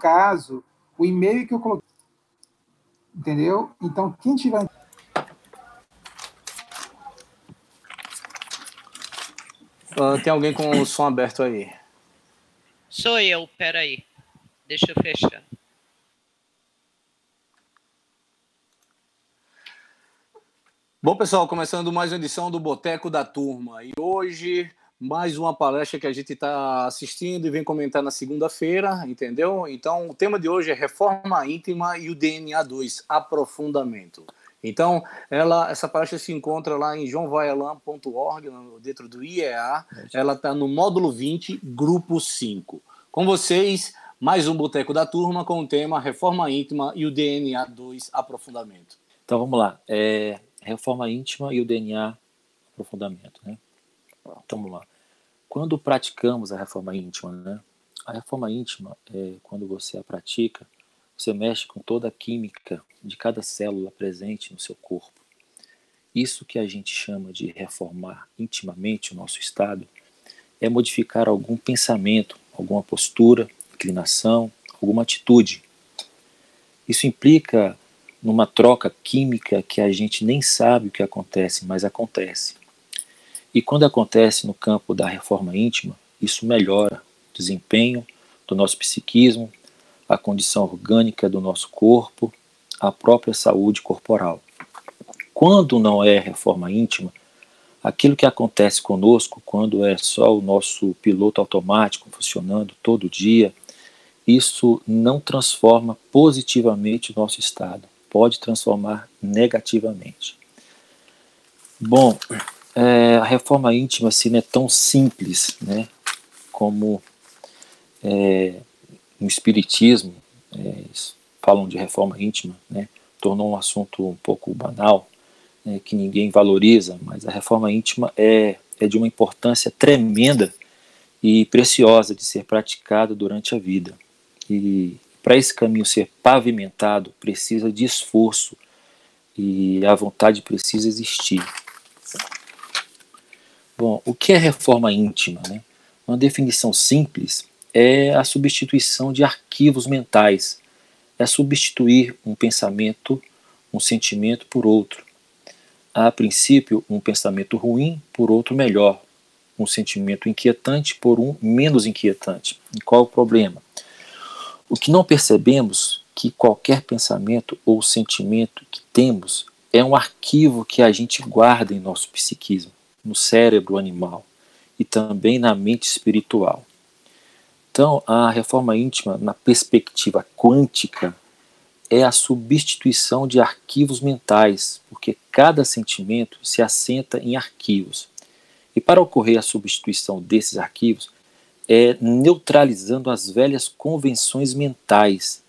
caso, o e-mail que eu coloquei. Entendeu? Então, quem tiver. Uh, tem alguém com o som aberto aí? Sou eu, peraí. Deixa eu fechar. Bom, pessoal, começando mais uma edição do Boteco da Turma. E hoje, mais uma palestra que a gente está assistindo e vem comentar na segunda-feira, entendeu? Então, o tema de hoje é Reforma Íntima e o DNA 2, aprofundamento. Então, ela, essa palestra se encontra lá em joãovaelan.org, dentro do IEA. Ela está no módulo 20, grupo 5. Com vocês, mais um Boteco da Turma com o tema Reforma Íntima e o DNA 2, aprofundamento. Então, vamos lá. É, reforma íntima e o DNA aprofundamento, né? Então, vamos lá. Quando praticamos a reforma íntima, né? A reforma íntima é quando você a pratica, você mexe com toda a química de cada célula presente no seu corpo. Isso que a gente chama de reformar intimamente o nosso estado é modificar algum pensamento, alguma postura, inclinação, alguma atitude. Isso implica numa troca química que a gente nem sabe o que acontece, mas acontece. E quando acontece no campo da reforma íntima, isso melhora o desempenho do nosso psiquismo, a condição orgânica do nosso corpo, a própria saúde corporal. Quando não é reforma íntima, aquilo que acontece conosco quando é só o nosso piloto automático funcionando todo dia, isso não transforma positivamente o nosso estado pode transformar negativamente. Bom, é, a reforma íntima assim, não é tão simples né, como é, no Espiritismo, é, falam de reforma íntima, né, tornou um assunto um pouco banal, é, que ninguém valoriza, mas a reforma íntima é, é de uma importância tremenda e preciosa de ser praticada durante a vida. E para esse caminho ser pavimentado, precisa de esforço e a vontade precisa existir. Bom, o que é reforma íntima? Né? Uma definição simples é a substituição de arquivos mentais, é substituir um pensamento, um sentimento por outro. A princípio, um pensamento ruim por outro melhor, um sentimento inquietante por um menos inquietante. E qual o problema? O que não percebemos que qualquer pensamento ou sentimento que temos é um arquivo que a gente guarda em nosso psiquismo, no cérebro animal e também na mente espiritual. Então, a reforma íntima, na perspectiva quântica, é a substituição de arquivos mentais, porque cada sentimento se assenta em arquivos. E para ocorrer a substituição desses arquivos, é, neutralizando as velhas convenções mentais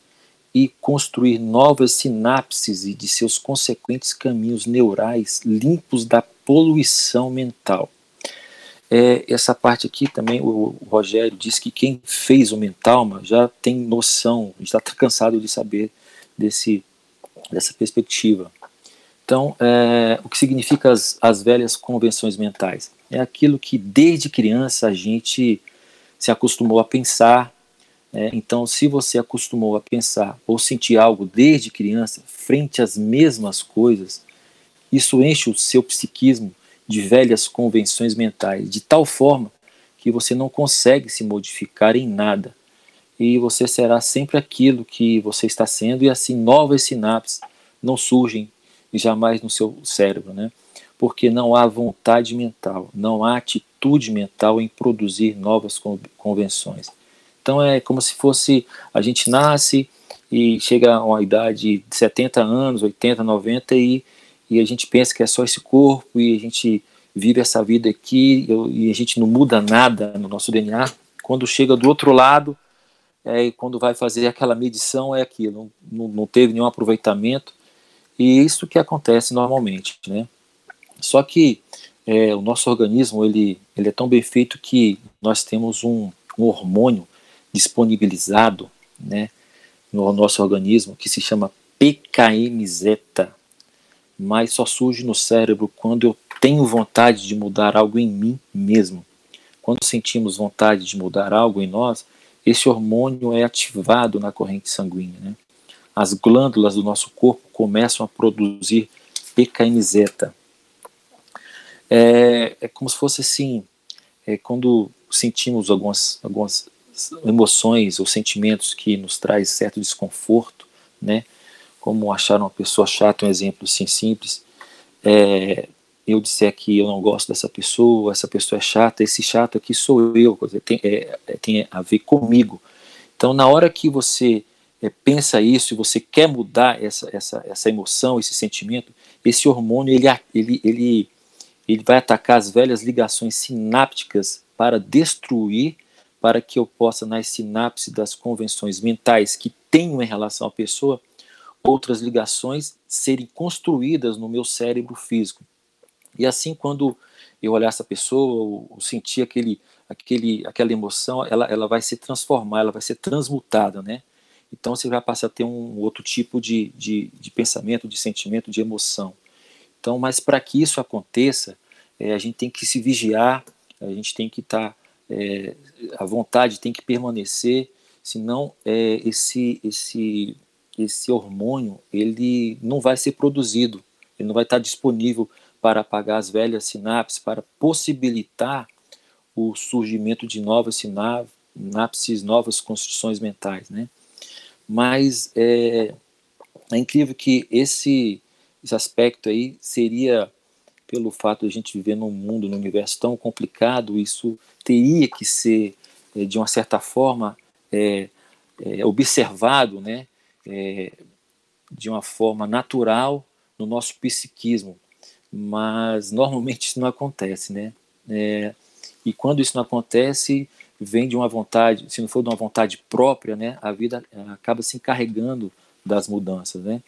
e construir novas sinapses e de seus consequentes caminhos neurais limpos da poluição mental. É, essa parte aqui também, o, Rogério disse que quem fez o Mentalma já tem noção, está cansado de saber desse, dessa perspectiva. Então, é, o que significa as, as velhas convenções mentais? É aquilo que desde criança a gente se acostumou a pensar. Né? Então, se você acostumou a pensar ou sentir algo desde criança frente às mesmas coisas, isso enche o seu psiquismo de velhas convenções mentais, de tal forma que você não consegue se modificar em nada. E você será sempre aquilo que você está sendo, e assim novas sinapses não surgem jamais no seu cérebro, né? porque não há vontade mental, não há atitude mental em produzir novas convenções. Então é como se fosse a gente nasce e chega a uma idade de 70 anos, 80, 90 e, e a gente pensa que é só esse corpo e a gente vive essa vida aqui e a gente não muda nada no nosso DNA. Quando chega do outro lado, é, quando vai fazer aquela medição, é aquilo, não, não teve nenhum aproveitamento. E isso que acontece normalmente, né? Só que é, o nosso organismo ele, ele é tão bem feito que nós temos um, um hormônio disponibilizado né, no nosso organismo que se chama PKM-zeta, mas só surge no cérebro quando eu tenho vontade de mudar algo em mim mesmo. Quando sentimos vontade de mudar algo em nós, esse hormônio é ativado na corrente sanguínea. Né? As glândulas do nosso corpo começam a produzir PKMZ. É, é como se fosse assim, é quando sentimos algumas, algumas emoções ou sentimentos que nos traz certo desconforto, né? Como achar uma pessoa chata, um exemplo assim simples. É, eu disser que eu não gosto dessa pessoa, essa pessoa é chata, esse chato aqui sou eu, tem, é, é, tem a ver comigo. Então, na hora que você é, pensa isso e você quer mudar essa, essa, essa emoção, esse sentimento, esse hormônio ele, ele, ele, ele vai atacar as velhas ligações sinápticas para destruir, para que eu possa, nas sinapses das convenções mentais que tenho em relação à pessoa, outras ligações serem construídas no meu cérebro físico. E assim, quando eu olhar essa pessoa, ou sentir aquele, aquele, aquela emoção, ela, ela vai se transformar, ela vai ser transmutada, né? Então você vai passar a ter um outro tipo de, de, de pensamento, de sentimento, de emoção. Então, mas para que isso aconteça, é, a gente tem que se vigiar, a gente tem que estar, tá, é, a vontade tem que permanecer, senão é, esse, esse, esse hormônio ele não vai ser produzido, ele não vai estar disponível para apagar as velhas sinapses, para possibilitar o surgimento de novas sinapses, novas construções mentais, né? Mas é, é incrível que esse, esse aspecto aí seria, pelo fato de a gente viver num mundo, num universo tão complicado, isso teria que ser, é, de uma certa forma, é, é, observado, né? É, de uma forma natural no nosso psiquismo, mas normalmente isso não acontece, né? É, e quando isso não acontece, vem de uma vontade, se não for de uma vontade própria, né, a vida acaba se encarregando das mudanças, né?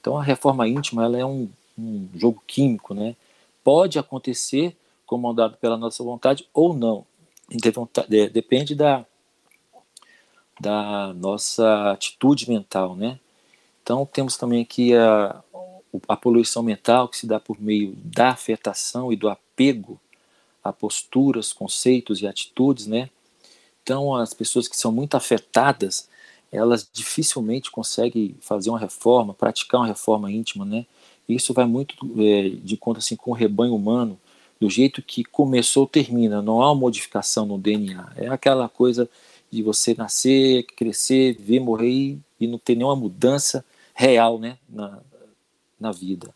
Então a reforma íntima ela é um, um jogo químico, né? Pode acontecer comandado pela nossa vontade ou não, depende da da nossa atitude mental, né? Então temos também aqui a, a poluição mental que se dá por meio da afetação e do apego a posturas, conceitos e atitudes, né? Então, as pessoas que são muito afetadas, elas dificilmente conseguem fazer uma reforma, praticar uma reforma íntima, né? Isso vai muito é, de conta assim com o rebanho humano, do jeito que começou termina. Não há uma modificação no DNA. É aquela coisa de você nascer, crescer, viver, morrer e não ter nenhuma mudança real, né, na, na vida.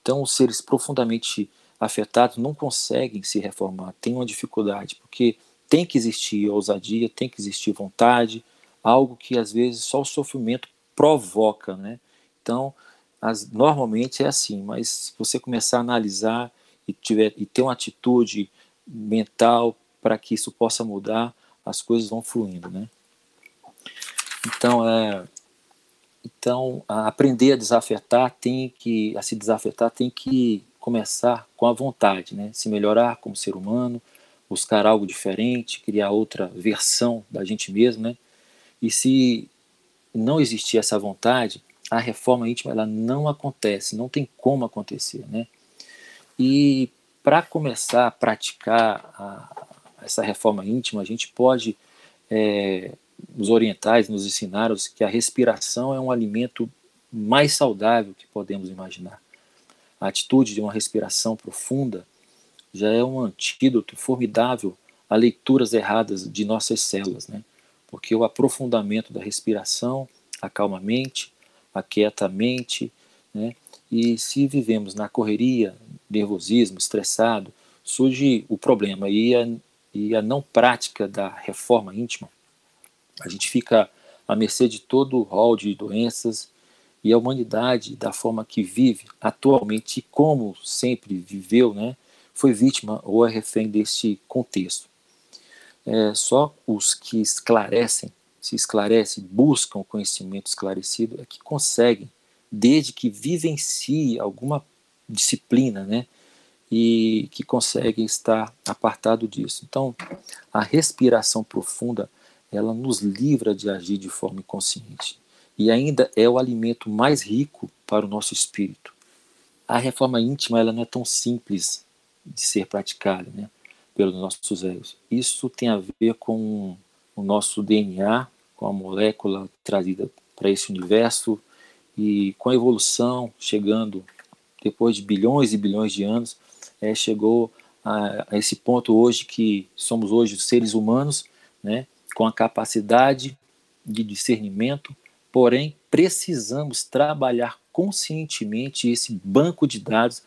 Então, os seres profundamente afetados não conseguem se reformar, têm uma dificuldade, porque tem que existir ousadia, tem que existir vontade, algo que às vezes só o sofrimento provoca, né? Então, as, normalmente é assim, mas se você começar a analisar e, tiver, e ter uma atitude mental para que isso possa mudar, as coisas vão fluindo, né? Então, é, então, a aprender a desafetar tem que, a se desafetar tem que começar com a vontade, né? Se melhorar como ser humano, buscar algo diferente, criar outra versão da gente mesmo, né? E se não existir essa vontade, a reforma íntima ela não acontece, não tem como acontecer, né? E para começar a praticar a, essa reforma íntima, a gente pode é, os orientais nos ensinaram que a respiração é um alimento mais saudável que podemos imaginar. A atitude de uma respiração profunda já é um antídoto formidável a leituras erradas de nossas células, né? Porque o aprofundamento da respiração acalma a mente, aquieta a mente, né? E se vivemos na correria, nervosismo, estressado, surge o problema e a, e a não prática da reforma íntima a gente fica à mercê de todo o rol de doenças e a humanidade, da forma que vive atualmente e como sempre viveu, né, foi vítima ou é refém deste contexto. É, só os que esclarecem, se esclarecem, buscam conhecimento esclarecido, é que conseguem, desde que vivenciem alguma disciplina, né, e que conseguem estar apartado disso. Então, a respiração profunda ela nos livra de agir de forma inconsciente e ainda é o alimento mais rico para o nosso espírito. A reforma íntima ela não é tão simples de ser praticada, né, pelos nossos egos. Isso tem a ver com o nosso DNA, com a molécula trazida para esse universo e com a evolução chegando depois de bilhões e bilhões de anos, é, chegou a, a, esse ponto hoje que somos hoje seres humanos, né, com a capacidade de discernimento, porém precisamos trabalhar conscientemente esse banco de dados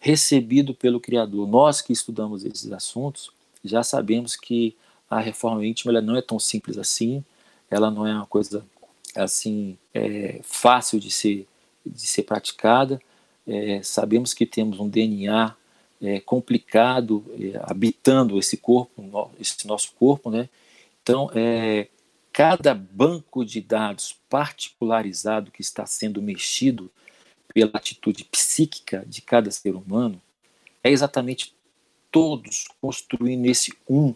recebido pelo Criador. Nós que estudamos esses assuntos já sabemos que a reforma íntima não é tão simples assim, ela não é uma coisa assim é, fácil de ser de ser praticada. É, sabemos que temos um DNA é, complicado é, habitando esse corpo, esse nosso corpo, né? Então, é, cada banco de dados particularizado que está sendo mexido pela atitude psíquica de cada ser humano é exatamente todos construindo esse um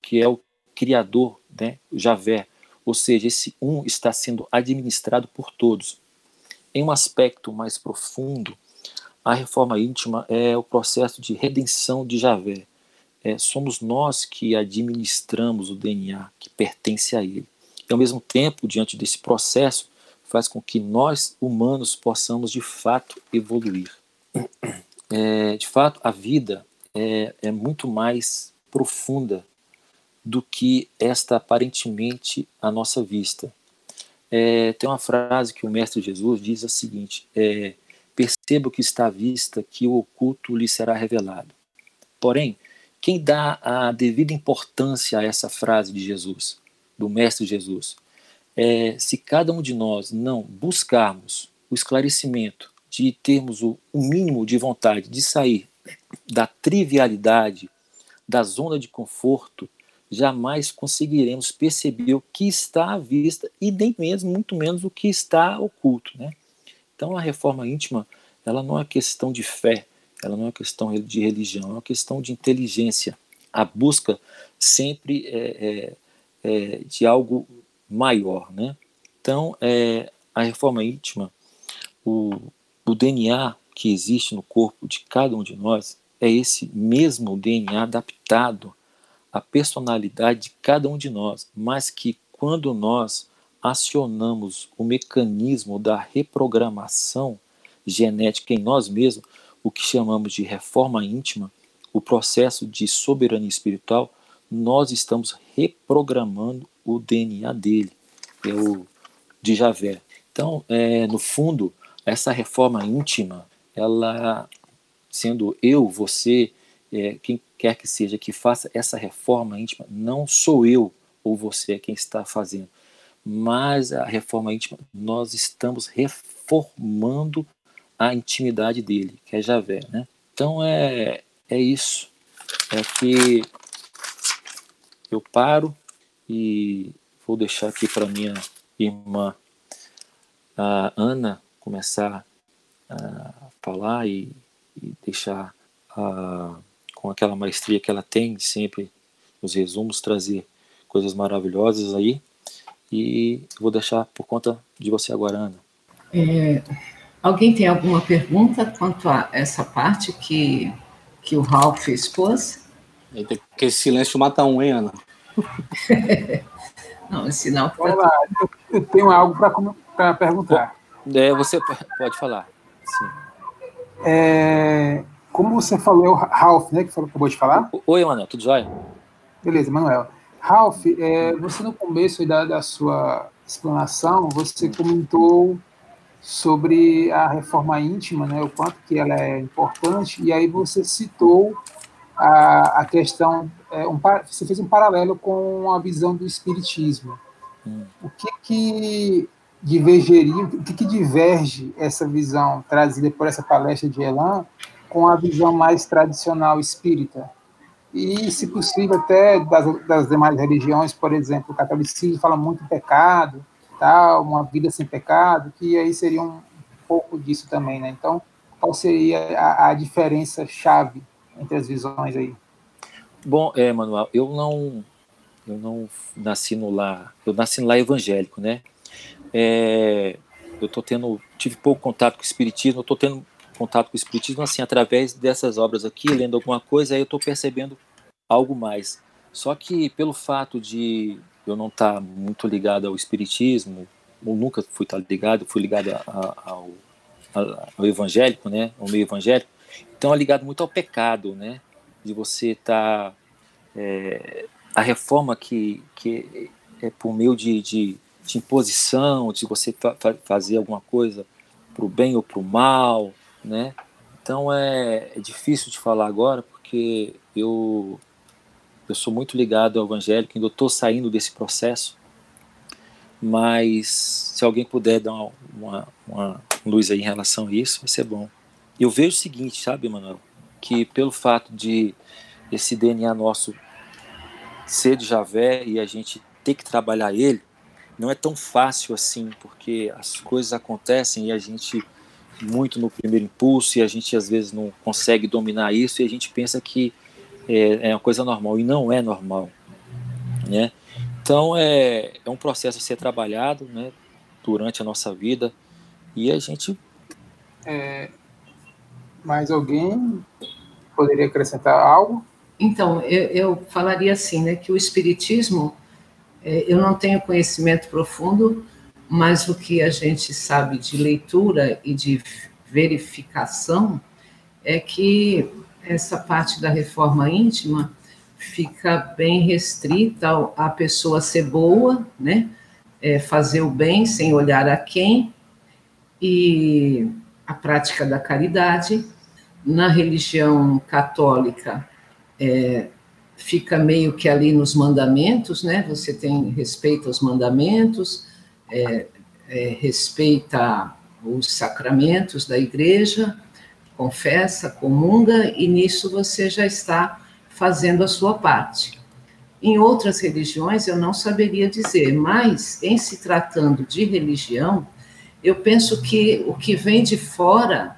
que é o criador, né, Javé. Ou seja, esse um está sendo administrado por todos. Em um aspecto mais profundo, a reforma íntima é o processo de redenção de Javé. É, somos nós que administramos o DNA que pertence a ele. E ao mesmo tempo, diante desse processo, faz com que nós, humanos, possamos de fato evoluir. É, de fato, a vida é, é muito mais profunda do que esta aparentemente a nossa vista. É, tem uma frase que o Mestre Jesus diz a seguinte: é, perceba o que está à vista, que o oculto lhe será revelado. Porém, quem dá a devida importância a essa frase de Jesus, do Mestre Jesus, é se cada um de nós não buscarmos o esclarecimento de termos o, mínimo de vontade de sair da trivialidade, da zona de conforto, jamais conseguiremos perceber o que está à vista e nem mesmo, muito menos, o que está oculto. Né? Então a reforma íntima, ela não é questão de fé, ela não é questão de religião, é uma questão de inteligência. A busca sempre é, é, é de algo maior. Né? Então, é, a reforma íntima, o, o DNA que existe no corpo de cada um de nós, é esse mesmo DNA adaptado à personalidade de cada um de nós, mas que quando nós acionamos o mecanismo da reprogramação genética em nós mesmos, o que chamamos de reforma íntima, o processo de soberania espiritual, nós estamos reprogramando o DNA dele, é o de Javé. Então, é, no fundo, essa reforma íntima, ela, sendo eu, você, é, quem quer que seja que faça essa reforma íntima, não sou eu ou você é quem está fazendo, mas a reforma íntima, nós estamos reformando a intimidade dele, que é Javé, né? Então é, é isso. É que eu paro e vou deixar aqui para minha irmã a Ana começar a falar e, e deixar a, com aquela maestria que ela tem sempre nos resumos trazer coisas maravilhosas aí e vou deixar por conta de você agora Ana. É, Alguém tem alguma pergunta quanto a essa parte que, que o Ralph expôs? Que esse silêncio mata um, hein, Ana? Não, é sinal que. Tá... Eu tenho algo para perguntar. É, você pode falar. Sim. É, como você falou, é o Ralph, né, que falou, acabou de falar? Oi, Manuel, tudo jóia? Beleza, Manuel. Ralph, é, você no começo da, da sua explanação, você comentou sobre a reforma íntima, né, o quanto que ela é importante, e aí você citou a, a questão, é, um, você fez um paralelo com a visão do espiritismo. Hum. O que que divergeria, o que que diverge essa visão trazida por essa palestra de Elan com a visão mais tradicional espírita? E, se possível, até das, das demais religiões, por exemplo, o catolicismo fala muito em pecado, tal, uma vida sem pecado, que aí seria um pouco disso também, né? Então, qual seria a, a diferença chave entre as visões aí? Bom, é, Manuel, eu não eu não nasci no lar, eu nasci no lar evangélico, né? É, eu tô tendo, tive pouco contato com o espiritismo, eu tô tendo contato com o espiritismo assim através dessas obras aqui, lendo alguma coisa, aí eu tô percebendo algo mais. Só que pelo fato de eu não estar tá muito ligado ao espiritismo, ou nunca fui estar tá ligado, fui ligado a, a, ao, a, ao evangélico, né, ao meio evangélico, então é ligado muito ao pecado, né, de você estar tá, é, a reforma que, que é por meio de, de, de imposição, de você fa fazer alguma coisa para o bem ou para o mal, né? Então é, é, difícil de falar agora porque eu eu sou muito ligado ao evangélico, ainda estou saindo desse processo, mas se alguém puder dar uma, uma, luz aí em relação a isso, vai ser bom. Eu vejo o seguinte, sabe, Manuel, que pelo fato de esse DNA nosso ser de Javé e a gente ter que trabalhar ele, não é tão fácil assim, porque as coisas acontecem e a gente muito no primeiro impulso e a gente às vezes não consegue dominar isso e a gente pensa que é, é uma coisa normal e não é normal, né? Então é, é um processo a ser trabalhado, né, durante a nossa vida e a gente é, mais alguém poderia acrescentar algo? Então, eu, eu falaria assim, né, que o espiritismo, é, eu não tenho conhecimento profundo, mas o que a gente sabe de leitura e de verificação é que essa parte da reforma íntima fica bem restrita à pessoa ser boa, né? É, fazer o bem sem olhar a quem, e a prática da caridade. Na religião católica, é, fica meio que ali nos mandamentos, né? Você tem respeito aos mandamentos, é, é, respeita os sacramentos da igreja, confessa, comunga, e nisso você já está fazendo a sua parte. Em outras religiões eu não saberia dizer, mas em se tratando de religião, eu penso que o que vem de fora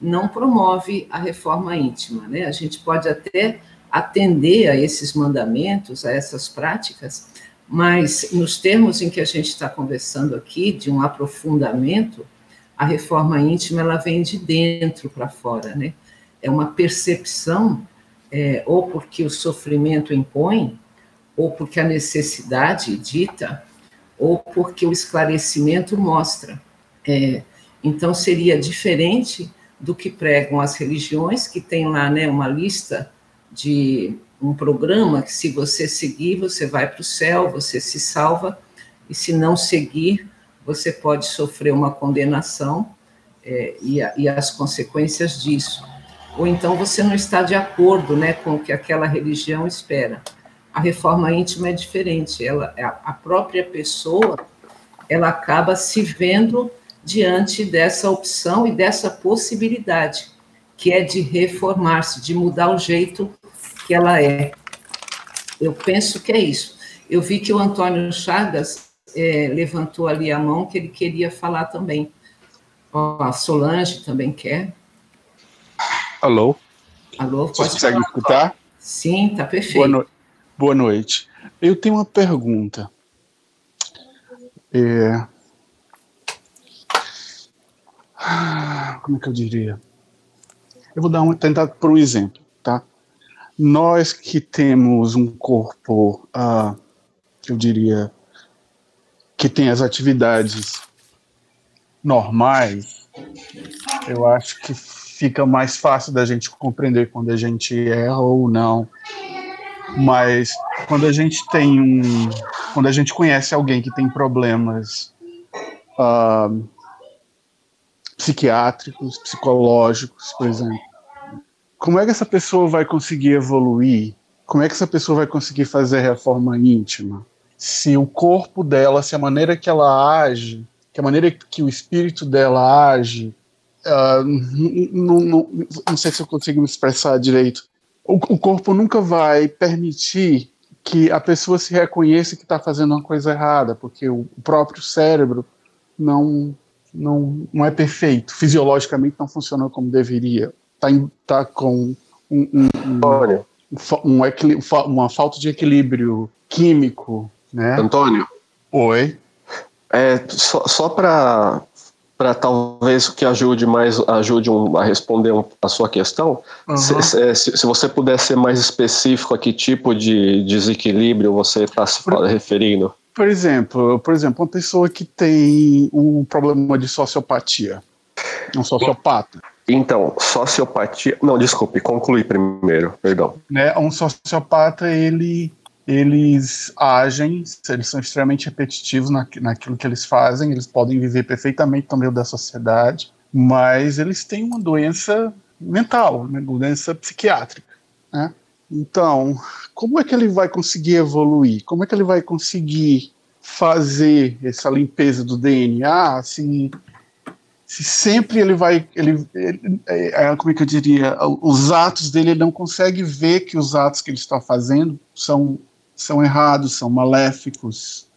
não promove a reforma íntima, né? A gente pode até atender a esses mandamentos, a essas práticas, mas nos termos em que a gente está conversando aqui, de um aprofundamento, a reforma íntima ela vem de dentro para fora, né? É uma percepção, é, ou porque o sofrimento impõe, ou porque a necessidade dita, ou porque o esclarecimento mostra. É, então seria diferente do que pregam as religiões, que tem lá né, uma lista de um programa que, se você seguir, você vai para o céu, você se salva, e se não seguir, você pode sofrer uma condenação é, e, a, e, as consequências disso. Ou então você não está de acordo né, com o que aquela religião espera. A reforma íntima é diferente, ela, a própria pessoa ela acaba se vendo diante dessa opção e dessa possibilidade, que é de reformar-se, de mudar o jeito que ela é. Eu penso que é isso. Eu vi que o Antônio Chagas é, levantou ali a mão que ele queria falar também. Ó, a Solange também quer. Alô? Alô, Você consegue falar? escutar? Sim, tá perfeito. Boa, no... Boa noite. Eu tenho uma pergunta. É... Como é que eu diria? Eu vou dar um, tentar por um exemplo, tá? nós que temos um corpo, uh, eu diria, que tem as atividades normais, eu acho que fica mais fácil da gente compreender quando a gente erra ou não. Mas quando a gente tem um. Quando a gente conhece alguém que tem problemas uh, psiquiátricos, psicológicos, por exemplo, como é que essa pessoa vai conseguir evoluir? Como é que essa pessoa vai conseguir fazer reforma íntima? Se o corpo dela, se a maneira que ela age, que a maneira que o espírito dela age, uh, não, não, não, sei se eu consigo me expressar direito. O, o corpo nunca vai permitir que a pessoa se reconheça que está fazendo uma coisa errada, porque o próprio cérebro não, não, não é perfeito, fisiologicamente não funciona como deveria. Tá, tá com um, um, um, um, uma falta de equilíbrio químico, né? Antônio. Oi. É, só só para para talvez que ajude mais ajude um, a responder um, a sua questão, uhum. se, se, se, você puder ser mais específico a que tipo de desequilíbrio você está se por, referindo. Por exemplo, por exemplo, uma pessoa que tem um problema de sociopatia, um sociopata. Então, sociopatia. Não, desculpe, conclui primeiro, perdão. Né, um sociopata, ele eles agem, eles são extremamente repetitivos na, naquilo que eles fazem, eles podem viver perfeitamente no meio da sociedade, mas eles têm uma doença mental, uma doença psiquiátrica. Né? Então, como é que ele vai conseguir evoluir? Como é que ele vai conseguir fazer essa limpeza do DNA se, se sempre ele vai. Ele, ele, é, é como é que eu diria? Os atos dele, ele não consegue ver que os atos que ele está fazendo são são errados, são maléficos.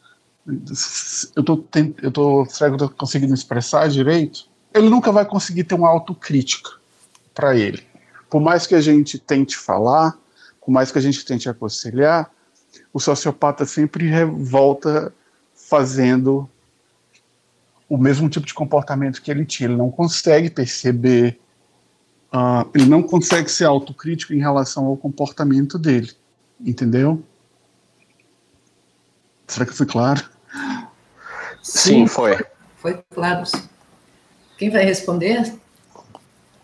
Eu tô, eu tô, será que eu tô conseguindo expressar direito? Ele nunca vai conseguir ter uma autocrítica para ele. Por mais que a gente tente falar, por mais que a gente tente aconselhar, o sociopata sempre volta fazendo o mesmo tipo de comportamento que ele tinha. Ele não consegue perceber, uh, ele não consegue ser autocrítico em relação ao comportamento dele, entendeu? Será que foi claro? Sim, foi. Foi claro. Quem vai responder?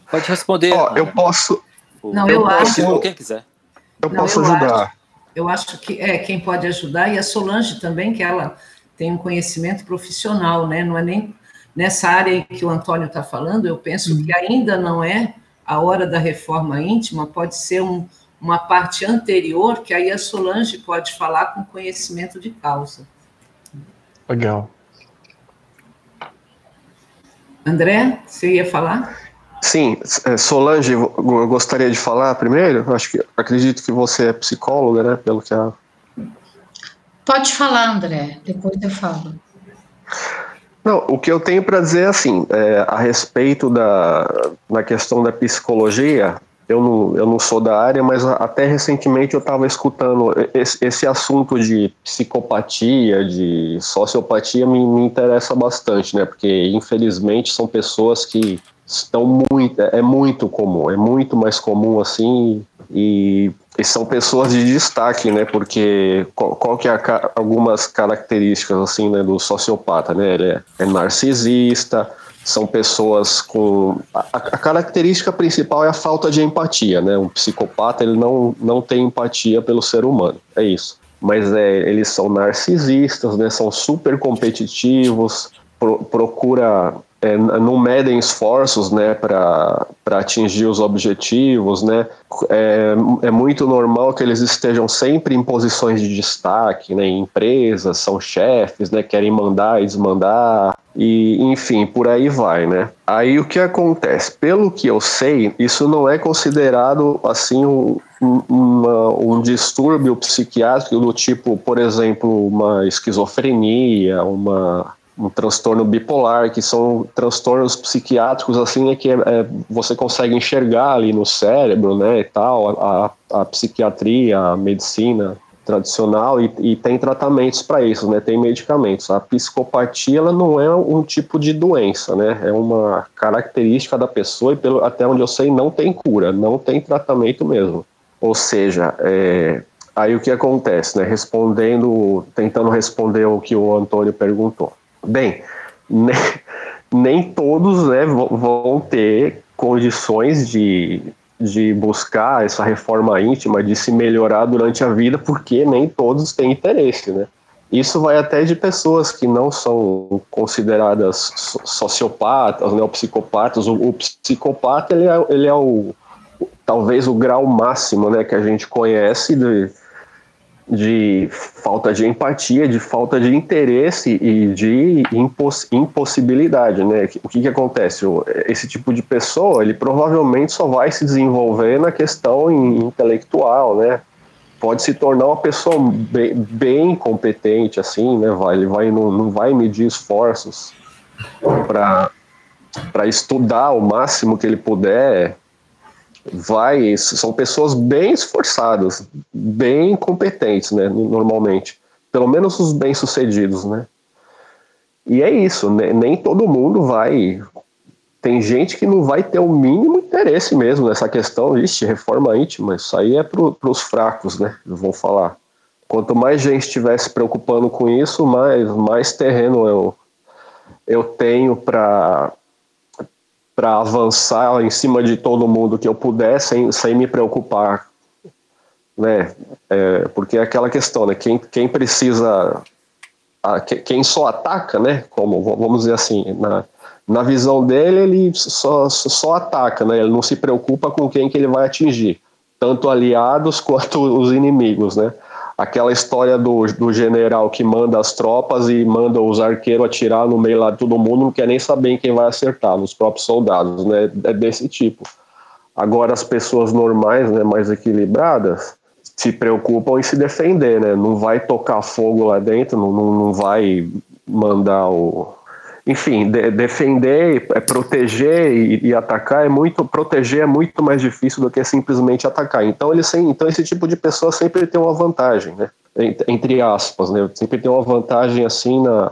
Pode responder. Oh, eu posso. Não, eu, eu posso, acho. Quem quiser. Eu não, posso eu ajudar. Acho, eu acho que é quem pode ajudar e a Solange também, que ela tem um conhecimento profissional, né? Não é nem nessa área que o Antônio está falando. Eu penso uhum. que ainda não é a hora da reforma íntima. Pode ser um, uma parte anterior, que aí a Solange pode falar com conhecimento de causa. Legal. André, você ia falar? Sim, é, Solange, eu gostaria de falar primeiro. Acho que acredito que você é psicóloga, né? Pelo que a. Pode falar, André. Depois eu falo. Não, o que eu tenho para dizer é assim, é, a respeito da, da questão da psicologia, eu não, eu não sou da área, mas até recentemente eu estava escutando esse, esse, assunto de psicopatia, de sociopatia me, me, interessa bastante, né? Porque infelizmente são pessoas que estão muito, é muito comum, é muito mais comum assim e, e são pessoas de destaque, né? Porque qual, qual que é a, algumas características assim, né, do sociopata, né? Ele é, é narcisista, são pessoas com a, a, característica principal é a falta de empatia, né? Um psicopata ele não, não tem empatia pelo ser humano, é isso. Mas é, eles são narcisistas, né? São super competitivos, pro, procura é, não medem esforços né, para atingir os objetivos. Né? É, é muito normal que eles estejam sempre em posições de destaque, né, em empresas, são chefes, né, querem mandar e desmandar, e enfim, por aí vai. Né? Aí o que acontece? Pelo que eu sei, isso não é considerado assim um, uma, um distúrbio psiquiátrico do tipo, por exemplo, uma esquizofrenia, uma um transtorno bipolar, que são transtornos psiquiátricos, assim, é que é, é, você consegue enxergar ali no cérebro, né, e tal, a, a psiquiatria, a medicina tradicional, e, e tem tratamentos para isso, né, tem medicamentos. A psicopatia, ela não é um tipo de doença, né, é uma característica da pessoa, e pelo, até onde eu sei, não tem cura, não tem tratamento mesmo. Ou seja, é, aí o que acontece, né, respondendo, tentando responder o que o Antônio perguntou Bem, nem, nem todos né, vão ter condições de, de buscar essa reforma íntima, de se melhorar durante a vida, porque nem todos têm interesse, né? Isso vai até de pessoas que não são consideradas sociopatas, né, ou psicopatas. O, o psicopata ele é, ele é o, talvez o grau máximo né, que a gente conhece de, de falta de empatia, de falta de interesse e de imposs impossibilidade, né? O que, que acontece? Esse tipo de pessoa, ele provavelmente só vai se desenvolver na questão intelectual, né? Pode se tornar uma pessoa bem, bem competente, assim, né? Vai, ele vai, não, não vai medir esforços para estudar o máximo que ele puder, vai, são pessoas bem esforçadas, bem competentes, né, normalmente. Pelo menos os bem-sucedidos, né? E é isso, nem todo mundo vai. Tem gente que não vai ter o mínimo interesse mesmo nessa questão. Ixi, reforma íntima, isso aí é para os fracos, né? Vão falar. Quanto mais gente estiver se preocupando com isso, mais, mais terreno eu, eu tenho para para avançar em cima de todo mundo que eu puder sem, sem me preocupar, né? É, porque é aquela questão, né? Quem, quem precisa, a, quem só ataca, né? Como vamos dizer assim, na, na visão dele ele só, só ataca, né? Ele não se preocupa com quem que ele vai atingir, tanto aliados quanto os inimigos, né? Aquela história do, do general que manda as tropas e manda os arqueiros atirar no meio lá de todo mundo, não quer nem saber quem vai acertar, nos próprios soldados, né? É desse tipo. Agora as pessoas normais, né, mais equilibradas, se preocupam em se defender, né? Não vai tocar fogo lá dentro, não, não, não vai mandar o, enfim, de, defender, é, proteger e, e, atacar é muito, proteger é muito mais difícil do que simplesmente atacar. Então ele então esse tipo de pessoa sempre tem uma vantagem, né? Entre aspas, né? Sempre tem uma vantagem assim na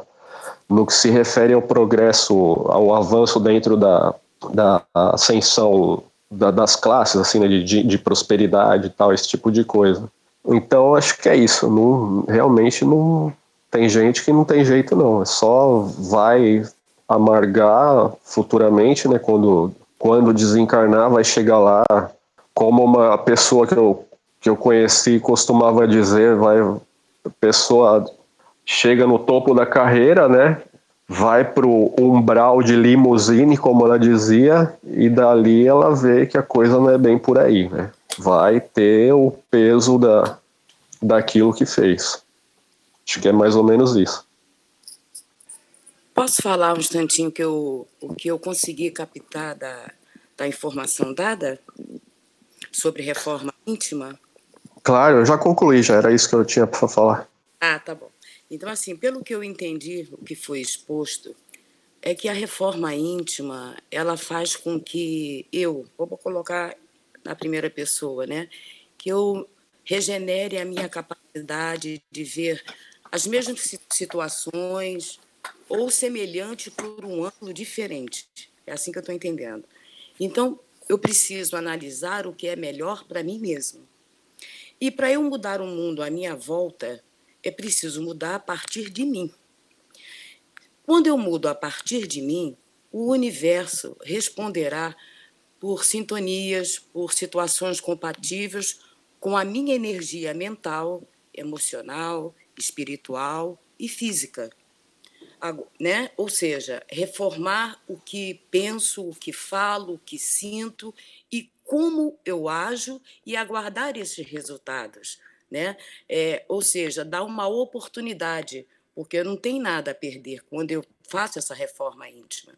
no que se refere ao progresso, ao avanço dentro da, da ascensão da, das classes, assim, né? de, de prosperidade e tal, esse tipo de coisa. Então acho que é isso. Não, realmente não tem gente que não tem jeito não, é só vai amargar futuramente, né, quando quando desencarnar vai chegar lá como uma pessoa que eu que eu conheci costumava dizer, vai pessoa chega no topo da carreira, né? Vai pro umbral de limusine, como ela dizia, e dali ela vê que a coisa não é bem por aí, né? Vai ter o peso da, daquilo que fez. Acho que é mais ou menos isso. Posso falar um instantinho que eu, o que eu consegui captar da, da informação dada sobre reforma íntima? Claro, eu já concluí, já era isso que eu tinha para falar. Ah, tá bom. Então, assim, pelo que eu entendi, o que foi exposto, é que a reforma íntima, ela faz com que eu, vou colocar na primeira pessoa, né, que eu regenere a minha capacidade de ver as mesmas situações ou semelhante por um ângulo diferente. É assim que eu estou entendendo. Então, eu preciso analisar o que é melhor para mim mesmo. E para eu mudar o mundo à minha volta, é preciso mudar a partir de mim. Quando eu mudo a partir de mim, o universo responderá por sintonias, por situações compatíveis com a minha energia mental, emocional espiritual e física. Né? Ou seja, reformar o que penso, o que falo, o que sinto e como eu ajo e aguardar esses resultados. Né? É, ou seja, dar uma oportunidade, porque eu não tenho nada a perder quando eu faço essa reforma íntima.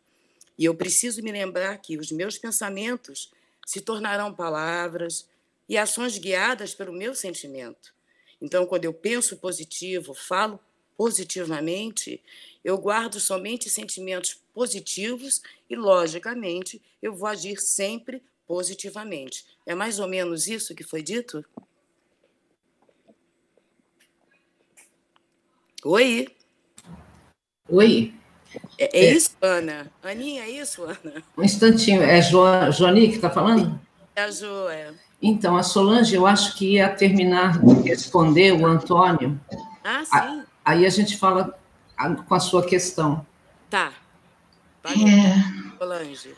E eu preciso me lembrar que os meus pensamentos se tornarão palavras e ações guiadas pelo meu sentimento. Então, quando eu penso positivo, falo positivamente, eu guardo somente sentimentos positivos e, logicamente, eu vou agir sempre positivamente. É mais ou menos isso que foi dito? Oi. Oi. É, é, isso, Ana? Aninha, é isso, Ana? Um instantinho. É jo, Joani que está falando? É a Jo, é. Então, a Solange, eu acho que ia terminar de responder o Antônio. Ah, sim. Aí a gente fala com a sua questão. Tá. é... Solange.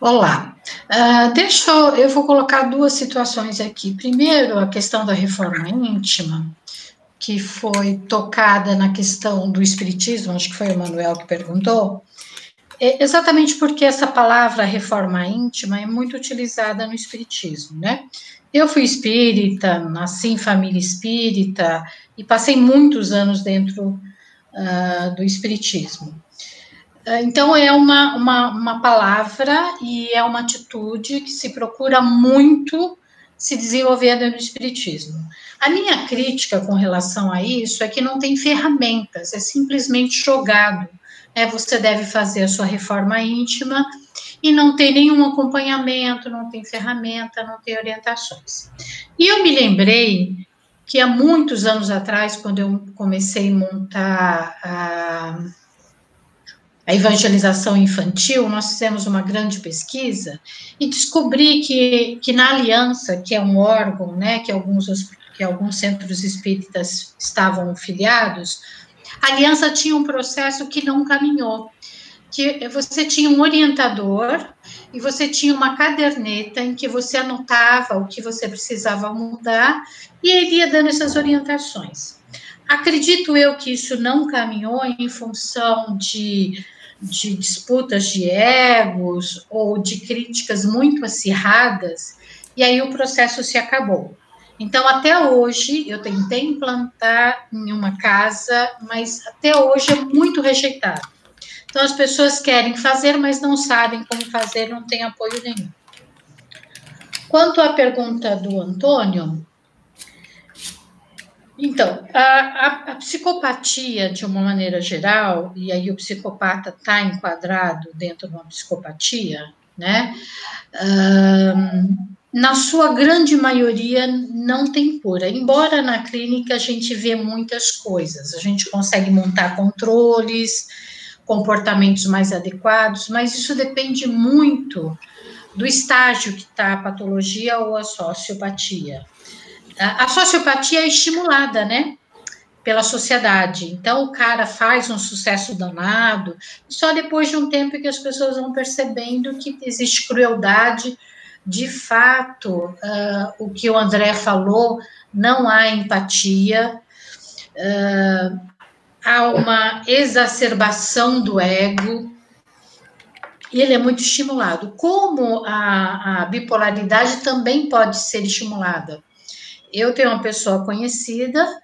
Olá. Uh, deixa eu, eu vou colocar duas situações aqui. Primeiro, a questão da reforma íntima, que foi tocada na questão do espiritismo, acho que foi o Manuel que perguntou. É exatamente porque essa palavra reforma íntima é muito utilizada no espiritismo, né? Eu fui espírita, nasci em família espírita e passei muitos anos dentro uh, do espiritismo. Uh, então, é uma, uma, uma palavra e é uma atitude que se procura muito se desenvolver dentro do espiritismo. A minha crítica com relação a isso é que não tem ferramentas, é simplesmente jogado é, você deve fazer a sua reforma íntima e não tem nenhum acompanhamento, não tem ferramenta, não tem orientações. E eu me lembrei que há muitos anos atrás, quando eu comecei a montar a, a evangelização infantil, nós fizemos uma grande pesquisa e descobri que, que na Aliança, que é um órgão, né, que alguns, que alguns centros espíritas estavam filiados, a Aliança tinha um processo que não caminhou, que você tinha um orientador e você tinha uma caderneta em que você anotava o que você precisava mudar e ele ia dando essas orientações. Acredito eu que isso não caminhou em função de, de disputas de egos ou de críticas muito acirradas, e aí o processo se acabou. Então, até hoje, eu tentei implantar em uma casa, mas até hoje é muito rejeitado. Então, as pessoas querem fazer, mas não sabem como fazer, não tem apoio nenhum. Quanto à pergunta do Antônio, então, a, a, a, psicopatia, de uma maneira geral, e aí o psicopata está enquadrado dentro de uma psicopatia, né? Um, na sua grande maioria, não tem cura. Embora na clínica a gente vê muitas coisas, a gente consegue montar controles, comportamentos mais adequados, mas isso depende muito do estágio que está a patologia ou a sociopatia a, sociopatia é estimulada, né? Pela sociedade. Então, o cara faz um sucesso danado, só depois de um tempo que as pessoas vão percebendo que existe crueldade. De fato, uh, o que o André falou, não há empatia, uh, há uma exacerbação do ego, e ele é muito estimulado. Como a, a bipolaridade também pode ser estimulada eu tenho uma pessoa conhecida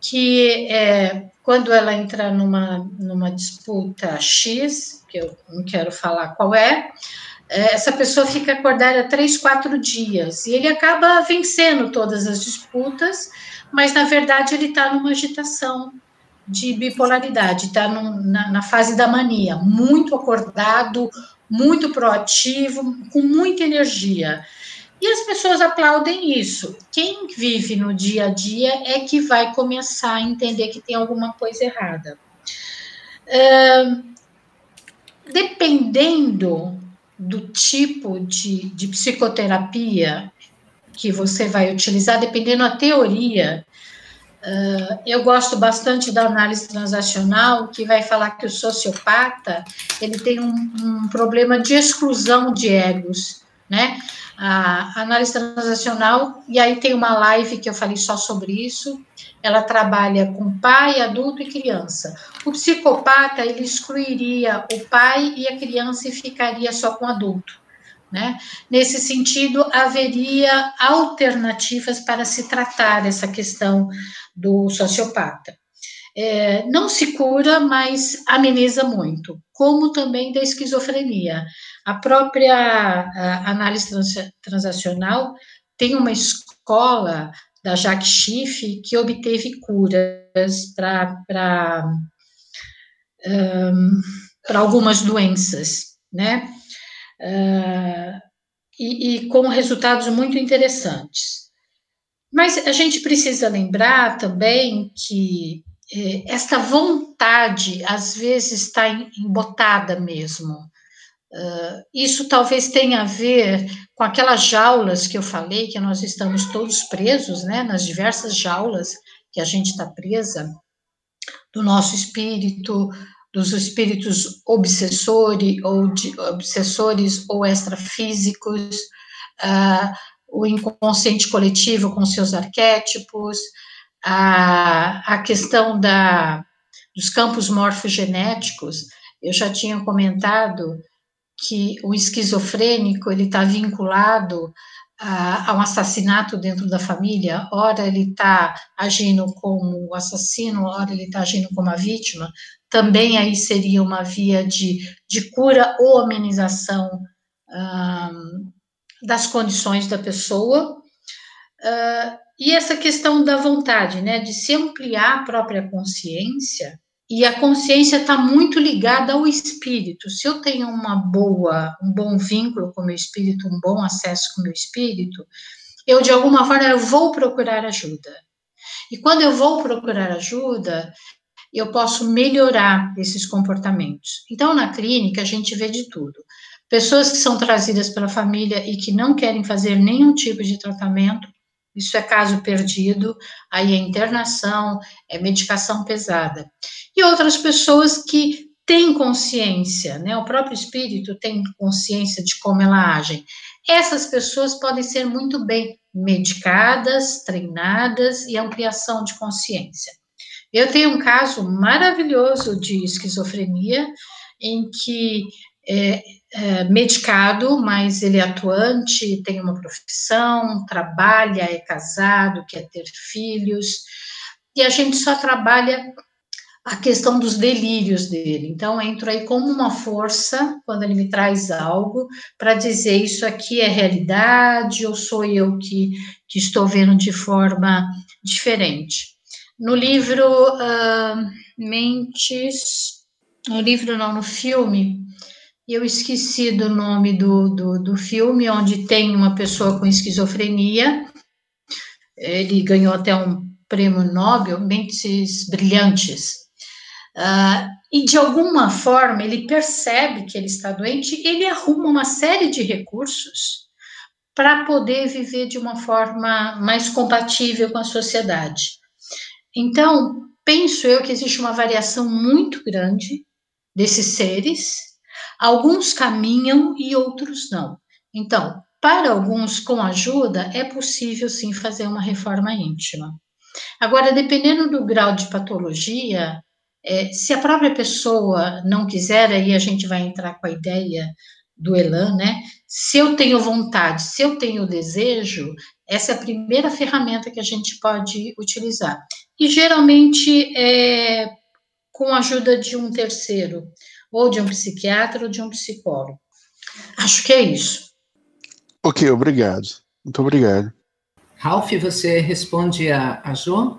que é, quando ela entra numa, numa disputa X, que eu não quero falar qual é, é, essa pessoa fica acordada três, quatro dias, e ele acaba vencendo todas as disputas, mas na verdade ele está numa agitação de bipolaridade, está na, na fase da mania, muito acordado, muito proativo, com muita energia. E as pessoas aplaudem isso. Quem vive no dia a dia é que vai começar a entender que tem alguma coisa errada. Uh, dependendo do tipo de, de psicoterapia que você vai utilizar, dependendo da teoria, Uh, eu gosto bastante da análise transacional, que vai falar que o sociopata ele tem um, um problema de exclusão de egos, né? a análise transacional, e aí tem uma live que eu falei só sobre isso. Ela trabalha com pai, adulto e criança. O psicopata, ele excluiria o pai e a criança e ficaria só com o adulto. Né? Nesse sentido, haveria alternativas para se tratar essa questão do sociopata. É, não se cura, mas ameniza muito, como também da esquizofrenia. A própria análise trans, transacional tem uma escola da Jacques Schiff que obteve curas para um, algumas doenças, né? Uh, e, e com resultados muito interessantes. Mas a gente precisa lembrar também que eh, esta vontade às vezes está embotada mesmo. Uh, isso talvez tenha a ver com aquelas jaulas que eu falei, que nós estamos todos presos, né, nas diversas jaulas que a gente está presa, do nosso espírito, dos espíritos obsessores ou, de, obsessores ou extrafísicos, uh, o inconsciente coletivo com seus arquétipos, a, a questão da, dos campos morfogenéticos, eu já tinha comentado que o esquizofrênico ele está vinculado a, a, um assassinato dentro da família, ora ele está agindo como assassino, ora ele está agindo como a vítima, também aí seria uma via de, de cura ou amenização das condições da pessoa. Uh, e essa questão da vontade, né, de se ampliar a própria consciência, e a consciência está muito ligada ao espírito. Se eu tenho uma boa, um bom vínculo com o meu espírito, um bom acesso com o meu espírito, eu de alguma forma eu vou procurar ajuda. E quando eu vou procurar ajuda, eu posso melhorar esses comportamentos. Então, na clínica, a gente vê de tudo. Pessoas que são trazidas pela família e que não querem fazer nenhum tipo de tratamento, isso é caso perdido, aí é internação, é medicação pesada. E outras pessoas que têm consciência, né? O próprio espírito tem consciência de como ela age. Essas pessoas podem ser muito bem medicadas, treinadas e ampliação de consciência. Eu tenho um caso maravilhoso de esquizofrenia em que é, é, medicado, mas ele é atuante, tem uma profissão, trabalha, é casado, quer ter filhos, e a gente só trabalha a questão dos delírios dele. Então, entro aí como uma força, quando ele me traz algo, para dizer isso aqui é realidade ou sou eu que, que estou vendo de forma diferente. No livro uh, Mentes, no livro não, no filme, eu esqueci do nome do, do, do filme, onde tem uma pessoa com esquizofrenia. Ele ganhou até um prêmio Nobel, Mentes Brilhantes. Uh, e de alguma forma ele percebe que ele está doente, ele arruma uma série de recursos para poder viver de uma forma mais compatível com a sociedade. Então, penso eu que existe uma variação muito grande desses seres Alguns caminham e outros não. Então, para alguns, com ajuda, é possível sim fazer uma reforma íntima. Agora, dependendo do grau de patologia, é, se a própria pessoa não quiser, aí a gente vai entrar com a ideia do Elan, né? Se eu tenho vontade, se eu tenho desejo, essa é a primeira ferramenta que a gente pode utilizar. E geralmente é com a ajuda de um terceiro ou de um psiquiatra ou de um psicólogo. Acho que é isso. Ok, obrigado. Muito obrigado. Ralph, você responde a, a Jo?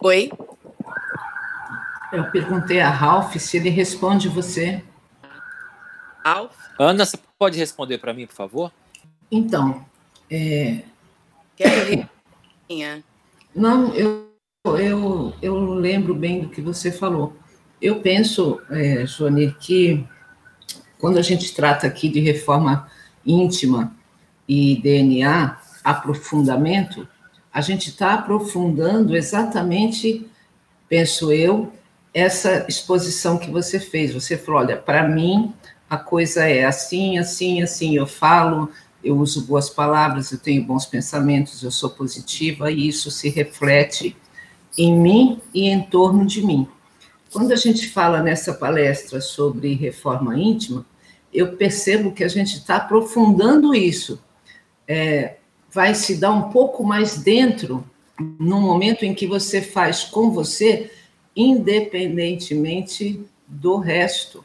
Oi? Eu perguntei a Ralph se ele responde você. Ralph? Ana, você pode responder para mim, por favor? Então, é... Quero Não, eu eu, eu lembro bem do que você falou. Eu penso, é, Johnny, que quando a gente trata aqui de reforma íntima e DNA, aprofundamento, a gente está aprofundando exatamente, penso eu, essa exposição que você fez. Você falou: olha, para mim a coisa é assim, assim, assim. Eu falo, eu uso boas palavras, eu tenho bons pensamentos, eu sou positiva e isso se reflete em mim e em torno de mim. Quando a gente fala nessa palestra sobre reforma íntima, eu percebo que a gente está aprofundando isso. É, vai se dar um pouco mais dentro no momento em que você faz com você, independentemente do resto.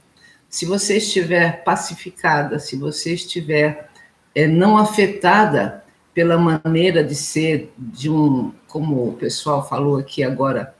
Se você estiver pacificada, se você estiver é, não afetada pela maneira de ser de um, como o pessoal falou aqui agora,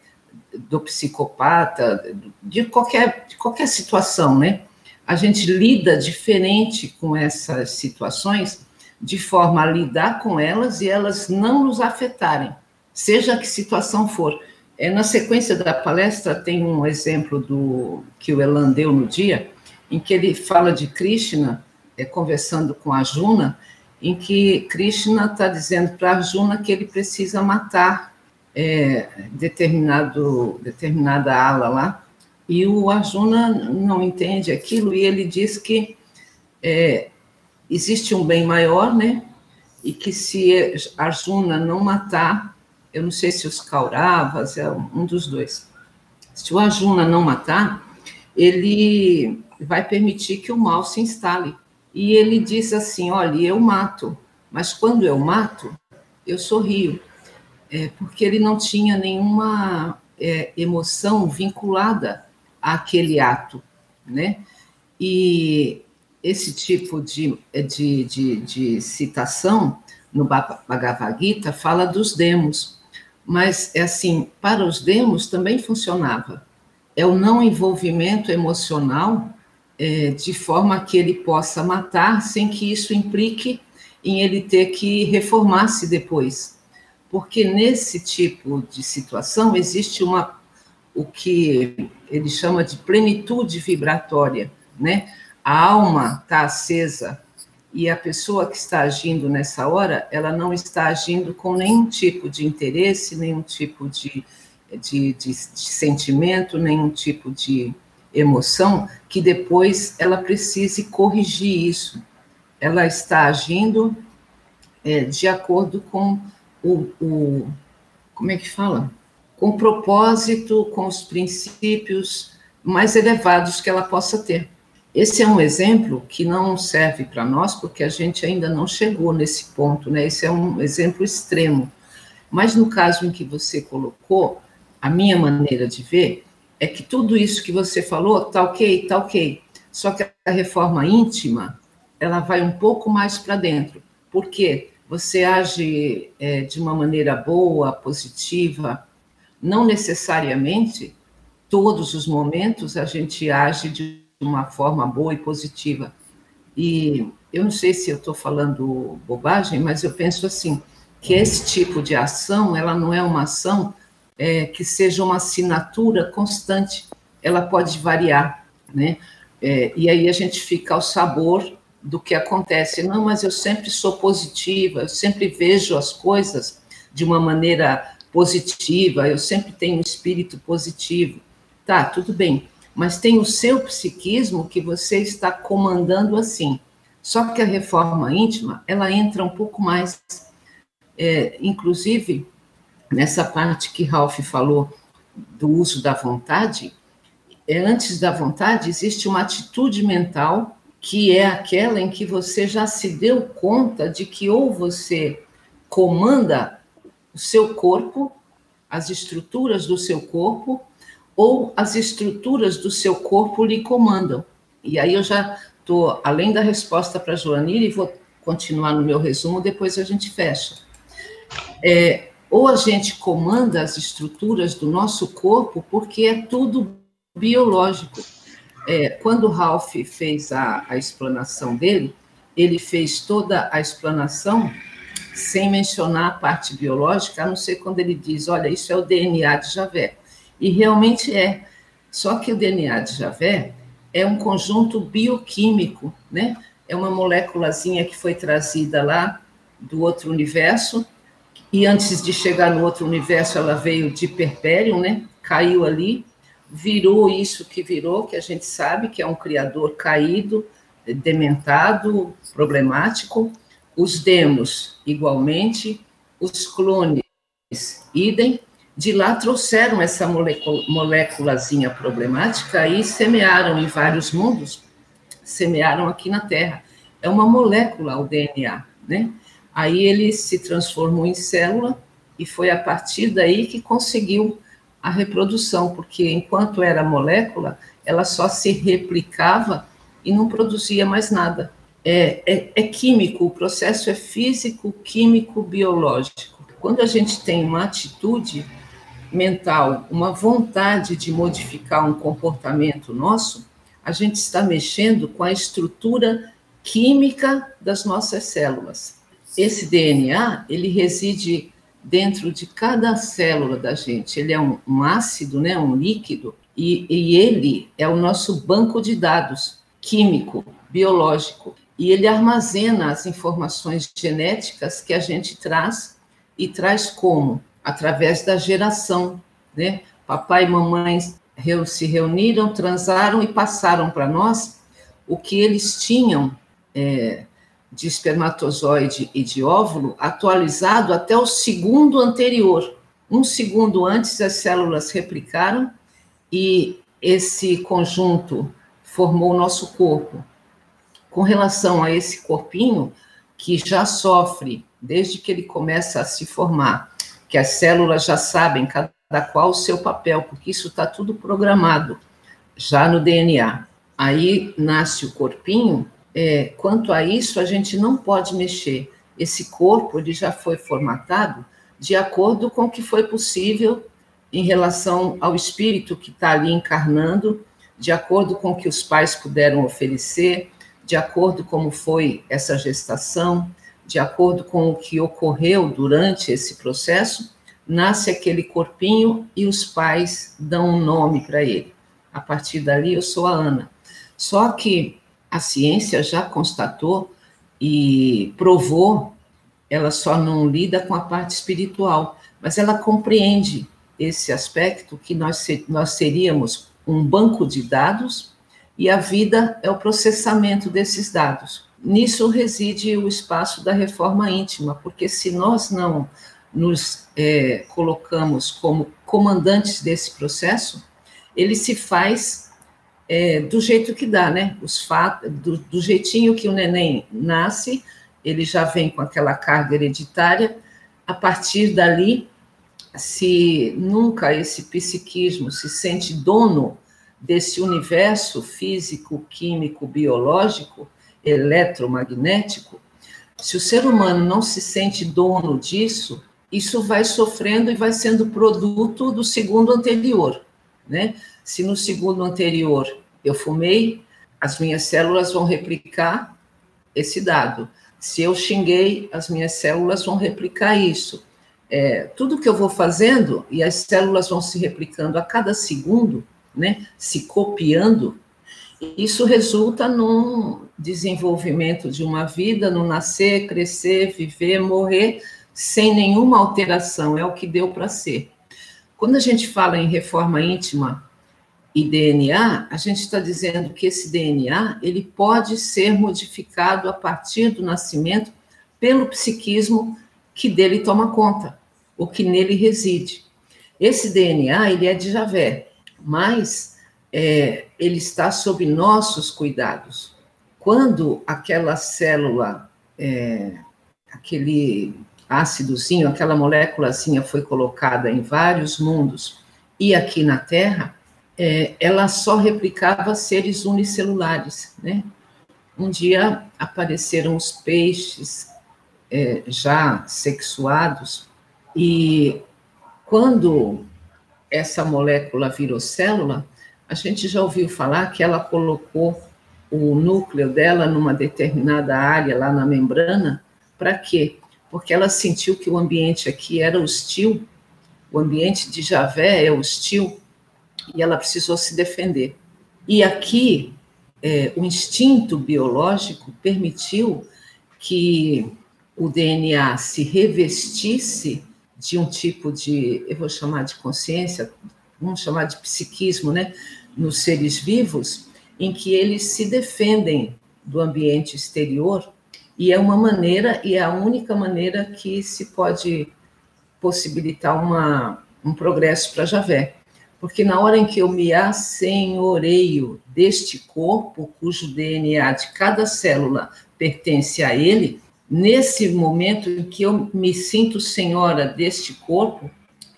do psicopata, de qualquer, de qualquer situação, né? A gente lida diferente com essas situações, de forma a lidar com elas e elas não nos afetarem, seja que situação for. É, na sequência da palestra, tem um exemplo do que o Elan deu no dia, em que ele fala de Krishna, é, conversando com a Juna, em que Krishna está dizendo para Arjuna que ele precisa matar é, determinado, determinada ala lá, e o Arjuna não entende aquilo, e ele diz que é, existe um bem maior, né? E que se Arjuna não matar, eu não sei se os Kauravas, é um dos dois, se o Arjuna não matar, ele vai permitir que o mal se instale e ele diz assim: olha, eu mato, mas quando eu mato, eu sorrio, é, porque ele não tinha nenhuma é, emoção vinculada àquele ato, né? E esse tipo de, de, de, de citação no Bhagavad Gita fala dos demos, mas é assim, para os demos também funcionava. É o não envolvimento emocional é, de forma que ele possa matar sem que isso implique em ele ter que reformar-se depois. porque nesse tipo de situação existe uma o que ele chama de plenitude vibratória, né? A alma está acesa e a pessoa que está agindo nessa hora, ela não está agindo com nenhum tipo de interesse, nenhum tipo de, de, de, de sentimento, nenhum tipo de emoção, que depois ela precise corrigir isso. Ela está agindo é, de acordo com o, o, como é que fala? Com o propósito, com os princípios mais elevados que ela possa ter. Esse é um exemplo que não serve para nós, porque a gente ainda não chegou nesse ponto, né? Esse é um exemplo extremo. Mas no caso em que você colocou, a minha maneira de ver é que tudo isso que você falou tá ok, tá ok. Só que a reforma íntima, ela vai um pouco mais para dentro. Por quê? Você age é, de uma maneira boa, positiva, não necessariamente todos os momentos a gente age de uma forma boa e positiva. E eu não sei se eu estou falando bobagem, mas eu penso assim que esse tipo de ação, ela não é uma ação é, que seja uma assinatura constante, ela pode variar, né? É, e aí a gente fica ao sabor do que acontece. Não, mas eu sempre sou positiva, eu sempre vejo as coisas de uma maneira positiva, eu sempre tenho um espírito positivo. Tá, tudo bem mas tem o seu psiquismo que você está comandando assim. Só que a reforma íntima, ela entra um pouco mais, é, inclusive, nessa parte que Ralph falou do uso da vontade, é, antes da vontade existe uma atitude mental que é aquela em que você já se deu conta de que ou você comanda o seu corpo, as estruturas do seu corpo, ou as estruturas do seu corpo lhe comandam. E aí eu já estou, além da resposta para a Joanir, e vou continuar no meu resumo, depois a gente fecha. É, ou a gente comanda as estruturas do nosso corpo, porque é tudo biológico. É, quando Ralph fez a, a explanação dele, ele fez toda a explanação sem mencionar a parte biológica, a não ser quando ele diz: olha, isso é o DNA de Javé. E realmente é. Só que o DNA de Javé é um conjunto bioquímico, né? É uma moléculazinha que foi trazida lá do outro universo, e antes de chegar no outro universo, ela veio de Perpério, né? Caiu ali, virou isso que virou, que a gente sabe que é um criador caído, dementado, problemático. Os demos, igualmente, os clones, idem, de lá trouxeram essa moléculazinha problemática e semearam em vários mundos, semearam aqui na Terra. É uma molécula o DNA, né? Aí ele se transformou em célula e foi a partir daí que conseguiu a reprodução, porque enquanto era molécula, ela só se replicava e não produzia mais nada. É, é, é químico, o processo é físico, químico, biológico. Quando a gente tem uma atitude mental, uma vontade de modificar um comportamento nosso, a gente está mexendo com a estrutura química das nossas células. Esse DNA, ele reside dentro de cada célula da gente. Ele é um, um ácido, né, um líquido, e, e ele é o nosso banco de dados químico, biológico. E ele armazena as informações genéticas que a gente traz e traz como? através da geração, né? Papai e mamãe se reuniram, transaram e passaram para nós o que eles tinham é, de espermatozoide e de óvulo atualizado até o segundo anterior. Um segundo antes, as células replicaram e esse conjunto formou o nosso corpo. Com relação a esse corpinho, que já sofre desde que ele começa a se formar que as células já sabem cada qual o seu papel, porque isso está tudo programado já no DNA. Aí nasce o corpinho. É, quanto a isso, a gente não pode mexer. Esse corpo ele já foi formatado de acordo com o que foi possível em relação ao espírito que está ali encarnando, de acordo com o que os pais puderam oferecer, de acordo com como foi essa gestação, de acordo com o que ocorreu durante esse processo, nasce aquele corpinho e os pais dão um nome para ele. A partir dali, eu sou a Ana. Só que a ciência já constatou e provou, ela só não lida com a parte espiritual, mas ela compreende esse aspecto que nós, nós seríamos um banco de dados e a vida é o processamento desses dados. Nisso reside o espaço da reforma íntima, porque se nós não nos é, colocamos como comandantes desse processo, ele se faz é, do jeito que dá, né? Os fatos, do, do jeitinho que o neném nasce, ele já vem com aquela carga hereditária. A partir dali, se nunca esse psiquismo se sente dono desse universo físico, químico, biológico, eletromagnético, se o ser humano não se sente dono disso, isso vai sofrendo e vai sendo produto do segundo anterior, né? Se no segundo anterior eu fumei, as minhas células vão replicar esse dado. Se eu xinguei, as minhas células vão replicar isso. É, tudo que eu vou fazendo e as células vão se replicando a cada segundo, né, se copiando, isso resulta num desenvolvimento de uma vida, no nascer, crescer, viver, morrer, sem nenhuma alteração, é o que deu para ser. Quando a gente fala em reforma íntima e DNA, a gente está dizendo que esse DNA ele pode ser modificado a partir do nascimento pelo psiquismo que dele toma conta, o que nele reside. Esse DNA ele é de Javé, mas é, ele está sob nossos cuidados. Quando aquela célula, é, aquele ácidozinho, aquela moléculazinha foi colocada em vários mundos e aqui na Terra, é, ela só replicava seres unicelulares, né? Um dia apareceram os peixes é, já sexuados e quando essa molécula virou célula, a gente já ouviu falar que ela colocou o núcleo dela numa determinada área lá na membrana, para quê? porque ela sentiu que o ambiente aqui era hostil, o ambiente de Javé é hostil, e ela precisou se defender. E aqui, é, o instinto biológico permitiu que o DNA se revestisse de um tipo de, eu vou chamar de consciência, vamos chamar de psiquismo, né, nos seres vivos, em que eles se defendem do ambiente exterior e é uma maneira, e é a única maneira que se pode possibilitar uma, um progresso para Javé. Porque na hora em que eu me assenhoreio deste corpo, cujo DNA de cada célula pertence a ele, nesse momento em que eu me sinto senhora deste corpo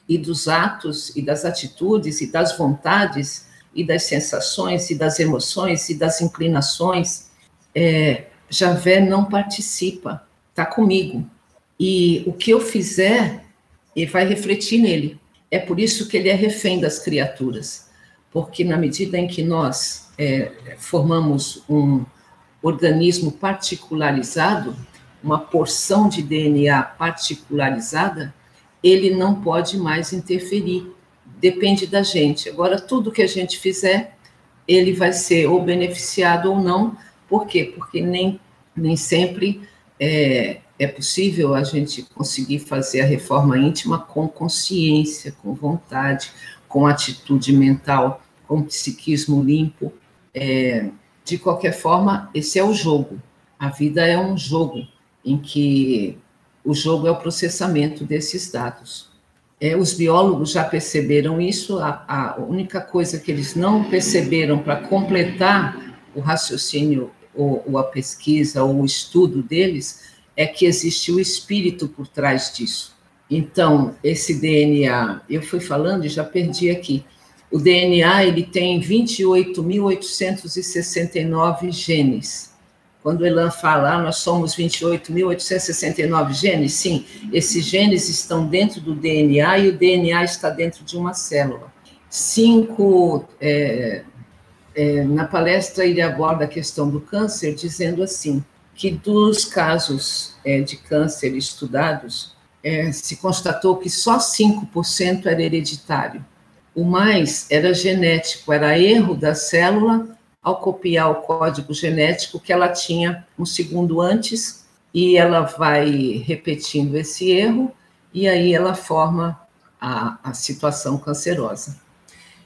e dos atos e das atitudes e das vontades e das sensações e das emoções e das inclinações, é, Javé não participa, está comigo. E o que eu fizer, ele vai refletir nele. É por isso que ele é refém das criaturas, porque na medida em que nós é, formamos um organismo particularizado, uma porção de DNA particularizada, ele não pode mais interferir. Depende da gente. Agora, tudo que a gente fizer, ele vai ser ou beneficiado ou não, por quê? Porque nem, nem sempre é, é possível a gente conseguir fazer a reforma íntima com consciência, com vontade, com atitude mental, com psiquismo limpo. É, de qualquer forma, esse é o jogo. A vida é um jogo em que o jogo é o processamento desses dados. É, os biólogos já perceberam isso, a, a única coisa que eles não perceberam para completar o raciocínio ou, ou a pesquisa ou o estudo deles é que existe o espírito por trás disso. Então, esse DNA, eu fui falando e já perdi aqui. O DNA ele tem 28.869 genes. Quando o Elan fala, ah, nós somos 28.869 genes, sim, esses genes estão dentro do DNA e o DNA está dentro de uma célula. Cinco é, é, na palestra ele aborda a questão do câncer, dizendo assim: que dos casos é, de câncer estudados, é, se constatou que só 5% era hereditário. O mais era genético, era erro da célula ao copiar o código genético que ela tinha um segundo antes, e ela vai repetindo esse erro, e aí ela forma a, a situação cancerosa.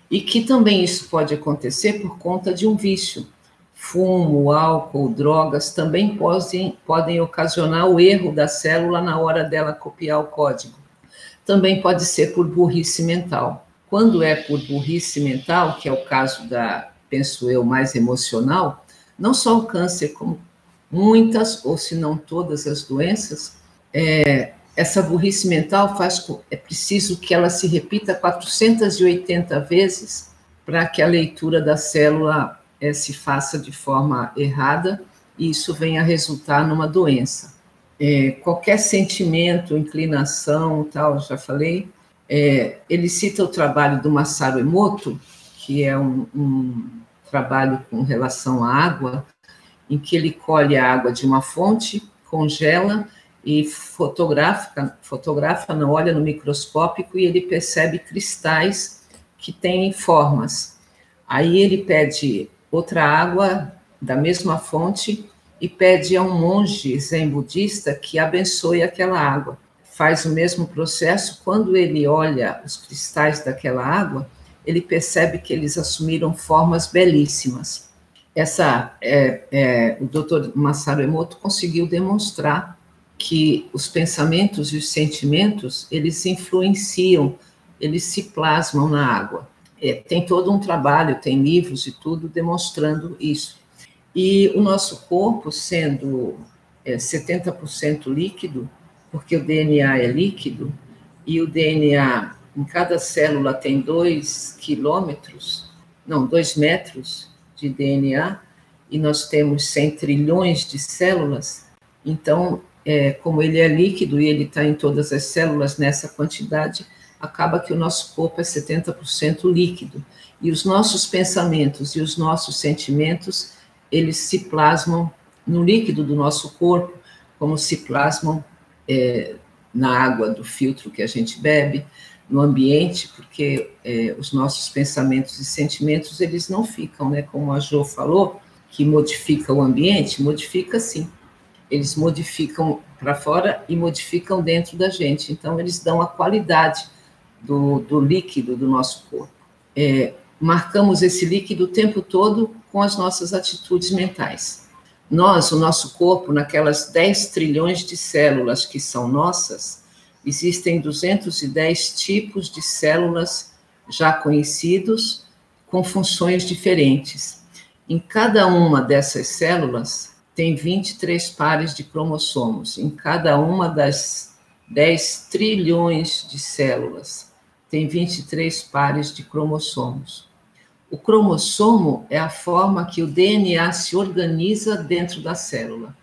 E que também isso pode acontecer por conta de um vício. Fumo, álcool, drogas também podem, podem ocasionar o erro da célula na hora dela copiar o código. Também pode ser por burrice mental. Quando é por burrice mental, que é o caso da, penso eu, mais emocional, não só o câncer, como muitas, ou se não todas as doenças, é, essa burrice mental faz é preciso que ela se repita 480 vezes para que a leitura da célula é, se faça de forma errada e isso venha a resultar numa doença. É, qualquer sentimento, inclinação, tal, já falei. É, ele cita o trabalho do Masaru Emoto, que é um, um trabalho com relação à água, em que ele colhe a água de uma fonte, congela e fotografa, fotografa, não olha no microscópico e ele percebe cristais que têm formas. Aí ele pede outra água da mesma fonte e pede a um monge zen budista que abençoe aquela água. Faz o mesmo processo, quando ele olha os cristais daquela água, ele percebe que eles assumiram formas belíssimas. Essa, é, é, o Dr. Masaru Emoto conseguiu demonstrar que os pensamentos e os sentimentos, eles influenciam, eles se plasmam na água. É, tem todo um trabalho, tem livros e tudo demonstrando isso. E o nosso corpo, sendo é, 70% líquido, porque o DNA é líquido, e o DNA em cada célula tem 2 quilômetros, não, 2 metros de DNA, e nós temos 100 trilhões de células, então é, como ele é líquido e ele está em todas as células nessa quantidade, acaba que o nosso corpo é 70% líquido. E os nossos pensamentos e os nossos sentimentos, eles se plasmam no líquido do nosso corpo, como se plasmam é, na água do filtro que a gente bebe, no ambiente, porque é, os nossos pensamentos e sentimentos, eles não ficam, né? Como a Jo falou, que modifica o ambiente, modifica sim eles modificam para fora e modificam dentro da gente. Então, eles dão a qualidade do, do líquido do nosso corpo. É, marcamos esse líquido o tempo todo com as nossas atitudes mentais. Nós, o nosso corpo, naquelas 10 trilhões de células que são nossas, existem 210 tipos de células já conhecidos com funções diferentes. Em cada uma dessas células tem 23 pares de cromossomos em cada uma das 10 trilhões de células. Tem 23 pares de cromossomos. O cromossomo é a forma que o DNA se organiza dentro da célula.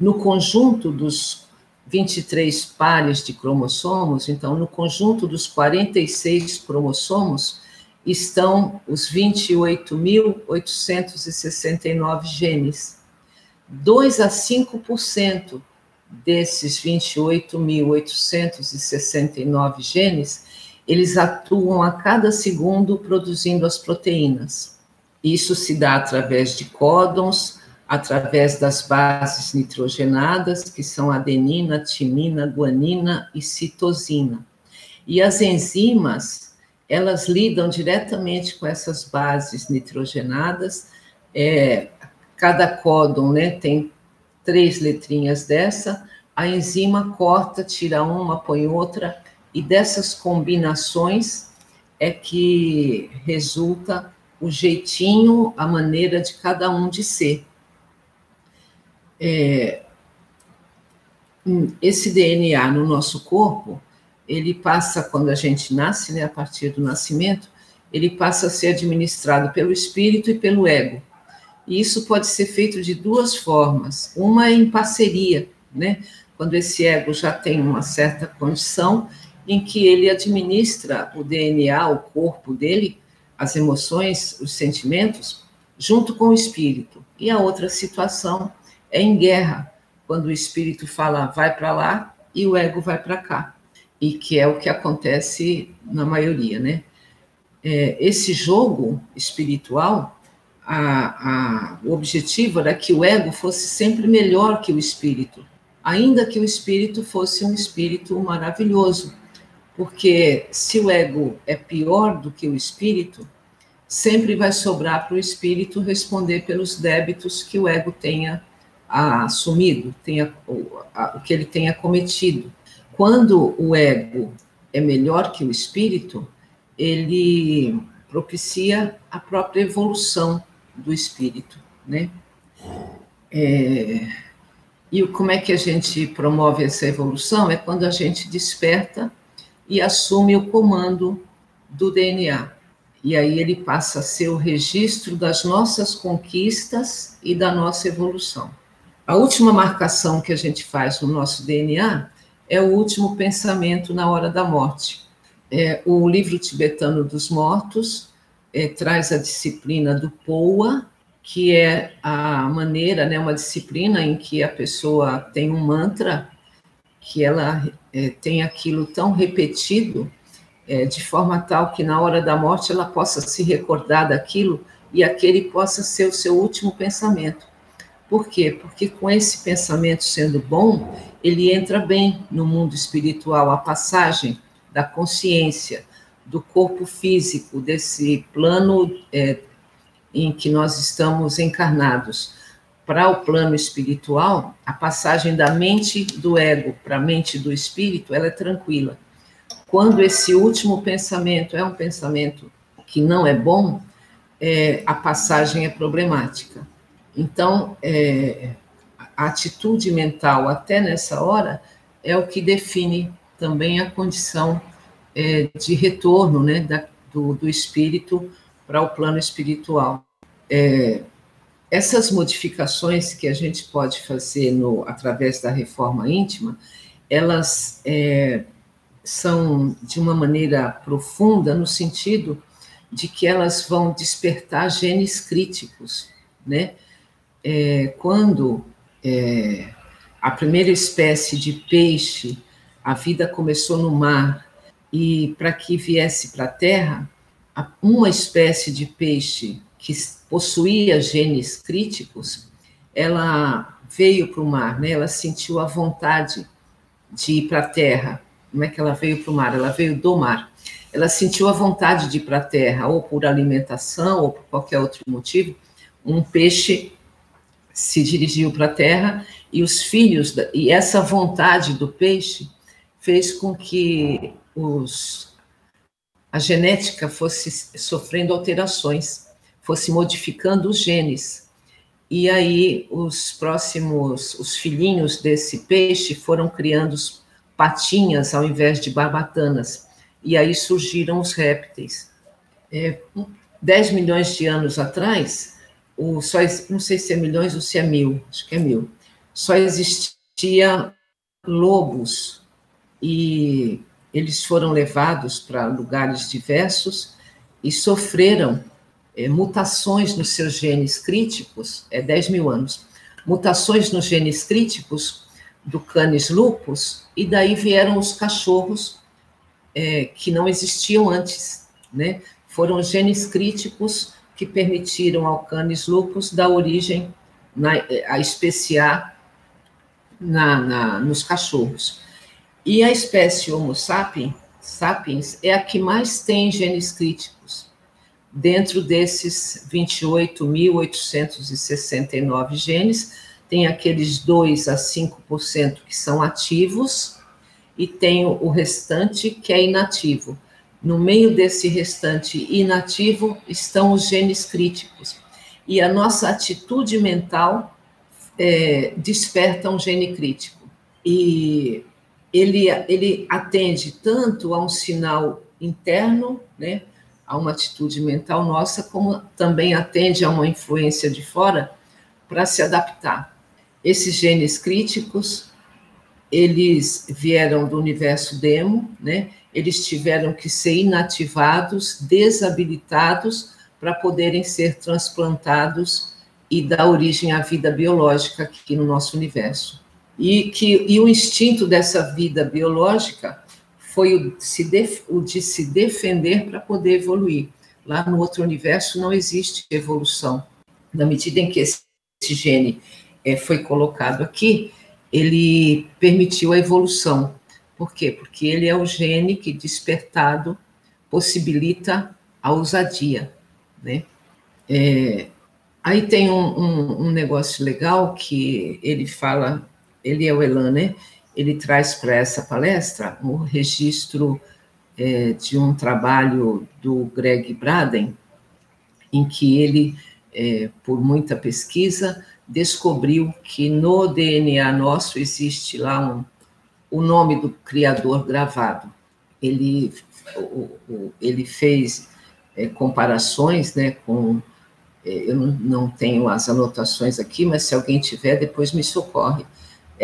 No conjunto dos 23 pares de cromossomos, então, no conjunto dos 46 cromossomos, estão os 28.869 genes 2 a 5% desses 28.869 genes, eles atuam a cada segundo produzindo as proteínas. Isso se dá através de códons, através das bases nitrogenadas, que são adenina, timina, guanina e citosina. E as enzimas, elas lidam diretamente com essas bases nitrogenadas, é, cada códon né, tem três letrinhas dessa, a enzima corta, tira uma, põe outra, e dessas combinações é que resulta o jeitinho, a maneira de cada um de ser. É, esse DNA no nosso corpo, ele passa, quando a gente nasce, né, a partir do nascimento, ele passa a ser administrado pelo espírito e pelo ego. E isso pode ser feito de duas formas. Uma é em parceria, né? Quando esse ego já tem uma certa condição em que ele administra o DNA, o corpo dele, as emoções, os sentimentos, junto com o espírito. E a outra situação é em guerra, quando o espírito fala vai para lá e o ego vai para cá, e que é o que acontece na maioria, né? É, esse jogo espiritual, a, a, o objetivo era que o ego fosse sempre melhor que o espírito, ainda que o espírito fosse um espírito maravilhoso, porque se o ego é pior do que o espírito, sempre vai sobrar para o espírito responder pelos débitos que o ego tenha assumido, tenha, o, que ele tenha cometido. Quando o ego é melhor que o espírito, ele propicia a própria evolução do espírito, né? É, e como é que a gente promove essa evolução? É quando a gente desperta e assume o comando do DNA. E aí ele passa a ser o registro das nossas conquistas e da nossa evolução. A última marcação que a gente faz no nosso DNA é o último pensamento na hora da morte. É, o livro tibetano dos mortos é, traz a disciplina do Poa, que é a maneira, né, uma disciplina em que a pessoa tem um mantra que ela é, tem aquilo tão repetido, é, de forma tal que na hora da morte ela possa se recordar daquilo e aquele possa ser o seu último pensamento. Por quê? Porque com esse pensamento sendo bom, ele entra bem no mundo espiritual, a passagem da consciência, do corpo físico, desse plano é, em que nós estamos encarnados para o plano espiritual, a passagem da mente do ego para a mente do espírito, ela é tranquila. Quando esse último pensamento é um pensamento que não é bom, é, a passagem é problemática. Então, é, a atitude mental até nessa hora é o que define também a condição é, de retorno né, da, do, do espírito para o plano espiritual. É, essas modificações que a gente pode fazer no, através da reforma íntima, elas é, são de uma maneira profunda no sentido de que elas vão despertar genes críticos, né? É, quando é, a primeira espécie de peixe, a vida começou no mar e para que viesse para a terra, uma espécie de peixe que possuía genes críticos, ela veio para o mar, né? ela sentiu a vontade de ir para a terra. Como é que ela veio para o mar? Ela veio do mar. Ela sentiu a vontade de ir para a terra, ou por alimentação, ou por qualquer outro motivo. Um peixe se dirigiu para a terra e os filhos, e essa vontade do peixe fez com que os, a genética fosse sofrendo alterações fosse modificando os genes. E aí os próximos, os filhinhos desse peixe foram criando patinhas ao invés de barbatanas. E aí surgiram os répteis. É, 10 milhões de anos atrás, o, só, não sei se é milhões ou se é mil, acho que é mil, só existia lobos e eles foram levados para lugares diversos e sofreram é, mutações nos seus genes críticos, é 10 mil anos, mutações nos genes críticos do canis lupus, e daí vieram os cachorros é, que não existiam antes, né? Foram genes críticos que permitiram ao canis lupus dar origem na, a especiar na, na, nos cachorros. E a espécie Homo sapiens, sapiens é a que mais tem genes críticos Dentro desses 28.869 genes, tem aqueles 2 a 5% que são ativos e tem o restante que é inativo. No meio desse restante inativo estão os genes críticos. E a nossa atitude mental é, desperta um gene crítico. E ele, ele atende tanto a um sinal interno, né, a uma atitude mental nossa, como também atende a uma influência de fora para se adaptar. Esses genes críticos, eles vieram do universo demo, né? Eles tiveram que ser inativados, desabilitados para poderem ser transplantados e dá origem à vida biológica aqui no nosso universo. E, que, e o instinto dessa vida biológica foi o, se def, o de se defender para poder evoluir. Lá no outro universo não existe evolução. Na medida em que esse, esse gene é, foi colocado aqui, ele permitiu a evolução. Por quê? Porque ele é o gene que, despertado, possibilita a ousadia, né? É, aí tem um, um, um, negócio legal que ele fala, ele é o Elan, né? Ele traz para essa palestra o registro é, de um trabalho do Greg Braden, em que ele, é, por muita pesquisa, descobriu que no DNA nosso existe lá um, o nome do criador gravado. Ele, o, o, ele fez é, comparações né, com. É, eu não tenho as anotações aqui, mas se alguém tiver, depois me socorre.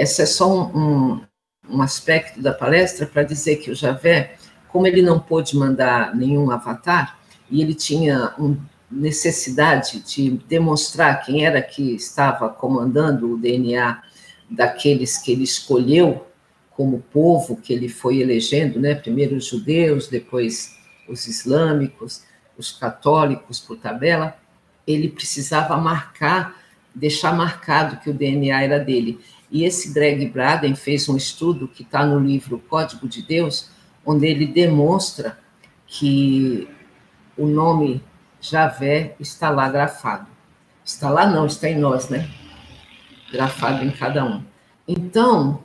Esse é só um, um, um aspecto da palestra para dizer que o Javé, como ele não pôde mandar nenhum avatar, e ele tinha um, necessidade de demonstrar quem era que estava comandando o DNA daqueles que ele escolheu como povo que ele foi elegendo, né? Primeiro os judeus, depois os islâmicos, os católicos por tabela. Ele precisava marcar, deixar marcado que o DNA era dele. E esse Greg Braden fez um estudo que está no livro Código de Deus, onde ele demonstra que o nome Javé está lá grafado. Está lá não, está em nós, né? Grafado em cada um. Então,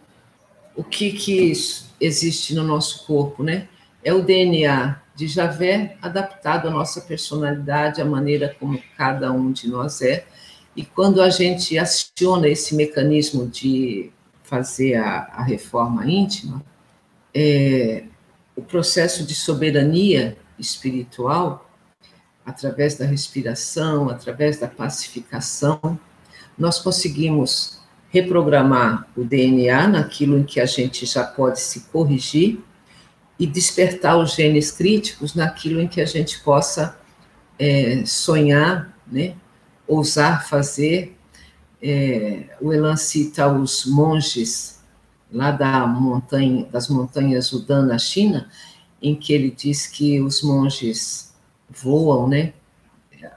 o que, que existe no nosso corpo, né? É o DNA de Javé adaptado à nossa personalidade, à maneira como cada um de nós é. E quando a gente aciona esse mecanismo de fazer a, a reforma íntima, é, o processo de soberania espiritual através da respiração, através da pacificação, nós conseguimos reprogramar o DNA naquilo em que a gente já pode se corrigir e despertar os genes críticos naquilo em que a gente possa é, sonhar, né, ousar fazer. É, o Elan cita os monges lá da montanha, das montanhas Udan na China, em que ele diz que os monges voam, né,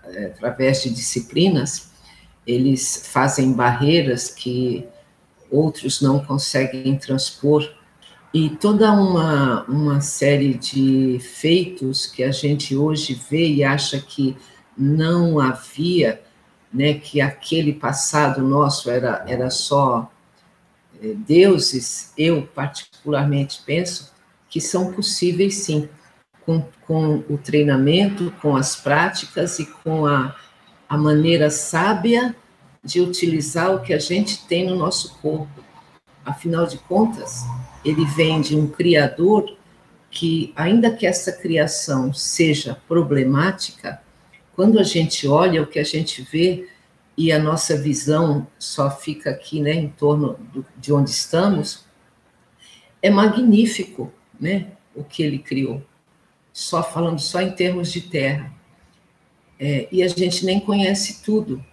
é, através de disciplinas, eles fazem barreiras que outros não conseguem transpor e toda uma, uma série de feitos que a gente hoje vê e acha que não havia, né, que aquele passado nosso era, era só é, deuses, eu particularmente penso que são possíveis sim com, com o treinamento, com as práticas e com a, a maneira sábia de utilizar o que a gente tem no nosso corpo. Afinal de contas, ele vem de um Criador que, ainda que essa criação seja problemática, quando a gente olha o que a gente vê e a nossa visão só fica aqui, né, em torno do, de onde estamos, é magnífico, né, o que ele criou só falando só em termos de terra. É, e a gente nem conhece tudo.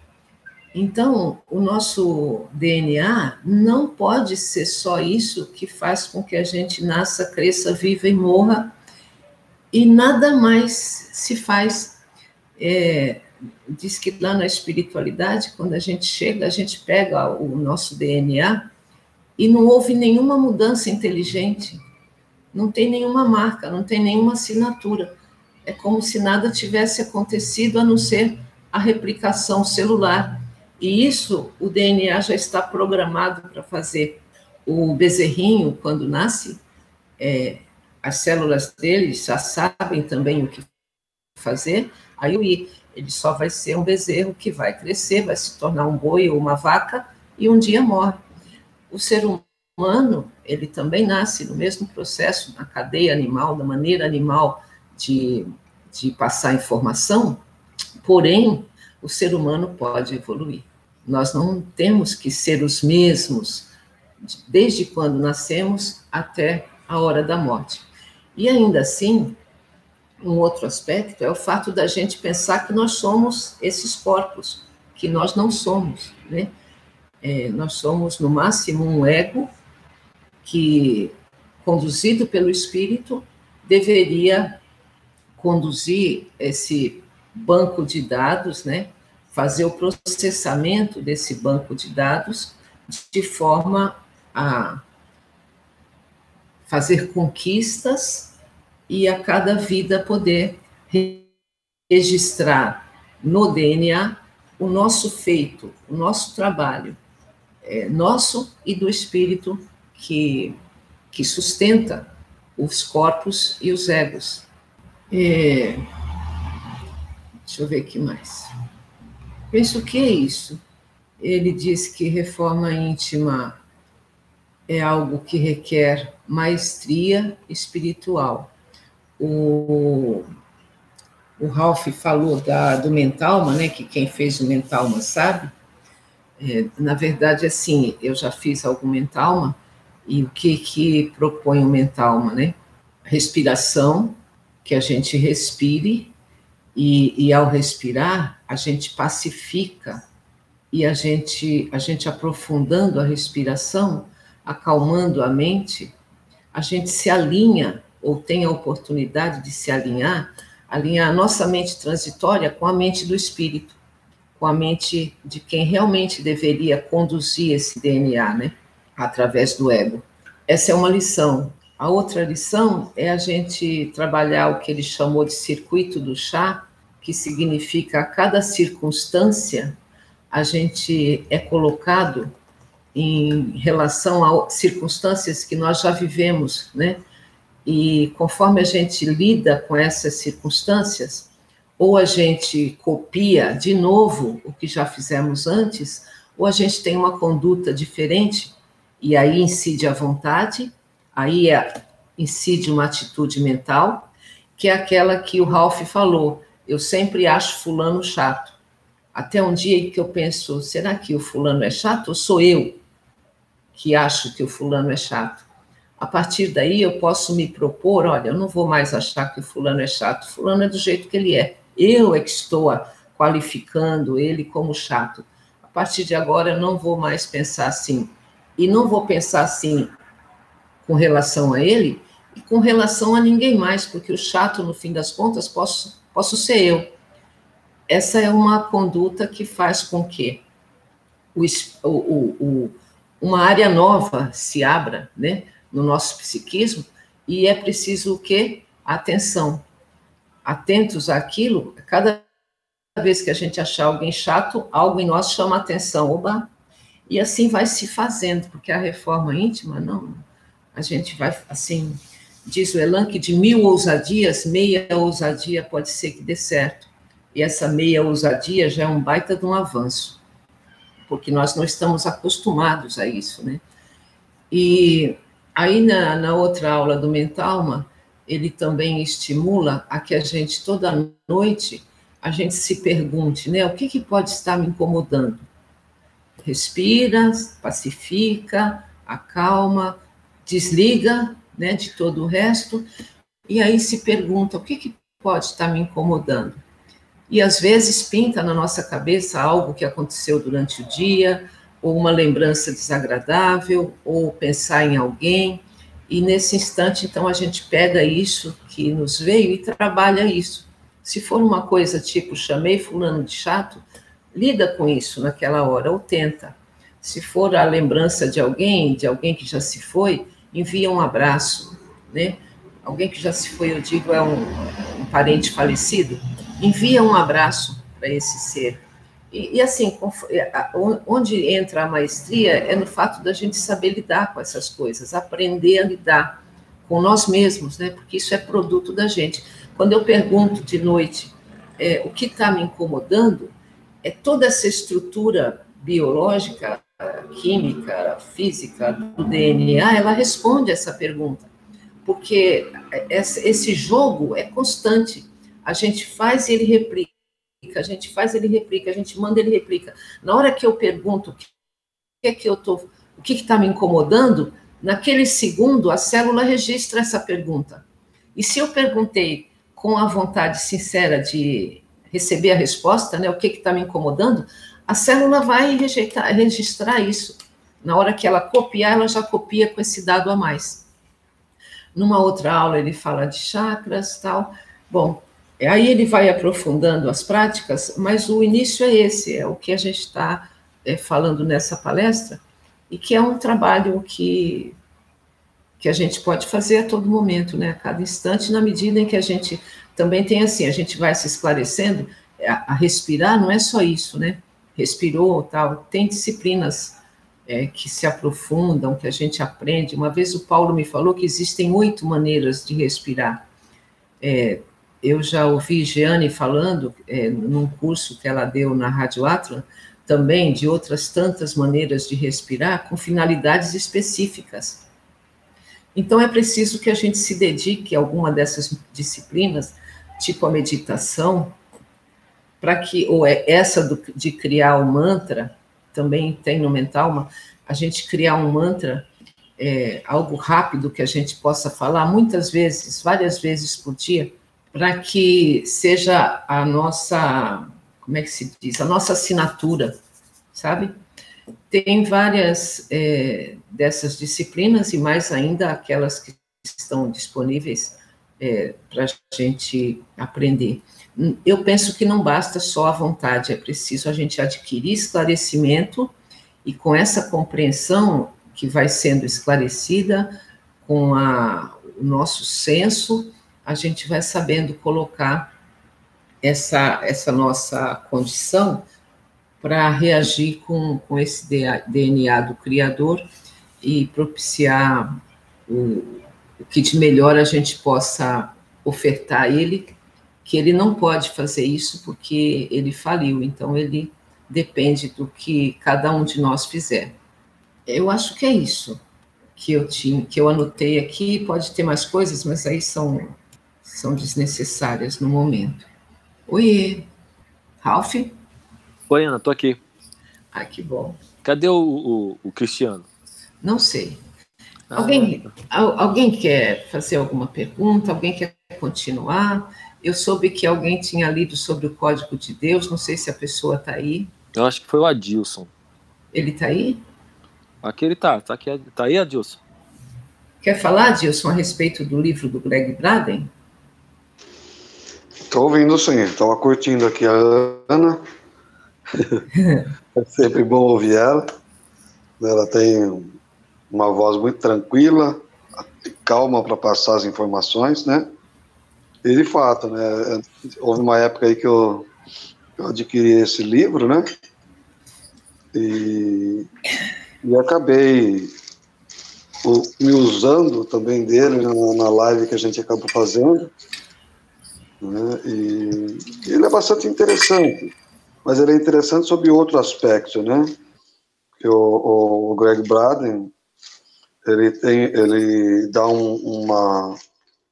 Então, o nosso DNA não pode ser só isso que faz com que a gente nasça, cresça, viva e morra, e nada mais se faz. É, diz que lá na espiritualidade, quando a gente chega, a gente pega o nosso DNA e não houve nenhuma mudança inteligente não tem nenhuma marca, não tem nenhuma assinatura. É como se nada tivesse acontecido a não ser a replicação celular. E isso o DNA já está programado para fazer. O bezerrinho, quando nasce, é, as células dele já sabem também o que fazer, aí ele só vai ser um bezerro que vai crescer, vai se tornar um boi ou uma vaca e um dia morre. O ser humano, ele também nasce no mesmo processo, na cadeia animal, da maneira animal de, de passar informação, porém, o ser humano pode evoluir. Nós não temos que ser os mesmos desde quando nascemos até a hora da morte. E ainda assim, um outro aspecto é o fato da gente pensar que nós somos esses corpos, que nós não somos, né? É, nós somos, no máximo, um ego que, conduzido pelo espírito, deveria conduzir esse banco de dados, né? Fazer o processamento desse banco de dados de forma a fazer conquistas e a cada vida poder registrar no DNA o nosso feito, o nosso trabalho, é, nosso e do espírito que, que sustenta os corpos e os egos. É, deixa eu ver aqui mais. Penso que é isso. Ele diz que reforma íntima é algo que requer maestria espiritual. O, o Ralph falou da, do Mentalma, né, que quem fez o Mentalma sabe. É, na verdade, assim, eu já fiz algum Mentalma, e o que, que propõe o Mentalma, né? Respiração, que a gente respire, e, e ao respirar, a gente pacifica, e a gente, a gente aprofundando a respiração, acalmando a mente, a gente se alinha, ou tem a oportunidade de se alinhar, alinhar a nossa mente transitória com a mente do espírito, com a mente de quem realmente deveria conduzir esse DNA, né? Através do ego. Essa é uma lição. A outra lição é a gente trabalhar o que ele chamou de circuito do chá, que significa a cada circunstância a gente é colocado em relação a circunstâncias que nós já vivemos, né? E conforme a gente lida com essas circunstâncias, ou a gente copia de novo o que já fizemos antes, ou a gente tem uma conduta diferente, e aí incide a vontade, aí é, incide uma atitude mental, que é aquela que o Ralph falou, eu sempre acho fulano chato. Até um dia que eu penso, será que o fulano é chato ou sou eu que acho que o fulano é chato. A partir daí eu posso me propor, olha, eu não vou mais achar que fulano é chato, fulano é do jeito que ele é. Eu é que estou qualificando ele como chato. A partir de agora eu não vou mais pensar assim. E não vou pensar assim com relação a ele e com relação a ninguém mais, porque o chato, no fim das contas, posso, posso ser eu. Essa é uma conduta que faz com que o, o, o uma área nova se abra, né, no nosso psiquismo, e é preciso o quê? Atenção. Atentos àquilo, cada vez que a gente achar alguém chato, algo em nós chama atenção, oba, e assim vai se fazendo, porque a reforma íntima, não, a gente vai, assim, diz o Elan que de mil ousadias, meia ousadia pode ser que dê certo, e essa meia ousadia já é um baita de um avanço porque nós não estamos acostumados a isso, né? E aí na, na outra aula do Mentalma, ele também estimula a que a gente toda noite a gente se pergunte, né? O que, que pode estar me incomodando? Respira, pacifica, acalma, desliga, né, de todo o resto, e aí se pergunta o que, que pode estar me incomodando e às vezes pinta na nossa cabeça algo que aconteceu durante o dia, ou uma lembrança desagradável, ou pensar em alguém, e nesse instante, então, a gente pega isso que nos veio e trabalha isso. Se for uma coisa tipo, chamei fulano de chato, lida com isso naquela hora, ou tenta. Se for a lembrança de alguém, de alguém que já se foi, envia um abraço, né? Alguém que já se foi, eu digo, é um, um parente falecido, envia um abraço para esse ser. E, e, assim, onde entra a maestria é no fato da gente saber lidar com essas coisas, aprender a lidar com nós mesmos, né? Porque isso é produto da gente. Quando eu pergunto de noite é, o que está me incomodando, é toda essa estrutura biológica, química, física do DNA, ela responde essa pergunta, porque esse jogo é constante a gente faz e ele replica, a gente faz ele replica, a gente manda ele replica. Na hora que eu pergunto o que é que eu tô, o que está me incomodando, naquele segundo a célula registra essa pergunta. E se eu perguntei com a vontade sincera de receber a resposta, né? O que está me incomodando? A célula vai rejeitar, registrar isso. Na hora que ela copiar, ela já copia com esse dado a mais. Numa outra aula ele fala de chakras, tal. Bom, aí ele vai aprofundando as práticas, mas o início é esse, é o que a gente está é, falando nessa palestra e que é um trabalho que que a gente pode fazer a todo momento, né, a cada instante, na medida em que a gente também tem assim, a gente vai se esclarecendo, a, a respirar não é só isso, né, respirou, tal, tem disciplinas é, que se aprofundam, que a gente aprende. Uma vez o Paulo me falou que existem oito maneiras de respirar. É, eu já ouvi Jeane falando, é, num curso que ela deu na Rádio Atlan, também de outras tantas maneiras de respirar com finalidades específicas. Então é preciso que a gente se dedique a alguma dessas disciplinas, tipo a meditação, para que, ou é essa do, de criar o mantra, também tem no Mentalma, a gente criar um mantra, é, algo rápido que a gente possa falar muitas vezes, várias vezes por dia, para que seja a nossa, como é que se diz, a nossa assinatura, sabe? Tem várias é, dessas disciplinas e mais ainda aquelas que estão disponíveis é, para a gente aprender. Eu penso que não basta só a vontade, é preciso a gente adquirir esclarecimento e com essa compreensão que vai sendo esclarecida, com a, o nosso senso, a gente vai sabendo colocar essa, essa nossa condição para reagir com, com esse DNA do Criador e propiciar o, o que de melhor a gente possa ofertar a ele, que ele não pode fazer isso porque ele faliu, então ele depende do que cada um de nós fizer. Eu acho que é isso que eu tinha, que eu anotei aqui, pode ter mais coisas, mas aí são são desnecessárias no momento. Oi, Ralph? Oi, Ana, tô aqui. Ah, que bom. Cadê o, o, o Cristiano? Não sei. Ah, alguém, tá. alguém quer fazer alguma pergunta? Alguém quer continuar? Eu soube que alguém tinha lido sobre o Código de Deus, não sei se a pessoa está aí. Eu acho que foi o Adilson. Ele está aí? Aqui ele está, tá, aqui, tá aí, Adilson. Quer falar, Adilson, a respeito do livro do Greg Braden? Estou ouvindo sim, estava curtindo aqui a Ana. é sempre bom ouvir ela. Ela tem uma voz muito tranquila, calma para passar as informações, né? E de fato, né? Houve uma época aí que eu, eu adquiri esse livro, né? E, e acabei o, me usando também dele na, na live que a gente acabou fazendo. Né? E ele é bastante interessante mas ele é interessante sob outro aspecto, né? Que o, o Greg Braden ele tem, ele dá um, uma,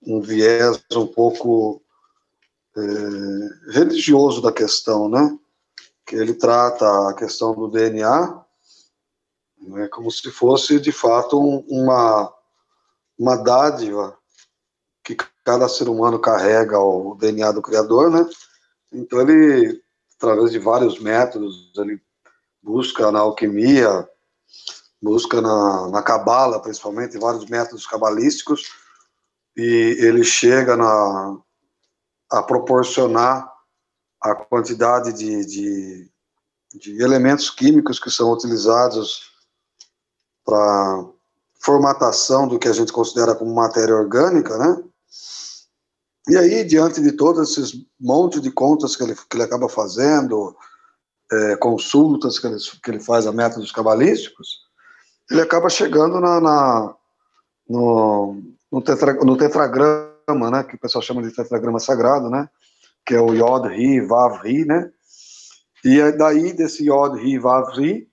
um viés um pouco é, religioso da questão, né? Que ele trata a questão do DNA né, como se fosse de fato um, uma uma dádiva que cada ser humano carrega o DNA do Criador, né? Então ele através de vários métodos, ele busca na alquimia, busca na, cabala, principalmente, vários métodos cabalísticos, e ele chega na, a proporcionar a quantidade de, de, de elementos químicos que são utilizados para formatação do que a gente considera como matéria orgânica, né? E aí, diante de todos esses monte de contas que ele, que ele acaba fazendo, é, consultas que ele, que ele faz a métodos cabalísticos, ele acaba chegando na, na no, no, tetra, no, tetragrama, né, que o pessoal chama de tetragrama sagrado, né, que é o Yod, Ri, Vav, Ri, né, e é daí desse Yod, Ri, Vav, Ri,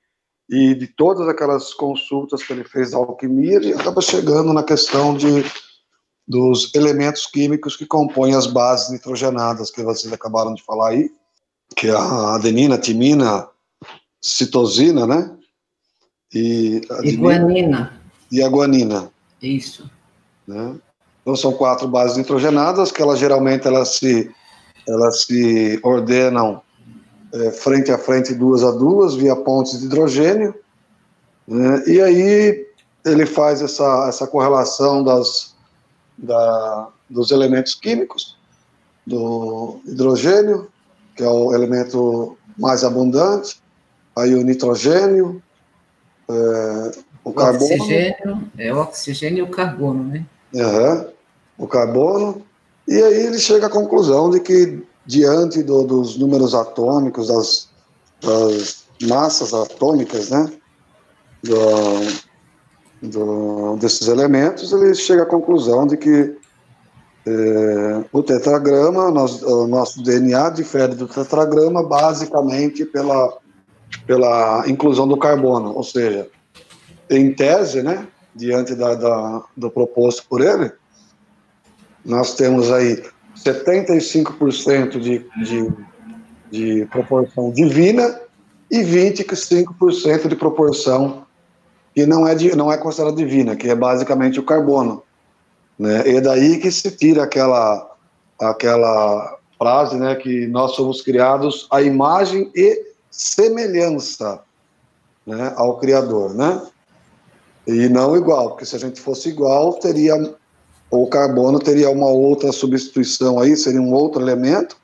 e de todas aquelas consultas que ele fez da alquimia, ele acaba chegando na questão de dos elementos químicos que compõem as bases nitrogenadas que vocês acabaram de falar aí, que é a adenina, timina, citosina, né? E, e guanina. E a guanina. Isso. Né? Então são quatro bases nitrogenadas que elas geralmente elas se elas se ordenam é, frente a frente, duas a duas, via pontes de hidrogênio, né? e aí ele faz essa, essa correlação das, da, dos elementos químicos, do hidrogênio, que é o elemento mais abundante, aí o nitrogênio, é, o, o carbono. Oxigênio, é o oxigênio e o carbono, né? Uhum, o carbono. E aí ele chega à conclusão de que, diante do, dos números atômicos, das, das, massas atômicas, né? Do, do, desses elementos, ele chega à conclusão de que é, o tetragrama, o nosso DNA difere do tetragrama basicamente pela, pela inclusão do carbono, ou seja, em tese, né, diante da, da, do proposto por ele, nós temos aí 75% de, de, de proporção divina e 25% de proporção que não é, não é considerada divina, que é basicamente o carbono. Né? E é daí que se tira aquela, aquela frase né, que nós somos criados à imagem e semelhança né, ao Criador. Né? E não igual, porque se a gente fosse igual, teria o carbono teria uma outra substituição aí, seria um outro elemento,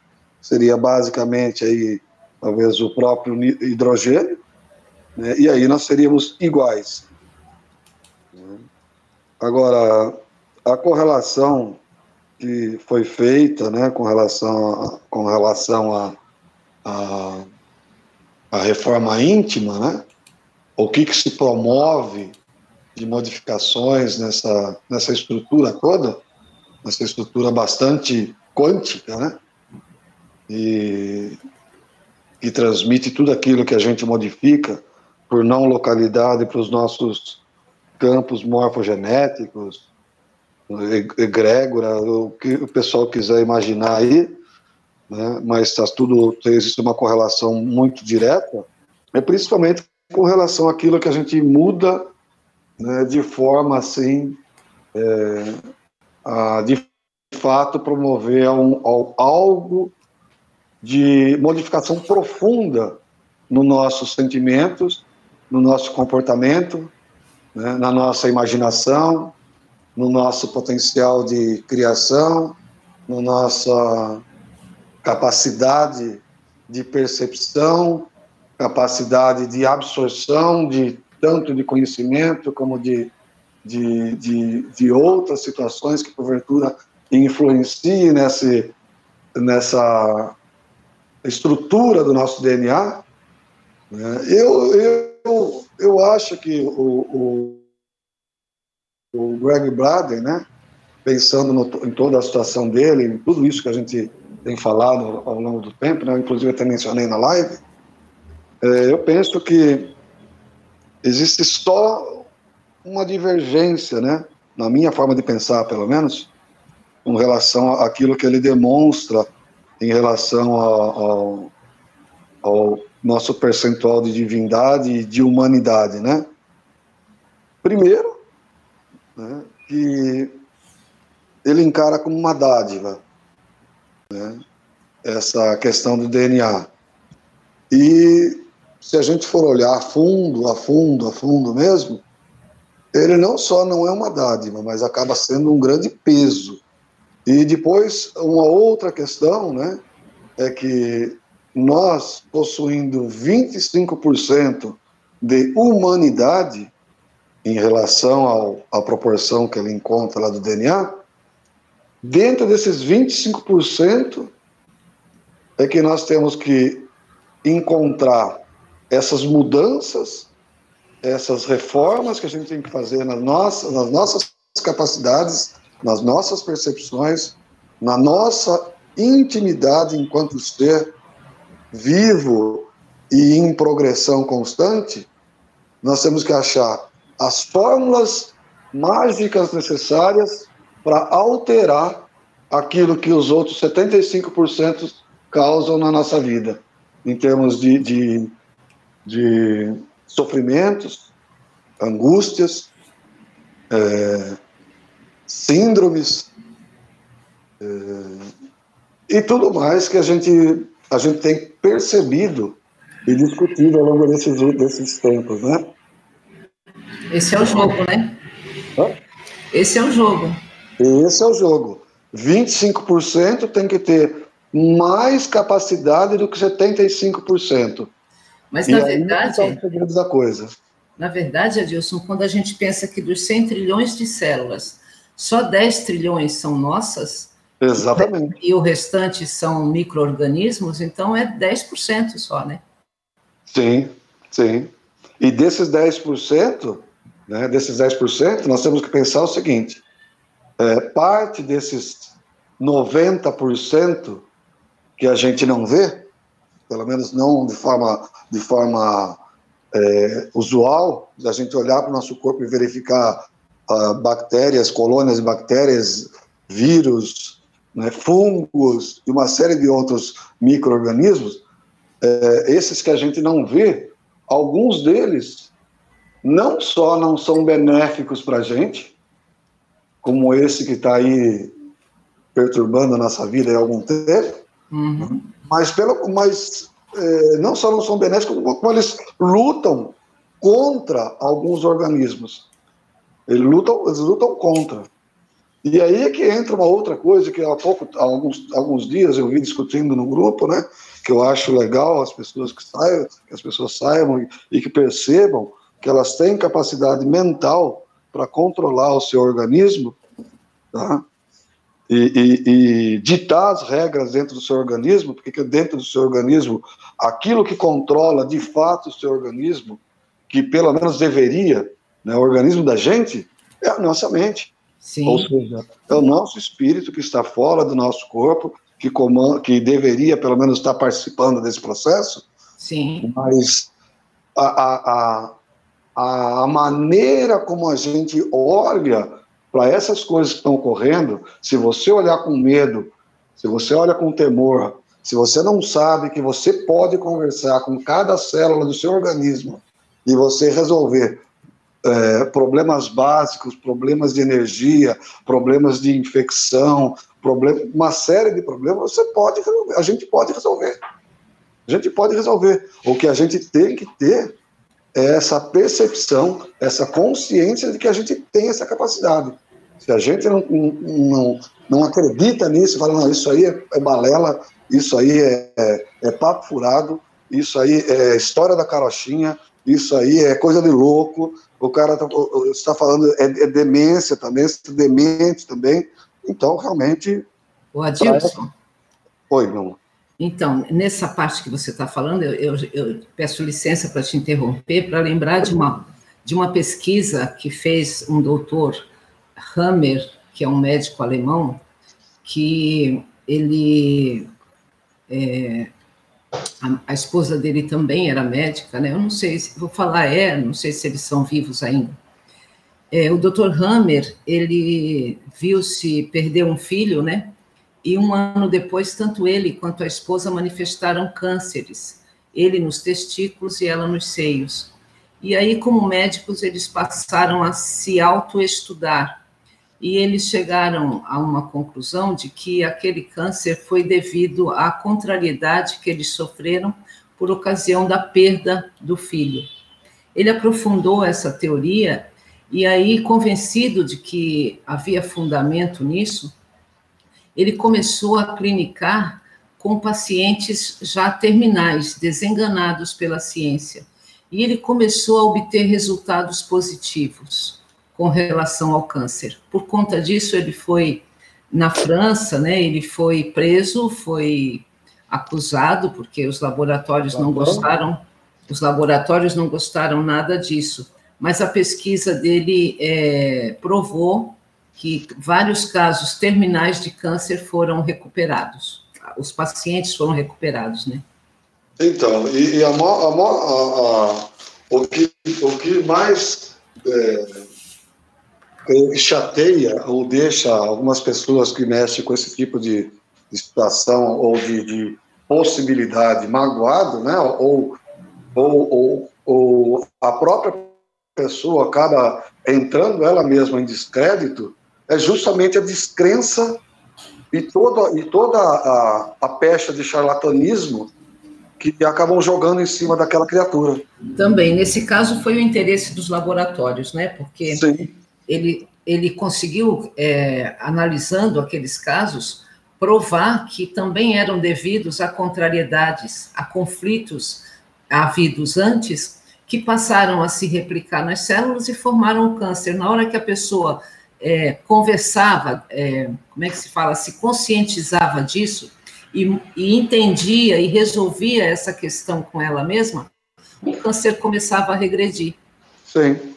seria basicamente aí talvez o próprio hidrogênio, né? e aí nós seríamos iguais. Agora, a correlação que foi feita, né, com relação a, com relação a, a, a reforma íntima, né, o que que se promove de modificações nessa, nessa estrutura toda, nessa estrutura bastante quântica, né? E que transmite tudo aquilo que a gente modifica por não localidade para os nossos campos morfogenéticos, egrégora, o que o pessoal quiser imaginar aí, né? mas está tudo, existe uma correlação muito direta, é principalmente com relação àquilo que a gente muda né, de forma assim é, a de fato promover um, algo de modificação profunda nos nossos sentimentos, no nosso comportamento, né, na nossa imaginação, no nosso potencial de criação, na nossa capacidade de percepção, capacidade de absorção de tanto de conhecimento como de, de, de, de outras situações que, porventura, influenciem nessa, nessa estrutura do nosso DNA. Né? Eu, eu, eu acho que o, o, o Greg Braden, né, pensando no, em toda a situação dele, em tudo isso que a gente tem falado ao longo do tempo, né, inclusive até mencionei na live, é, eu penso que existe só uma divergência, né, na minha forma de pensar, pelo menos, com relação àquilo que ele demonstra em relação ao, ao nosso percentual de divindade e de humanidade, né? Primeiro, né, que ele encara como uma dádiva, né, essa questão do DNA. E se a gente for olhar a fundo, a fundo, a fundo mesmo, ele não só não é uma dádiva, mas acaba sendo um grande peso. E depois, uma outra questão, né, é que nós, possuindo 25% de humanidade em relação ao, à proporção que ele encontra lá do DNA, dentro desses 25% é que nós temos que encontrar essas mudanças, essas reformas que a gente tem que fazer nas nossas, nas nossas capacidades, nas nossas percepções, na nossa intimidade enquanto ser vivo e em progressão constante, nós temos que achar as fórmulas mágicas necessárias para alterar aquilo que os outros 75% causam na nossa vida, em termos de, de de sofrimentos, angústias, é, síndromes, é, e tudo mais que a gente, a gente tem percebido e discutido ao longo desses, desses tempos, né? Esse é o jogo, né? Hã? Esse é o jogo. Esse é o jogo. 25% tem que ter mais capacidade do que 75%. Mas, e na verdade. É o da coisa. Na verdade, Adilson, quando a gente pensa que dos 100 trilhões de células, só 10 trilhões são nossas. Exatamente. E o restante são micro-organismos, então é 10% só, né? Sim, sim. E desses 10%, né, desses 10%, nós temos que pensar o seguinte: é, parte desses 90% que a gente não vê, pelo menos não de forma, de forma é, usual, da gente olhar para o nosso corpo e verificar uh, bactérias, colônias de bactérias, vírus, né, fungos e uma série de outros micro-organismos, é, esses que a gente não vê, alguns deles não só não são benéficos para a gente, como esse que está aí perturbando a nossa vida há algum tempo, uhum. mas, pelo, mas é, não só não são benéficos, como eles lutam contra alguns organismos. Eles lutam, eles lutam contra. E aí é que entra uma outra coisa que há pouco, há alguns, alguns dias eu vi discutindo no grupo, né? Que eu acho legal as pessoas que saibam, que as pessoas saibam e, e que percebam que elas têm capacidade mental para controlar o seu organismo, tá? E, e, e, ditar as regras dentro do seu organismo, porque dentro do seu organismo, aquilo que controla de fato o seu organismo, que pelo menos deveria, né, o organismo da gente, é a nossa mente. Sim. Ou seja, é o nosso espírito que está fora do nosso corpo, que, comanda, que deveria pelo menos estar participando desse processo. Sim. Mas a, a, a, a maneira como a gente olha para essas coisas que estão ocorrendo, se você olhar com medo, se você olha com temor, se você não sabe que você pode conversar com cada célula do seu organismo e você resolver é, problemas básicos, problemas de energia, problemas de infecção, uma série de problemas, você pode resolver, a gente pode resolver. A gente pode resolver. O que a gente tem que ter é essa percepção, essa consciência de que a gente tem essa capacidade. Se a gente não, não, não acredita nisso, fala, não, isso aí é, é balela, isso aí é, é, é, papo furado, isso aí é história da carochinha, isso aí é coisa de louco, o cara está tá falando, é, é, demência também, é demente também, então realmente... O Adilson... Oi, meu Então, nessa parte que você está falando, eu, eu, eu, peço licença para te interromper, para lembrar de uma, de uma pesquisa que fez um doutor Hammer, que é um médico alemão, que ele. É, a, a, esposa dele também era médica, né? Eu não sei, se, vou falar é, não sei se eles são vivos ainda. É, o Dr. Hammer, ele viu-se perder um filho, né? E um ano depois, tanto ele quanto a esposa manifestaram cânceres, ele nos testículos e ela nos seios. E aí, como médicos, eles passaram a se autoestudar e eles chegaram a uma conclusão de que aquele câncer foi devido à contrariedade que eles sofreram por ocasião da perda do filho. Ele aprofundou essa teoria e aí, convencido de que havia fundamento nisso, ele começou a clinicar com pacientes já terminais, desenganados pela ciência. E ele começou a obter resultados positivos com relação ao câncer. Por conta disso, ele foi na França, né? Ele foi preso, foi acusado porque os laboratórios não gostaram, os laboratórios não gostaram nada disso. Mas a pesquisa dele é, provou que vários casos terminais de câncer foram recuperados. Os pacientes foram recuperados, né? Então, e, e a, a, a, o, que, o que mais é, chateia ou deixa algumas pessoas que mexem com esse tipo de, de situação ou de, de, possibilidade magoado, né? Ou, ou, ou, ou a própria pessoa acaba entrando ela mesma em descrédito, é justamente a descrença e toda, e toda a, a pecha de charlatanismo que acabam jogando em cima daquela criatura. Também, nesse caso, foi o interesse dos laboratórios, né? Porque Sim. Ele, ele conseguiu, é, analisando aqueles casos, provar que também eram devidos a contrariedades, a conflitos havidos antes, que passaram a se replicar nas células e formaram o câncer. Na hora que a pessoa é, conversava, é, como é que se fala, se conscientizava disso e, e entendia e resolvia essa questão com ela mesma, o câncer começava a regredir. Sim.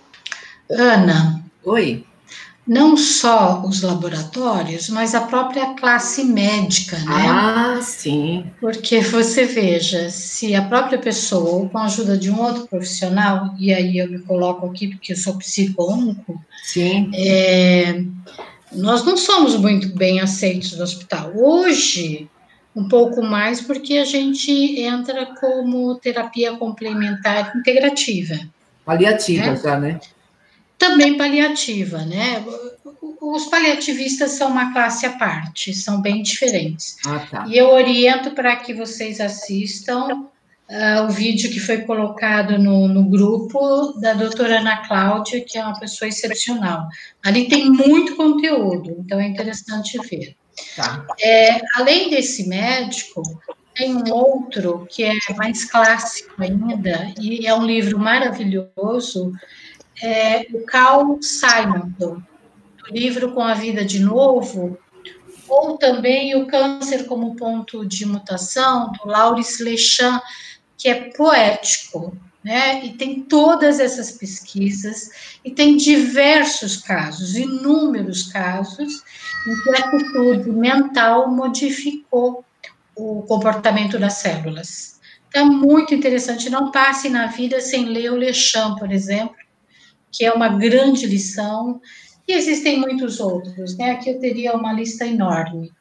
Ana, Oi? não só os laboratórios, mas a própria classe médica, né? Ah, sim. Porque você veja, se a própria pessoa, ou com a ajuda de um outro profissional, e aí eu me coloco aqui porque eu sou psico-onco, Sim. é, nós não somos muito bem aceitos no hospital. Hoje, um pouco mais, porque a gente entra como terapia complementar integrativa. Paliativa É. já, né? Também paliativa, né? Os paliativistas são uma classe à parte, são bem diferentes. Ah, tá. E eu oriento para que vocês assistam ah, o vídeo que foi colocado no, no grupo da doutora Ana Cláudia, que é uma pessoa excepcional. Ali tem muito conteúdo, então é interessante ver. Tá. É, além desse médico, tem um outro que é mais clássico ainda, e é um livro maravilhoso, é o Carl Simonton, o livro Com a Vida de Novo, ou também o Câncer como Ponto de Mutação, do Laurence Lechamp, que é poético, né? E tem todas essas pesquisas, e tem diversos casos, inúmeros casos, em que a atitude mental modificou o comportamento das células. Então, é muito interessante. Não passe na vida sem ler o Lechamp, por exemplo, que é uma grande lição. E existem muitos outros, né? Aqui eu teria uma lista enorme.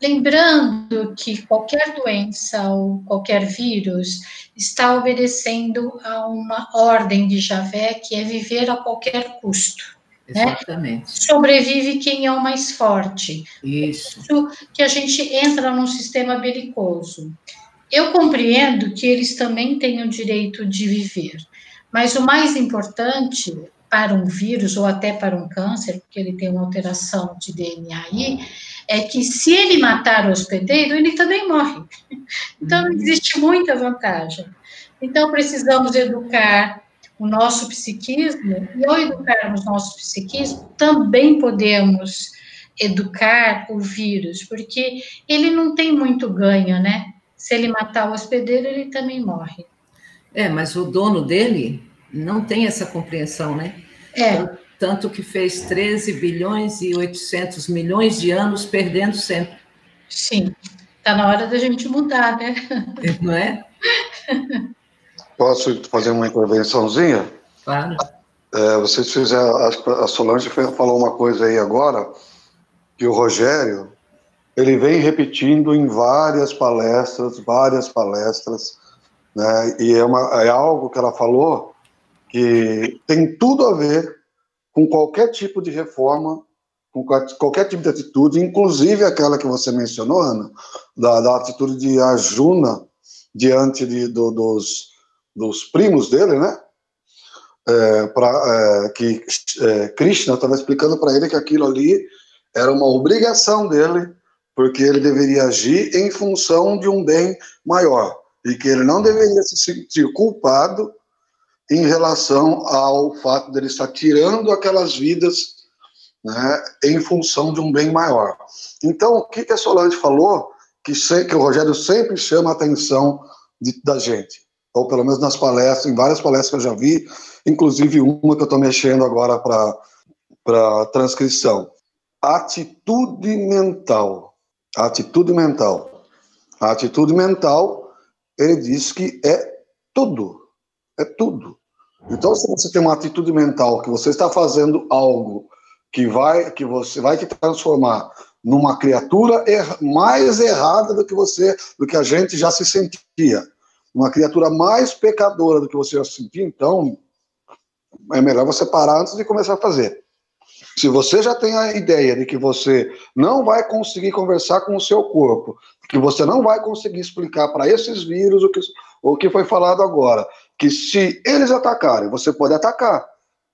Lembrando que qualquer doença ou qualquer vírus está obedecendo a uma ordem de Javé, que é viver a qualquer custo. né? Exatamente. Sobrevive quem é o mais forte Isso. isso que a gente entra num sistema belicoso. Eu compreendo que eles também têm o direito de viver, mas o mais importante para um vírus ou até para um câncer, porque ele tem uma alteração de DNA aí, é que se ele matar o hospedeiro, ele também morre. Então, existe muita vantagem. Então, precisamos educar o nosso psiquismo, e ao educarmos nosso psiquismo, também podemos educar o vírus, porque ele não tem muito ganho, né? Se ele matar o hospedeiro, ele também morre. É, mas o dono dele não tem essa compreensão, né? É, Tanto que fez 13 bilhões e 800 milhões de anos perdendo sempre, sim. Está na hora da gente mudar, né? não é? Posso fazer uma intervençãozinha? Claro. É, vocês fizeram, acho que a Solange falou uma coisa aí agora, que o Rogério, ele vem repetindo em várias palestras, várias palestras, né, e é, uma, é algo que ela falou que tem tudo a ver com qualquer tipo de reforma, com qual- qualquer tipo de atitude, inclusive aquela que você mencionou, Ana, da, da atitude de Arjuna diante de, do- dos, dos primos dele, né? é, é, que é, Krishna estava explicando para ele que aquilo ali era uma obrigação dele, porque ele deveria agir em função de um bem maior e que ele não deveria se sentir culpado em relação ao fato dele estar tirando aquelas vidas né, em função de um bem maior. Então, o que, que a Solange falou, que, que o Rogério sempre chama a atenção de, da gente, ou pelo menos nas palestras, em várias palestras que eu já vi, inclusive uma que eu estou mexendo agora para transcrição. Atitude mental. Atitude mental. A atitude mental, ele diz que é tudo. É tudo. Então, se você tem uma atitude mental que você está fazendo algo que vai que você vai te transformar numa criatura er, mais errada do que você, do que a gente já se sentia, uma criatura mais pecadora do que você já se sentia, então é melhor você parar antes de começar a fazer. Se você já tem a ideia de que você não vai conseguir conversar com o seu corpo, que você não vai conseguir explicar para esses vírus o que, o que foi falado agora, que se eles atacarem, você pode atacar.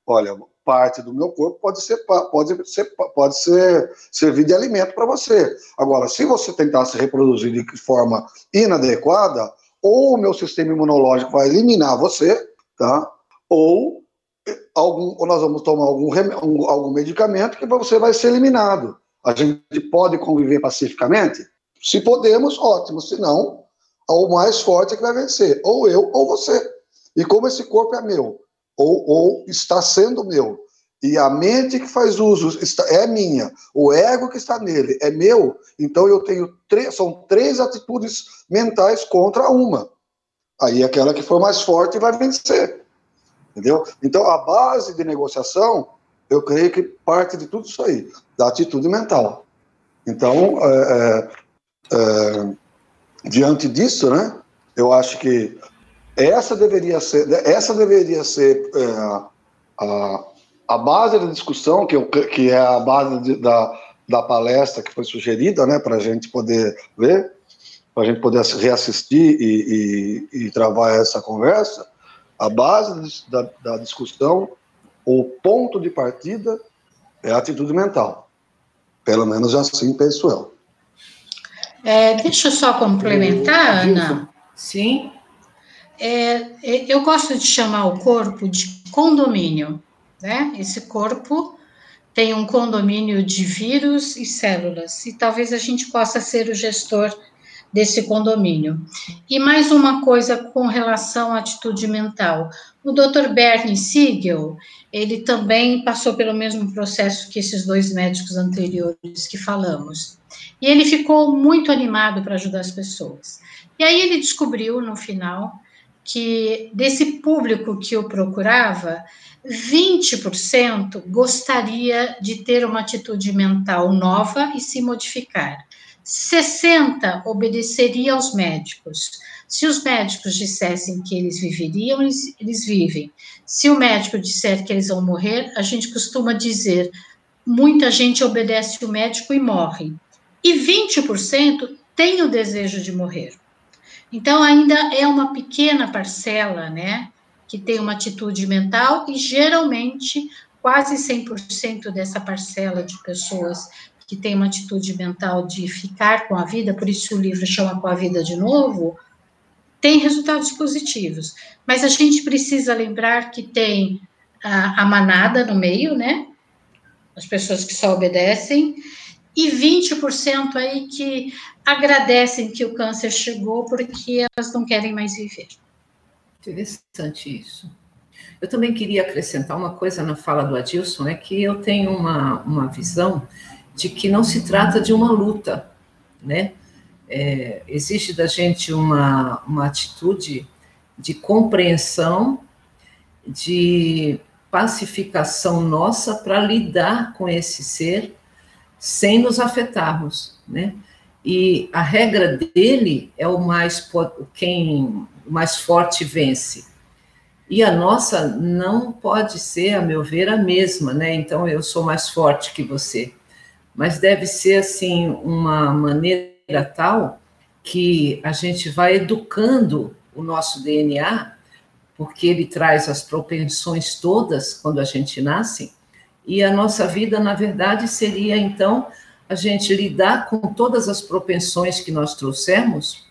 Olha, parte do meu corpo pode ser pode ser pode ser servir de alimento para você. Agora, se você tentar se reproduzir de forma inadequada, ou o meu sistema imunológico vai eliminar você, tá? Ou algum, ou nós vamos tomar algum, um, algum medicamento que você vai ser eliminado. A gente pode conviver pacificamente? Se podemos, ótimo. Se não, o mais forte é que vai vencer, ou eu ou você. E como esse corpo é meu, ou, ou está sendo meu, e a mente que faz uso está, é minha, o ego que está nele é meu, então eu tenho três, são três atitudes mentais contra uma. Aí aquela que for mais forte vai vencer. Entendeu? Então a base de negociação, eu creio que parte de tudo isso aí, da atitude mental. Então, é, é, é diante disso, né, eu acho que essa deveria ser, essa deveria ser é, a, a base da discussão, que, eu, que é a base de, da, da palestra que foi sugerida, né, para a gente poder ver, para a gente poder reassistir e, e, e, travar essa conversa, a base da, da discussão, o ponto de partida é a atitude mental. Pelo menos assim penso eu. É, deixa eu só complementar, Ana. Sim. É, é, eu gosto de chamar o corpo de condomínio, né? Esse corpo tem um condomínio de vírus e células, e talvez a gente possa ser o gestor desse condomínio. E mais uma coisa com relação à atitude mental. O Dr. Bernie Siegel, ele também passou pelo mesmo processo que esses dois médicos anteriores que falamos. E ele ficou muito animado para ajudar as pessoas. E aí ele descobriu no final que desse público que eu procurava, 20% gostaria de ter uma atitude mental nova e se modificar. 60 obedeceria aos médicos. Se os médicos dissessem que eles viveriam, eles, eles vivem. Se o médico disser que eles vão morrer, a gente costuma dizer: muita gente obedece o médico e morre. E 20% tem o desejo de morrer. Então, ainda é uma pequena parcela, né, que tem uma atitude mental, e geralmente quase 100% dessa parcela de pessoas que tem uma atitude mental de ficar com a vida, por isso o livro chama Com a Vida de Novo, tem resultados positivos. Mas a gente precisa lembrar que tem a, a manada no meio, né? As pessoas que só obedecem, e 20% aí que agradecem que o câncer chegou porque elas não querem mais viver. Interessante isso. Eu também queria acrescentar uma coisa na fala do Adilson, é que eu tenho uma, uma visão de que não se trata de uma luta, né? É, existe da gente uma, uma atitude de compreensão, de pacificação nossa para lidar com esse ser sem nos afetarmos, né? E a regra dele é o mais quem mais forte vence. E a nossa não pode ser, a meu ver, a mesma, né? Então eu sou mais forte que você mas deve ser assim uma maneira tal que a gente vai educando o nosso DNA, porque ele traz as propensões todas quando a gente nasce, e a nossa vida, na verdade, seria então a gente lidar com todas as propensões que nós trouxemos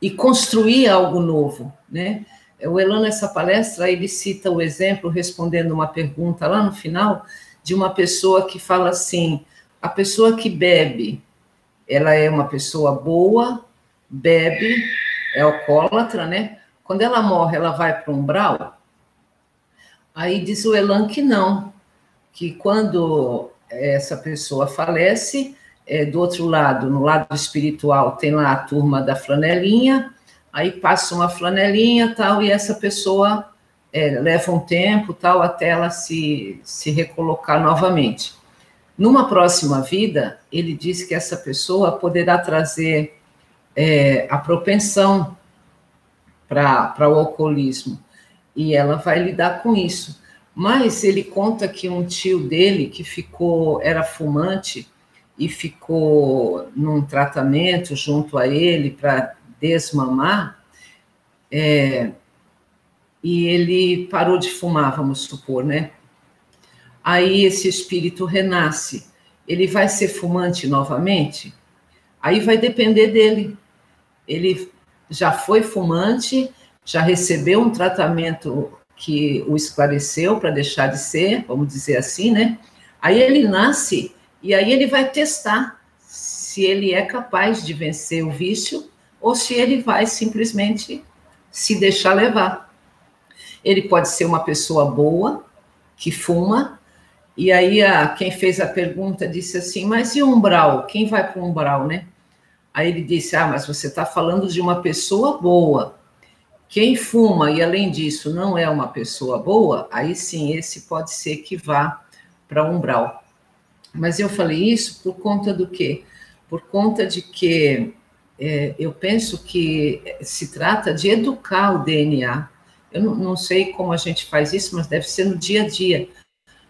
e construir algo novo, né? O Elan, nessa palestra, ele cita o exemplo, respondendo uma pergunta lá no final, de uma pessoa que fala assim: a pessoa que bebe, ela é uma pessoa boa, bebe, é alcoólatra, né? Quando ela morre, ela vai para o umbral? Aí diz o Elan que não, que quando essa pessoa falece, é, do outro lado, no lado espiritual, tem lá a turma da flanelinha, aí passa uma flanelinha tal, e essa pessoa é, leva um tempo tal até ela se, se recolocar novamente. Numa próxima vida, ele diz que essa pessoa poderá trazer é, a propensão para o alcoolismo e ela vai lidar com isso. Mas ele conta que um tio dele que ficou era fumante e ficou num tratamento junto a ele para desmamar, é, e ele parou de fumar, vamos supor, né? Aí esse espírito renasce. Ele vai ser fumante novamente? Aí vai depender dele. Ele já foi fumante, já recebeu um tratamento que o esclareceu para deixar de ser, vamos dizer assim, né? Aí ele nasce e aí ele vai testar se ele é capaz de vencer o vício ou se ele vai simplesmente se deixar levar. Ele pode ser uma pessoa boa que fuma e aí a, quem fez a pergunta disse assim, mas e umbral? Quem vai para o umbral, né? Aí ele disse, ah, mas você está falando de uma pessoa boa. Quem fuma e, além disso, não é uma pessoa boa, aí sim, esse pode ser que vá para umbral. Mas eu falei isso por conta do quê? Por conta de que é, eu penso que se trata de educar o DNA. Eu não, não, sei como a gente faz isso, mas deve ser no dia a dia,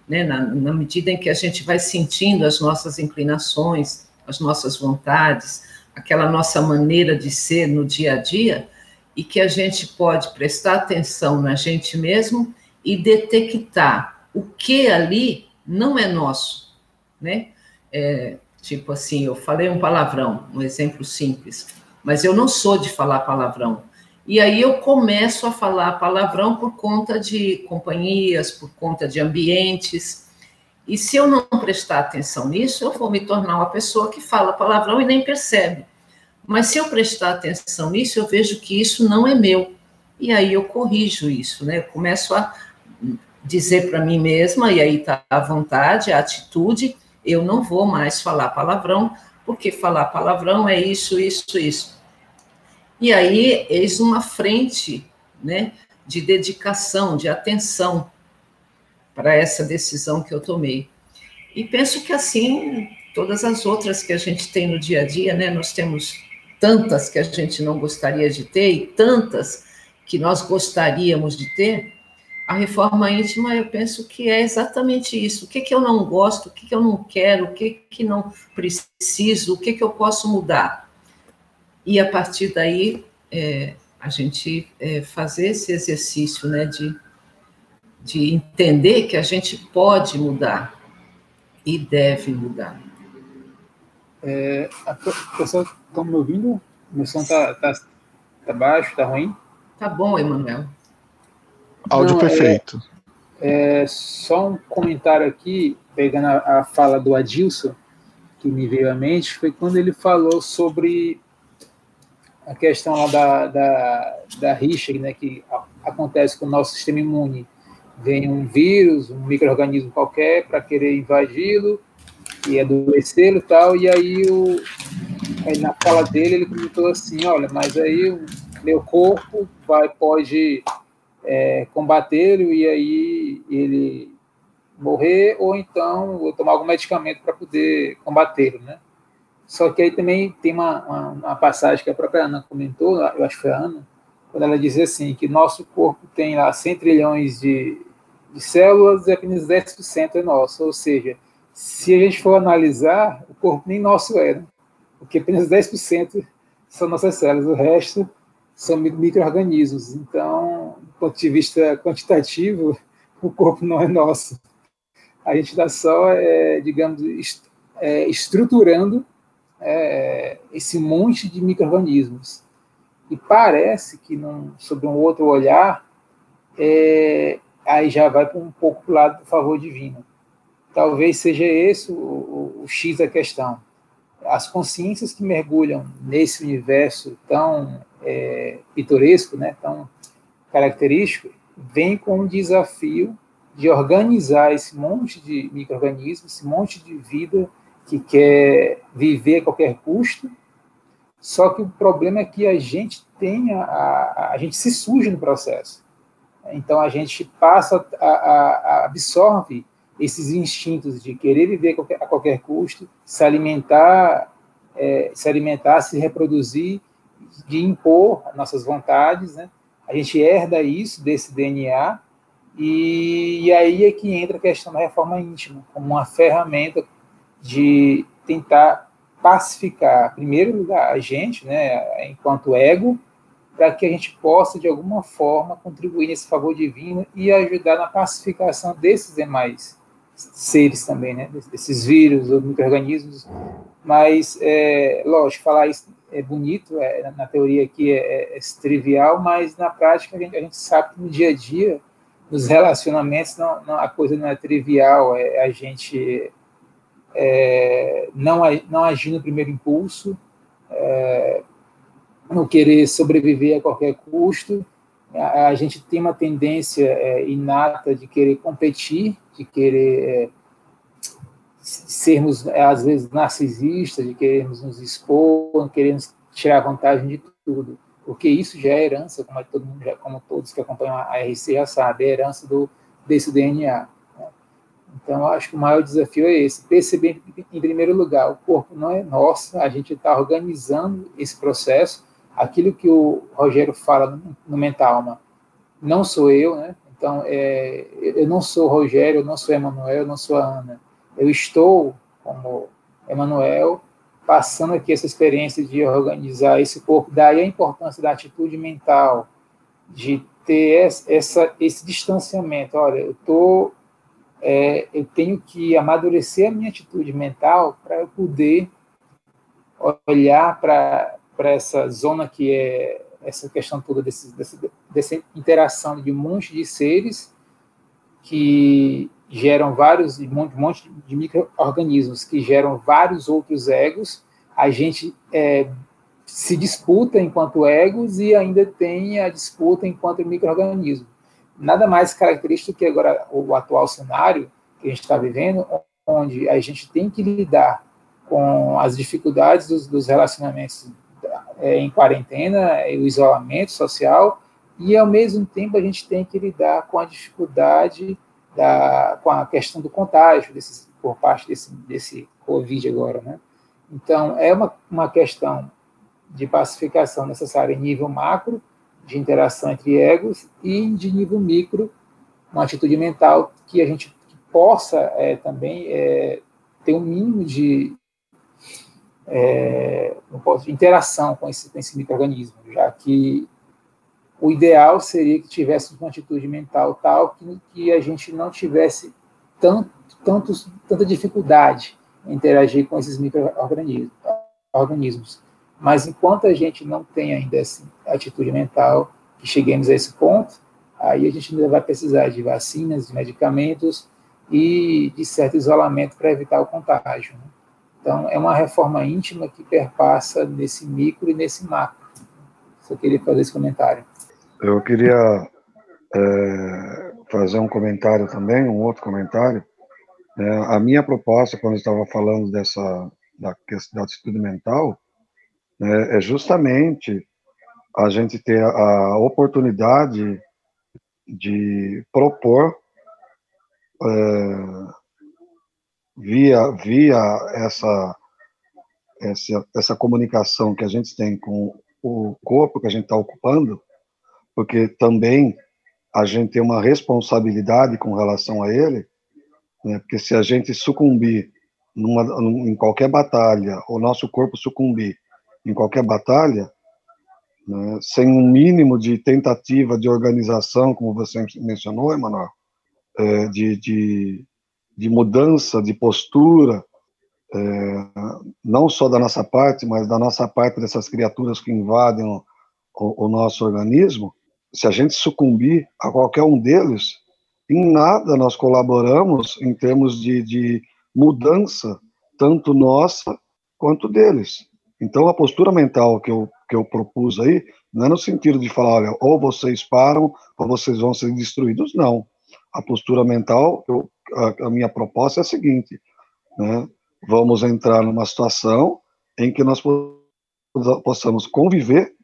né? Na, na medida em que a gente vai sentindo as nossas inclinações, as nossas vontades, aquela nossa maneira de ser no dia a dia, e que a gente pode prestar atenção na gente mesmo e detectar o que ali não é nosso, né? É, tipo assim, eu falei um palavrão, um exemplo simples, mas eu não sou de falar palavrão. E aí eu começo a falar palavrão por conta de companhias, por conta de ambientes. E se eu não prestar atenção nisso, eu vou me tornar uma pessoa que fala palavrão e nem percebe. Mas se eu prestar atenção nisso, eu vejo que isso não é meu. E aí eu corrijo isso, né? Eu começo a dizer para mim mesma, e aí está a vontade, a atitude, eu não vou mais falar palavrão, porque falar palavrão é isso, isso, isso. E aí, eis uma frente, né, de dedicação, de atenção para essa decisão que eu tomei. E penso que assim, todas as outras que a gente tem no dia a dia, né, nós temos tantas que a gente não gostaria de ter e tantas que nós gostaríamos de ter, a reforma íntima eu penso que é exatamente isso. O que, que eu não gosto, o que, que eu não quero, o que, que não preciso, o que, que eu posso mudar. E a partir daí, é, a gente é, fazer esse exercício né, de, de entender que a gente pode mudar e deve mudar. É, a pessoa estão me ouvindo? Meu som tá, tá, tá baixo, tá ruim? Tá bom, Emanuel. Áudio Não, perfeito. É, é, só um comentário aqui, pegando a, a, fala do Adilson, que me veio à mente, foi quando ele falou sobre a questão lá da, da, da rixa, né, que acontece com o nosso sistema imune. Vem um vírus, um microorganismo qualquer para querer invadi-lo, e adoecê-lo e tal, e aí, o, aí na fala dele ele comentou assim, olha, mas aí o meu corpo vai, pode é, combatê-lo e aí ele morrer, ou então vou tomar algum medicamento para poder combatê-lo, né? Só que aí também tem uma, uma, uma, passagem que a própria Ana comentou, eu acho que foi a Ana, quando ela diz assim, que nosso corpo tem lá 100 trilhões de, de células e apenas 10% é nosso, ou seja, se a gente for analisar, o corpo nem nosso é, né? porque apenas 10% são nossas células, o resto são micro-organismos. Então, do ponto de vista quantitativo, o corpo não é nosso. A gente está só, é, digamos, est é, estruturando é, esse monte de micro-organismos. E parece que, sob um outro olhar, é, aí já vai um pouco para o lado do favor divino talvez seja esse o, o, o X da questão. As consciências que mergulham nesse universo tão é, pitoresco, né, tão característico, vêm com um desafio de organizar esse monte de micro-organismos, esse monte de vida que quer viver a qualquer custo. Só que o problema é que a gente tem a, a, a gente se surge no processo. Então a gente passa a, a absorve esses instintos de querer viver a qualquer custo, se alimentar, é, se alimentar, se reproduzir, de impor nossas vontades, né? A gente herda isso desse DNA E, e aí é que entra a questão da reforma íntima, como uma ferramenta de tentar pacificar, primeiro lugar, a gente, né, enquanto ego, para que a gente possa, de alguma forma, contribuir nesse favor divino e ajudar na pacificação desses demais seres também, né, desses vírus ou micro-organismos. Mas, é, lógico, falar isso é bonito, é, na teoria aqui é, é, é, trivial, mas na prática a gente, a gente sabe que no dia a dia, nos relacionamentos, não, não, a coisa não é trivial, é a gente é, não, não agir no primeiro impulso, é, não querer sobreviver a qualquer custo. A, a gente tem uma tendência é, inata de querer competir, de querer é, sermos, às vezes, narcisistas, de querermos nos expor, queremos tirar vantagem de tudo. Porque isso já é herança, como, todo mundo já, como todos que acompanham a RC já sabem, é herança do, desse DNA. Então, acho que o maior desafio é esse: perceber, em primeiro lugar, o corpo não é nosso, a gente está organizando esse processo. Aquilo que o Rogério fala no, Mentalma, não sou eu, né? Então, é, eu não sou Rogério, eu não sou Emanuel, eu não sou a Ana. Eu estou, como Emanuel, passando aqui essa experiência de organizar esse corpo. Daí a importância da atitude mental, de ter essa, esse distanciamento. Olha, eu tô é, eu tenho que amadurecer a minha atitude mental para eu poder olhar para essa zona que é essa questão toda desse, desse, dessa interação de um monte de seres que geram vários, um monte de micro-organismos que geram vários outros egos, a gente é, se disputa enquanto egos e ainda tem a disputa enquanto micro-organismo nada mais característico que agora o atual cenário que a gente está vivendo, onde a gente tem que lidar com as dificuldades dos, dos relacionamentos é, em quarentena, o isolamento social, e ao mesmo tempo a gente tem que lidar com a dificuldade da, com a questão do contágio desses, por parte desse, desse Covid agora, né? Então, é uma, uma questão de pacificação necessária em nível macro, de interação entre egos e de nível micro, uma atitude mental que a gente possa é, também é, ter um mínimo de é, posso, interação com esse, com esse microorganismo, já que o ideal seria que tivéssemos uma atitude mental tal que, que a gente não tivesse tanto, tanta dificuldade em interagir com esses microorganismos. Mas enquanto a gente não tem ainda essa atitude mental, que cheguemos a esse ponto, aí a gente ainda vai precisar de vacinas, de medicamentos e de certo isolamento para evitar o contágio. Né? Então, é uma reforma íntima que perpassa nesse micro e nesse macro. Só queria fazer esse comentário. Eu queria é, fazer um comentário também, um outro comentário. É, a minha proposta, quando eu estava falando dessa da, da atitude mental, né, é justamente a gente ter a oportunidade de propor é, via via essa, essa essa comunicação que a gente tem com o corpo que a gente está ocupando, porque também a gente tem uma responsabilidade com relação a ele, né? porque se a gente sucumbir numa, em qualquer batalha, o nosso corpo sucumbir em qualquer batalha, né, sem um mínimo de tentativa de organização, como você mencionou, Emanuel, é, de, de, de, mudança de postura, é, não só da nossa parte, mas da nossa parte dessas criaturas que invadem o, o, o nosso organismo, se a gente sucumbir a qualquer um deles, em nada nós colaboramos em termos de, de mudança, tanto nossa quanto deles. Então, a postura mental que eu, que eu propus aí não é no sentido de falar, olha, ou vocês param, ou vocês vão ser destruídos. Não. A postura mental, eu, a, a, minha proposta é a seguinte, né? vamos entrar numa situação em que nós possamos conviver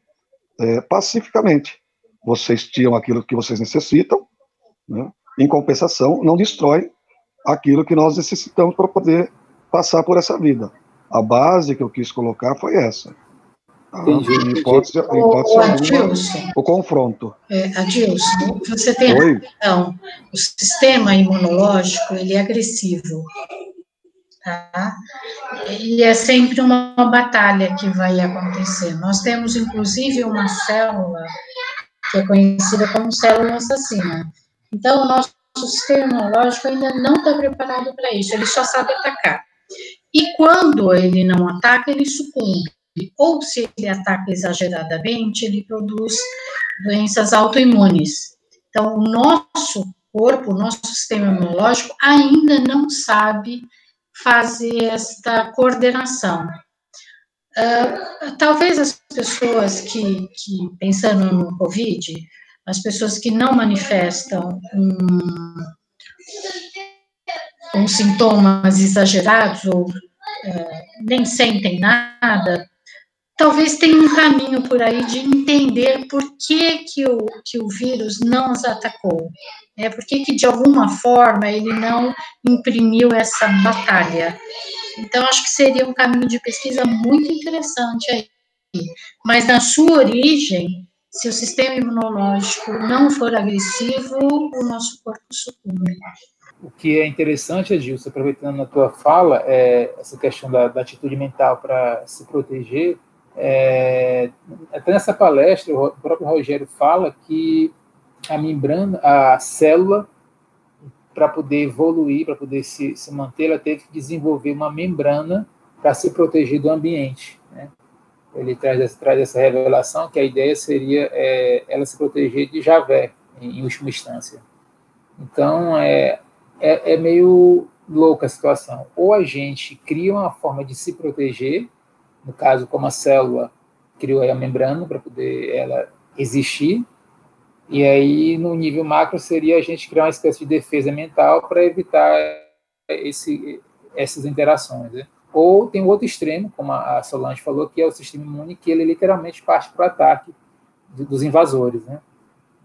é, pacificamente. Vocês tiram aquilo que vocês necessitam, né? em compensação, não destrói aquilo que nós necessitamos para poder passar por essa vida. A base que eu quis colocar foi essa. Entendi. Em hipótese, em hipótese Ô, alguma, Adilson. o confronto. É, Adilson, você tem Oi. razão. O sistema imunológico, ele é agressivo. Tá? E é sempre uma batalha que vai acontecer. Nós temos, inclusive, uma célula que é conhecida como célula assassina. Então, o nosso sistema imunológico ainda não está preparado para isso, ele só sabe atacar. E quando ele não ataca, ele sucumbe. Ou se ele ataca exageradamente, ele produz doenças autoimunes. Então, o nosso corpo, o nosso sistema imunológico ainda não sabe fazer esta coordenação. Uh, talvez as pessoas que, que, pensando no Covid, as pessoas que não manifestam um, um sintomas exagerados ou uh, nem sentem nada, talvez tenha um caminho por aí de entender por que, que, o, que o vírus não os atacou. É, por que, que, de alguma forma, ele não imprimiu essa batalha. Então, acho que seria um caminho de pesquisa muito interessante aí. Mas, na sua origem, se o sistema imunológico não for agressivo, o nosso corpo sucumbe. O que é interessante, Adilson, aproveitando a tua fala, é essa questão da, da atitude mental para se proteger. É, até nessa palestra, o próprio Rogério fala que a membrana, a célula, para poder evoluir, para poder se, se manter, ela teve que desenvolver uma membrana para se proteger do ambiente. Né? Ele traz, traz essa revelação que a ideia seria é, ela se proteger de Javé, em, em última instância. Então, é, é, é meio louca a situação. Ou a gente cria uma forma de se proteger, no caso, como a célula criou a membrana para poder ela existir, e aí, no nível macro, seria a gente criar uma espécie de defesa mental para evitar esse, essas interações. Né? Ou tem o outro extremo, como a Solange falou, que é o sistema imune, que ele literalmente parte para o ataque dos invasores. Né?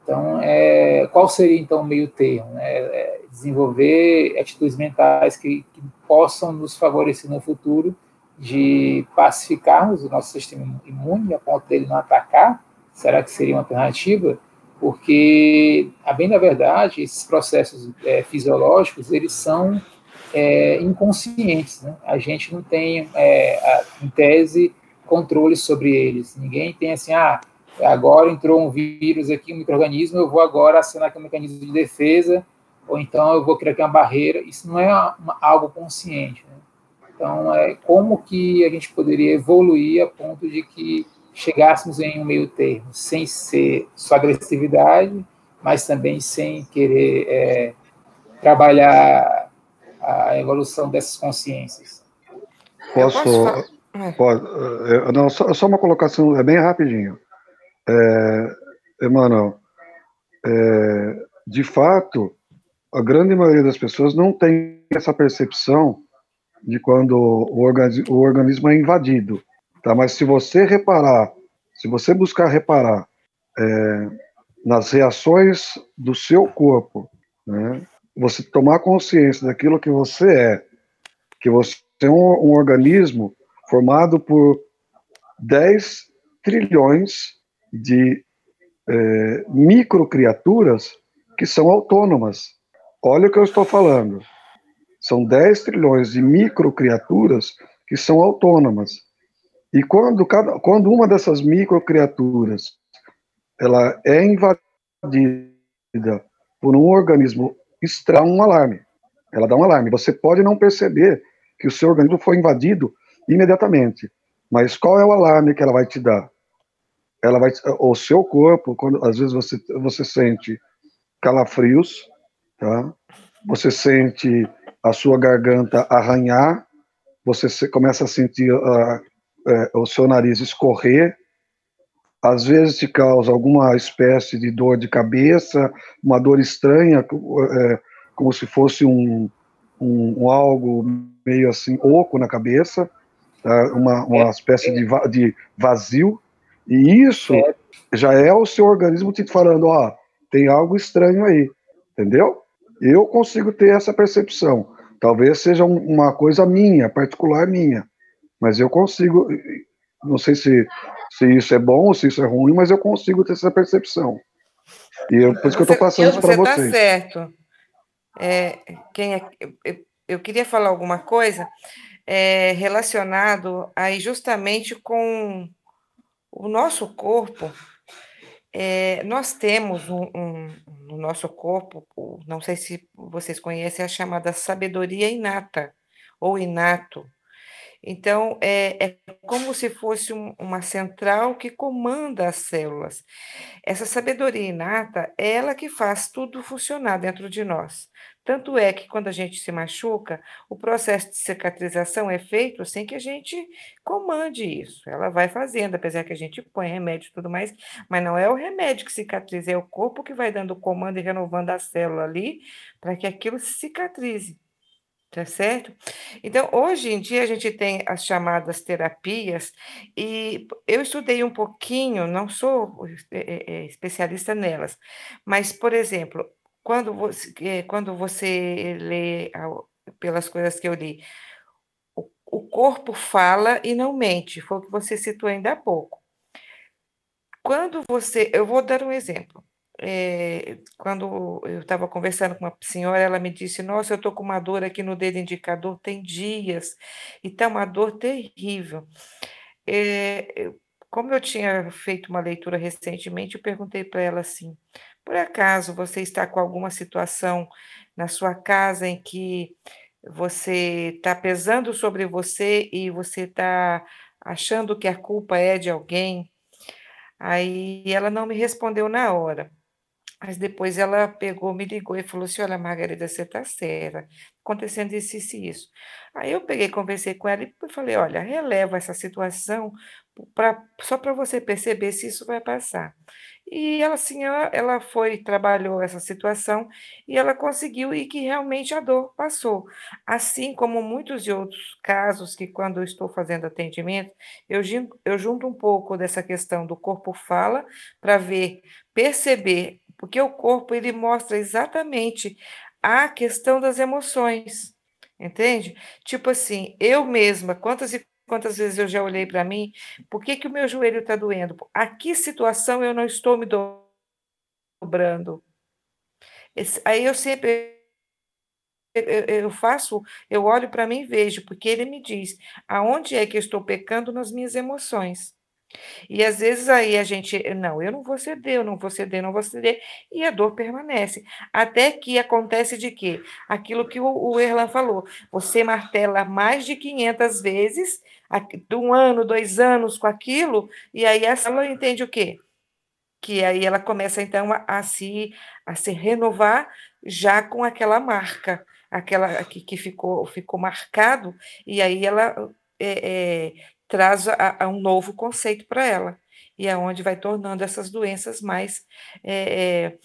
Então, é, qual seria, então, o meio termo? Né? É desenvolver atitudes mentais que, que possam nos favorecer no futuro de pacificarmos o nosso sistema imune a ponto dele não atacar? Será que seria uma alternativa? porque, a bem da verdade, esses processos é, fisiológicos, eles são é, inconscientes, né? A gente não tem, é, a, em tese, controle sobre eles. Ninguém tem assim, ah, agora entrou um vírus aqui, um microorganismo, eu vou agora acionar aqui um mecanismo de defesa, ou então eu vou criar aqui uma barreira. Isso não é uma, algo consciente. Né? Então, é como que a gente poderia evoluir a ponto de que chegássemos em um meio termo, sem ser só agressividade, mas também sem querer é, trabalhar a evolução dessas consciências. Posso? Pode, é, não, só, só, uma colocação, é bem rapidinho. É, Emanuel, é, de fato, a grande maioria das pessoas não tem essa percepção de quando o organismo, o organismo é invadido. Tá? Mas se você reparar, se você buscar reparar é, nas reações do seu corpo, né, você tomar consciência daquilo que você é, que você é um, um organismo formado por 10 trilhões de é, microcriaturas que são autônomas. Olha o que eu estou falando. São 10 trilhões de microcriaturas que são autônomas. E quando, cada, quando uma dessas microcriaturas ela é invadida por um organismo extra um alarme. Ela dá um alarme. Você pode não perceber que o seu organismo foi invadido imediatamente, mas qual é o alarme que ela vai te dar? Ela vai o seu corpo, quando às vezes você você sente calafrios, tá? Você sente a sua garganta arranhar, você começa a sentir uh, é, o seu nariz escorrer, às vezes te causa alguma espécie de dor de cabeça, uma dor estranha, é, como se fosse um, um, um, algo meio assim oco na cabeça, tá? uma, uma espécie de, de vazio, e isso já é o seu organismo te falando, ó, tem algo estranho aí, entendeu? Eu consigo ter essa percepção. Talvez seja uma coisa minha, particular minha mas eu consigo, não sei se se isso é bom ou se isso é ruim, mas eu consigo ter essa percepção. E é por isso que eu estou passando isso para Você está vocês. certo. É, quem é, eu, eu queria falar alguma coisa é, relacionado aí justamente com o nosso corpo. É, nós temos um, um, no nosso corpo, não sei se vocês conhecem a chamada sabedoria inata ou inato. Então, é, é como se fosse um, uma central que comanda as células. Essa sabedoria inata é ela que faz tudo funcionar dentro de nós. Tanto é que quando a gente se machuca, o processo de cicatrização é feito sem que a gente comande isso. Ela vai fazendo, apesar que a gente põe remédio e tudo mais, mas não é o remédio que cicatriza, é o corpo que vai dando o comando e renovando a célula ali para que aquilo se cicatrize. Tá certo? Então, hoje em dia, a gente tem as chamadas terapias, e eu estudei um pouquinho, não sou é, é, especialista nelas, mas, por exemplo, quando você, quando você lê, pelas coisas que eu li, o, o corpo fala e não mente, foi o que você citou ainda há pouco. Quando você. Eu vou dar um exemplo. É, quando eu estava conversando com uma senhora, ela me disse: Nossa, eu estou com uma dor aqui no dedo indicador, tem dias, e está uma dor terrível. É, como eu tinha feito uma leitura recentemente, eu perguntei para ela assim: Por acaso você está com alguma situação na sua casa em que você está pesando sobre você e você está achando que a culpa é de alguém? Aí ela não me respondeu na hora. Mas depois ela pegou, me ligou e falou assim: Olha, Margarida, você está certa, acontecendo isso, isso e isso. Aí eu peguei, conversei com ela e falei: Olha, releva essa situação pra, só para você perceber se isso vai passar. E ela, assim, ela, ela foi, trabalhou essa situação e ela conseguiu e que realmente a dor passou. Assim como muitos de outros casos que, quando eu estou fazendo atendimento, eu, eu junto um pouco dessa questão do corpo fala para ver, perceber porque o corpo ele mostra exatamente a questão das emoções, entende? Tipo assim, eu mesma, quantas e quantas vezes eu já olhei para mim, por que, que o meu joelho está doendo? A que situação eu não estou me dobrando? Esse, aí eu sempre eu faço, eu olho para mim e vejo, porque ele me diz aonde é que eu estou pecando nas minhas emoções. E às vezes aí a gente, não, eu não vou ceder, eu não vou ceder, não vou ceder, e a dor permanece. Até que acontece de quê? Aquilo que o, o Erlan falou, você martela mais de 500 vezes, um ano, dois anos com aquilo, e aí essa ela entende o quê? Que aí ela começa então a, a se, a se renovar já com aquela marca, aquela que, que ficou, ficou marcado, e aí ela é, é, traz a, a um novo conceito para ela, e é onde vai tornando essas doenças mais é, é,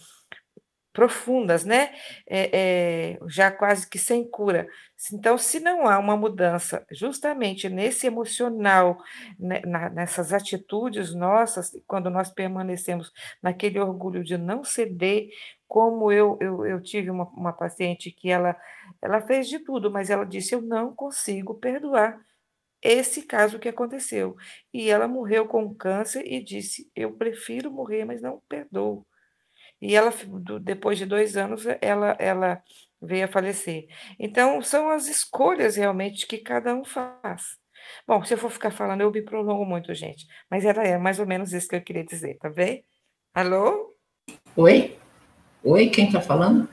profundas, né? É, já quase que sem cura. Então, se não há uma mudança justamente nesse emocional, né, na, nessas atitudes nossas, quando nós permanecemos naquele orgulho de não ceder, como eu, eu, eu tive uma, uma paciente que ela, ela fez de tudo, mas ela disse: Eu não consigo perdoar esse caso que aconteceu. E ela morreu com câncer e disse: Eu prefiro morrer, mas não perdoo. E ela, depois de dois anos, ela, ela veio a falecer. Então, são as escolhas realmente que cada um faz. Bom, se eu for ficar falando, eu me prolongo muito, gente. Mas era é mais ou menos isso que eu queria dizer, tá bem? Alô? Oi? Oi, quem está falando?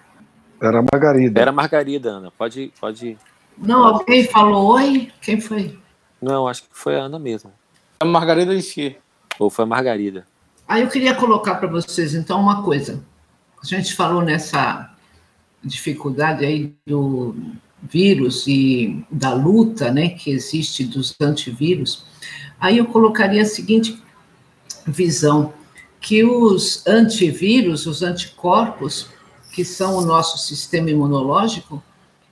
Era a Margarida. Era a Margarida, Ana. Pode, pode. Não, alguém falou oi? Quem foi? Não, acho que foi a Ana mesmo. A Margarida em si. Ou foi a Margarida. Aí eu queria colocar para vocês, então, uma coisa. A gente falou nessa dificuldade aí do vírus e da luta, né, que existe dos antivírus. Aí eu colocaria a seguinte visão, que os antivírus, os anticorpos, que são o nosso sistema imunológico,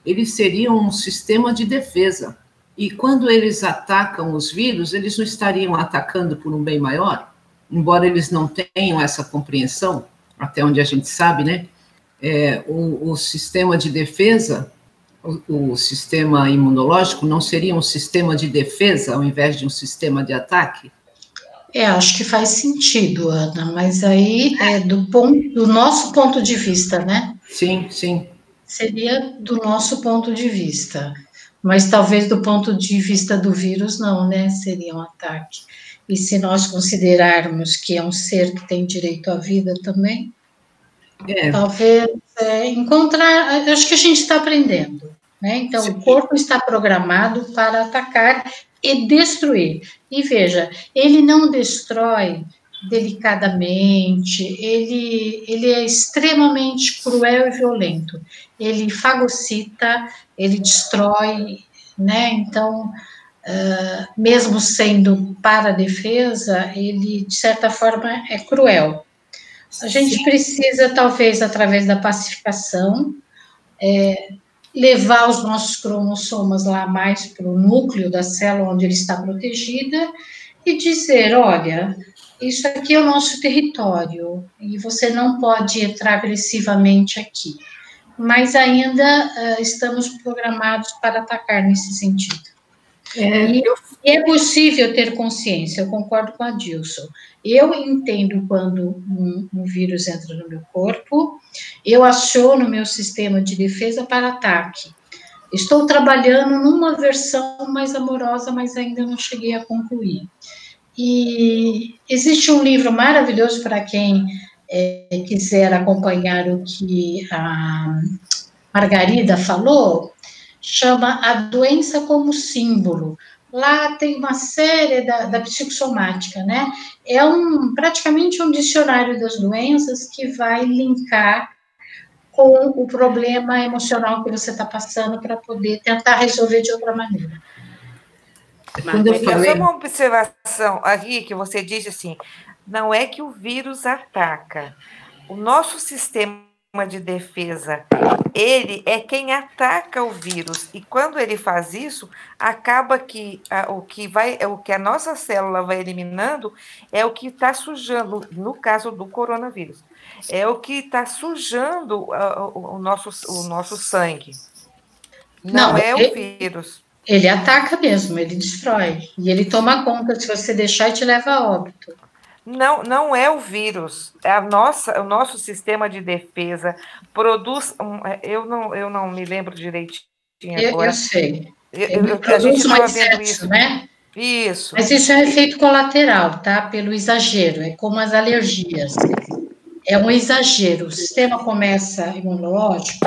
eles seriam um sistema de defesa e quando eles atacam os vírus, eles não estariam atacando por um bem maior? Embora eles não tenham essa compreensão, até onde a gente sabe, né? É, o, o, sistema de defesa, o, o, sistema imunológico, não seria um sistema de defesa ao invés de um sistema de ataque? É, acho que faz sentido, Ana, mas aí é do, ponto, do nosso ponto de vista, né? Sim, sim. Seria do nosso ponto de vista, mas talvez do ponto de vista do vírus, não, né? Seria um ataque. E se nós considerarmos que é um ser que tem direito à vida também, é. talvez é, encontrar. Acho que a gente está aprendendo. Né? Então, Sim. o corpo está programado para atacar e destruir. E veja, ele não destrói delicadamente, ele, ele é extremamente cruel e violento. Ele fagocita, ele destrói, né? Então, uh, mesmo sendo para a defesa, ele, de certa forma, é cruel. A gente Sim. precisa, talvez, através da pacificação, é, levar os nossos cromossomas lá mais para o núcleo da célula onde ele está protegida e dizer, olha, isso aqui é o nosso território e você não pode entrar agressivamente aqui. Mas ainda uh, estamos programados para atacar nesse sentido. É, e, é possível ter consciência, eu concordo com a Dilson. Eu entendo quando um, um, vírus entra no meu corpo, eu aciono meu sistema de defesa para ataque. Estou trabalhando numa versão mais amorosa, mas ainda não cheguei a concluir. E existe um livro maravilhoso para quem é, quiser acompanhar o que a Margarida falou, chama A Doença como Símbolo. Lá tem uma série da, da psicossomática, né? É um, praticamente um dicionário das doenças que vai linkar com o problema emocional que você está passando para poder tentar resolver de outra maneira. Quando eu falei... Uma observação aqui que você disse assim, não é que o vírus ataca, o nosso sistema de defesa, ele é quem ataca o vírus e quando ele faz isso, acaba que a, o que vai, o que a nossa célula vai eliminando é o que está sujando, no caso do coronavírus, é o que está sujando o, o, nosso, o nosso sangue. Não, não é o vírus. Ele ataca mesmo, ele destrói. E ele toma conta se você deixar e te leva a óbito. Não, não é o vírus. É a nossa, o nosso sistema de defesa produz. Um, é, eu, não, eu não me lembro direitinho eu, agora. Eu sei. Eu, eu, a gente estava vendo isso. Né? Isso. Mas isso é um efeito colateral, tá? Pelo exagero. É como as alergias. É um exagero. O sistema começa imunológico,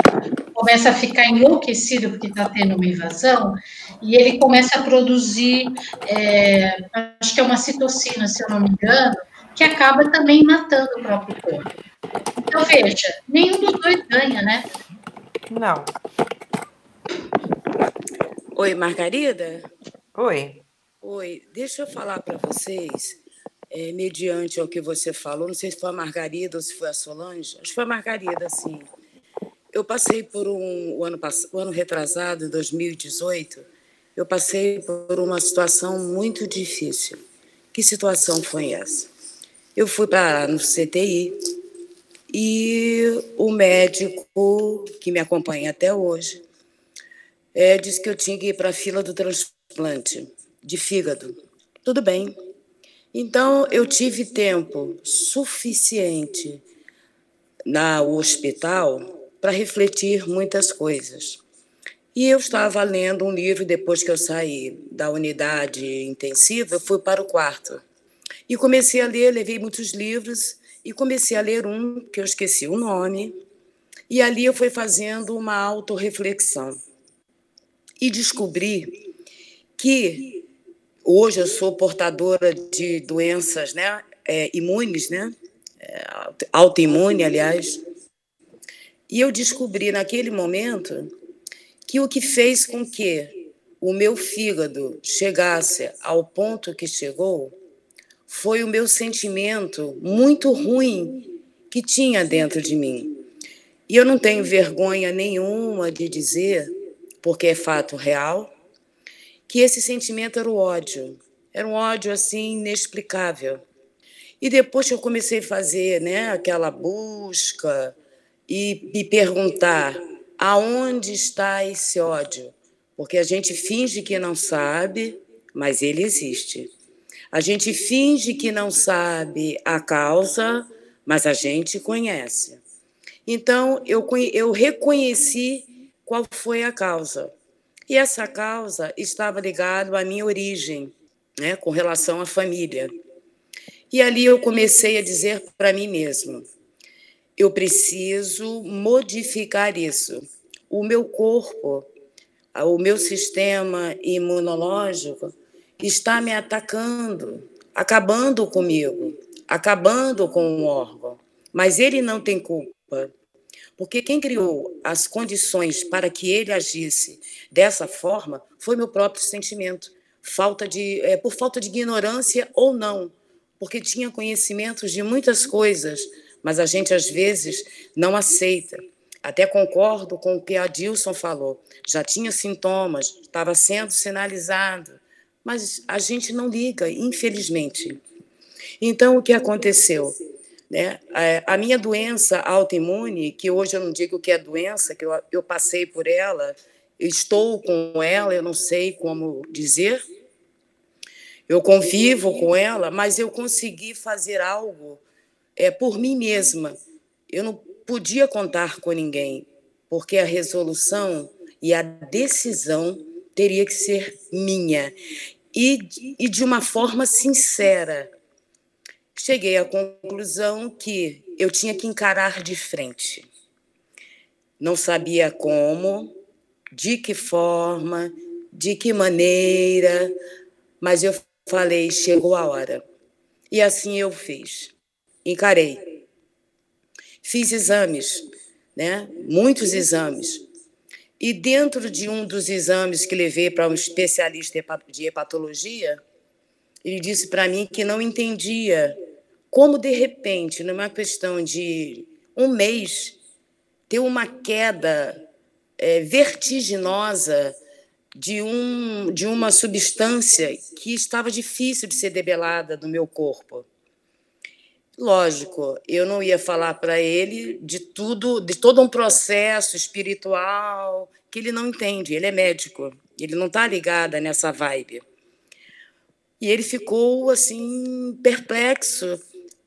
começa a ficar enlouquecido porque está tendo uma invasão, e ele começa a produzir, é, acho que é uma citocina, se eu não me engano, que acaba também matando o próprio corpo. Então, veja, nenhum dos dois ganha, né? Não. Oi, Margarida? Oi. Oi, deixa eu falar para vocês, é, mediante ao que você falou, não sei se foi a Margarida ou se foi a Solange, acho que foi a Margarida, sim. Eu passei por um, o ano, o ano retrasado, em 2018, eu passei por uma situação muito difícil. Que situação foi essa? Eu fui para no CTI e o médico que me acompanha até hoje é, disse que eu tinha que ir para a fila do transplante de fígado. Tudo bem. Então eu tive tempo suficiente na hospital para refletir muitas coisas. E eu estava lendo um livro depois que eu saí da unidade intensiva, eu fui para o quarto. E comecei a ler, levei muitos livros e comecei a ler um que eu esqueci o nome. E ali eu fui fazendo uma autorreflexão. E descobri que hoje eu sou portadora de doenças né, é, imunes, né, é, autoimune, aliás, e eu descobri naquele momento que o que fez com que o meu fígado chegasse ao ponto que chegou foi o meu sentimento muito ruim que tinha dentro de mim. E eu não tenho vergonha nenhuma de dizer, porque é fato real, que esse sentimento era o ódio. Era um ódio assim inexplicável. E depois que eu comecei a fazer, né, aquela busca, e me perguntar aonde está esse ódio, porque a gente finge que não sabe, mas ele existe. A gente finge que não sabe a causa, mas a gente conhece. Então, eu, eu reconheci qual foi a causa. E essa causa estava ligada à minha origem, né, com relação à família. E ali eu comecei a dizer para mim mesmo: eu preciso modificar isso. O meu corpo, o meu sistema imunológico está me atacando, acabando comigo, acabando com o órgão. Mas ele não tem culpa. Porque quem criou as condições para que ele agisse dessa forma foi meu próprio sentimento, falta de, é, por falta de ignorância ou não, porque tinha conhecimentos de muitas coisas, mas a gente às vezes não aceita. Até concordo com o que a Dilson falou. Já tinha sintomas, estava sendo sinalizado, mas a gente não liga, infelizmente. Então, o que aconteceu? Né? A minha doença autoimune, que hoje eu não digo que é doença, que eu, eu passei por ela, estou com ela, eu não sei como dizer, eu convivo com ela, mas eu consegui fazer algo é, por mim mesma. Eu não podia contar com ninguém, porque a resolução e a decisão teria que ser minha e, e de uma forma sincera. Cheguei à conclusão que eu tinha que encarar de frente. Não sabia como, de que forma, de que maneira, mas eu falei: chegou a hora. E assim eu fiz. Encarei. Fiz exames, né? muitos exames. E dentro de um dos exames que levei para um especialista de hepatologia, ele disse para mim que não entendia como, de repente, numa questão de um mês, ter uma queda é, vertiginosa de, um, de uma substância que estava difícil de ser debelada do meu corpo. Lógico, eu não ia falar para ele de tudo, de todo um processo espiritual que ele não entende. Ele é médico, ele não está ligado nessa vibe. E ele ficou assim perplexo,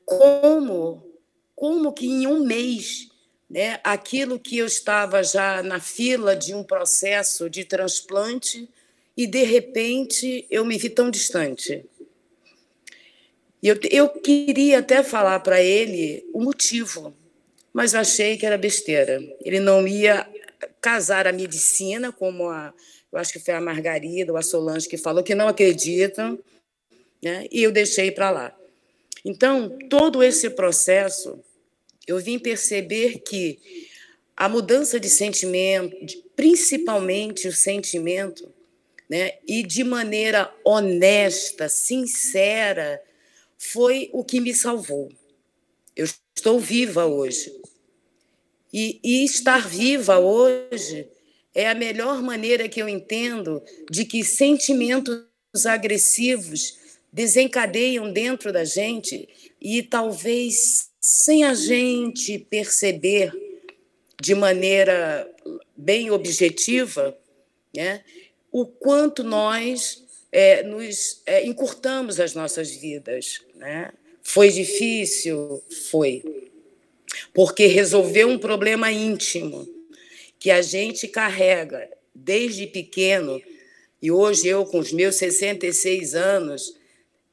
como, como que em um mês, né, aquilo que eu estava já na fila de um processo de transplante e de repente eu me vi tão distante. E eu, eu queria até falar para ele o motivo, mas achei que era besteira. Ele não ia casar a medicina, como a, eu acho que foi a Margarida ou a Solange que falou, que não acreditam, né? e eu deixei para lá. Então, todo esse processo, eu vim perceber que a mudança de sentimento, principalmente o sentimento, né, e de maneira honesta, sincera, foi o que me salvou. Eu estou viva hoje. E, e, estar viva hoje é a melhor maneira que eu entendo de que sentimentos agressivos desencadeiam dentro da gente e talvez sem a gente perceber de maneira bem objetiva, né, o quanto nós é, nos é, encurtamos as nossas vidas. Né? Foi difícil? Foi. Porque resolver um problema íntimo que a gente carrega desde pequeno, e hoje eu, com os meus 66 anos,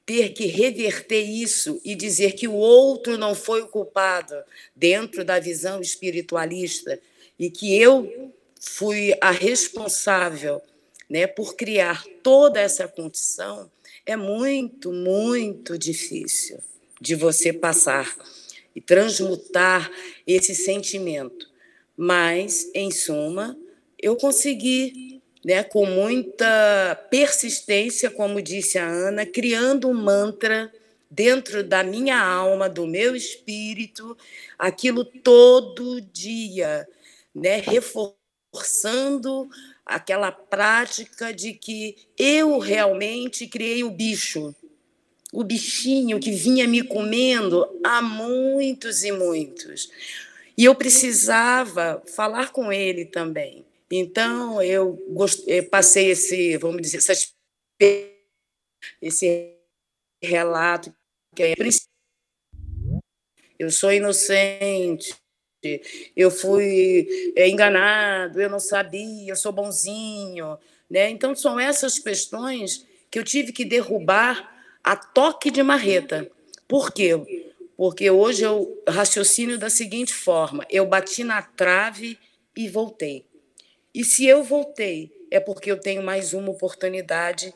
ter que reverter isso e dizer que o outro não foi o culpado dentro da visão espiritualista e que eu fui a responsável né, por criar toda essa condição, é muito, muito difícil de você passar e transmutar esse sentimento. Mas, em suma, eu consegui, né, com muita persistência, como disse a Ana, criando um mantra dentro da minha alma, do meu espírito, aquilo todo dia, né, reforçando aquela prática de que eu realmente criei o bicho, o bichinho que vinha me comendo há muitos e muitos. E eu precisava falar com ele também. Então, eu, passei esse, vamos dizer, esse relato que é eu sou inocente, eu fui é, enganado, eu não sabia, eu sou bonzinho, né? Então são essas questões que eu tive que derrubar a toque de marreta. Por quê? Porque hoje eu raciocínio da seguinte forma: eu bati na trave e voltei. E se eu voltei, é porque eu tenho mais uma oportunidade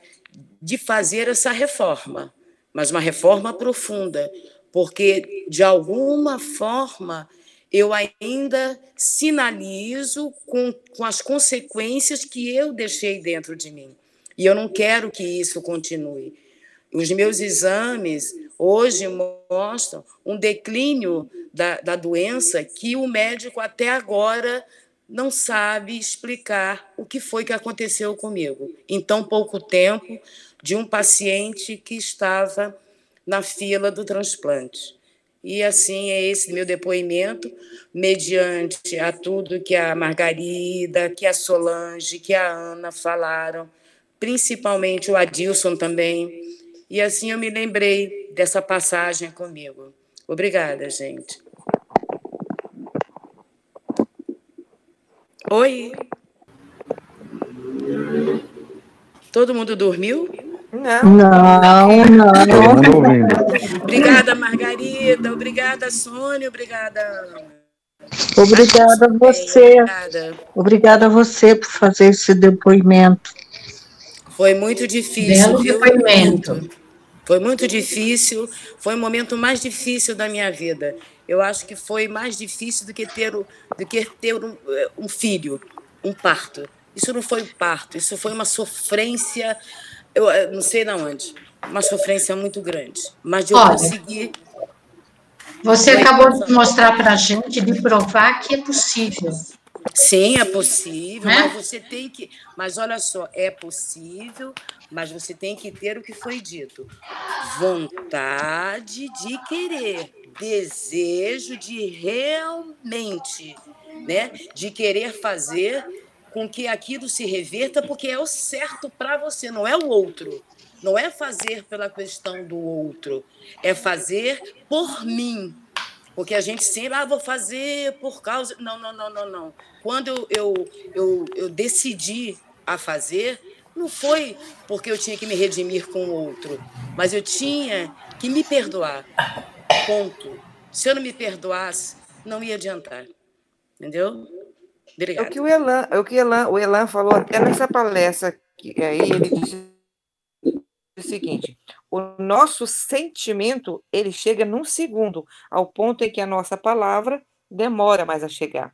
de fazer essa reforma, mas uma reforma profunda, porque de alguma forma eu ainda sinalizo com, com as consequências que eu deixei dentro de mim. E eu não quero que isso continue. Os meus exames hoje mostram um declínio da, da doença que o médico até agora não sabe explicar o que foi que aconteceu comigo em tão pouco tempo de um paciente que estava na fila do transplante. E assim é esse meu depoimento, mediante a tudo que a Margarida, que a Solange, que a Ana falaram, principalmente o Adilson também. E assim eu me lembrei dessa passagem comigo. Obrigada, gente. Oi. Todo mundo dormiu? Não. Não, não. obrigada, Margarida. Obrigada, Sônia. Obrigada, Ana. Obrigada a você. Obrigada. Obrigada a você por fazer esse depoimento. Foi muito difícil. Belo depoimento. Foi muito difícil. Foi o momento mais difícil da minha vida. Eu acho que foi mais difícil do que ter, do que ter um, um filho, um parto. Isso não foi um parto, isso foi uma sofrência eu, eu não sei de onde, uma sofrência muito grande. Mas eu Olha, consegui. Você acabou de mostrar para a gente, de provar que é possível. Sim, é possível, é? mas você tem que. Mas olha só, é possível, mas você tem que ter o que foi dito: vontade de querer, desejo de realmente, né, de querer fazer com que aquilo se reverta, porque é o certo para você, não é o outro. Não é fazer pela questão do outro, é fazer por mim. Porque a gente sempre, ah, vou fazer por causa. Não, não, não, não, não. Quando eu, eu, eu, decidi a fazer, não foi porque eu tinha que me redimir com o outro, mas eu tinha que me perdoar. Ponto. Se eu não me perdoasse, não ia adiantar. Entendeu? É o que o Elan, é o que Elan, o Elan falou até nessa palestra que aí ele disse o seguinte: o nosso sentimento ele chega num segundo, ao ponto em que a nossa palavra demora mais a chegar.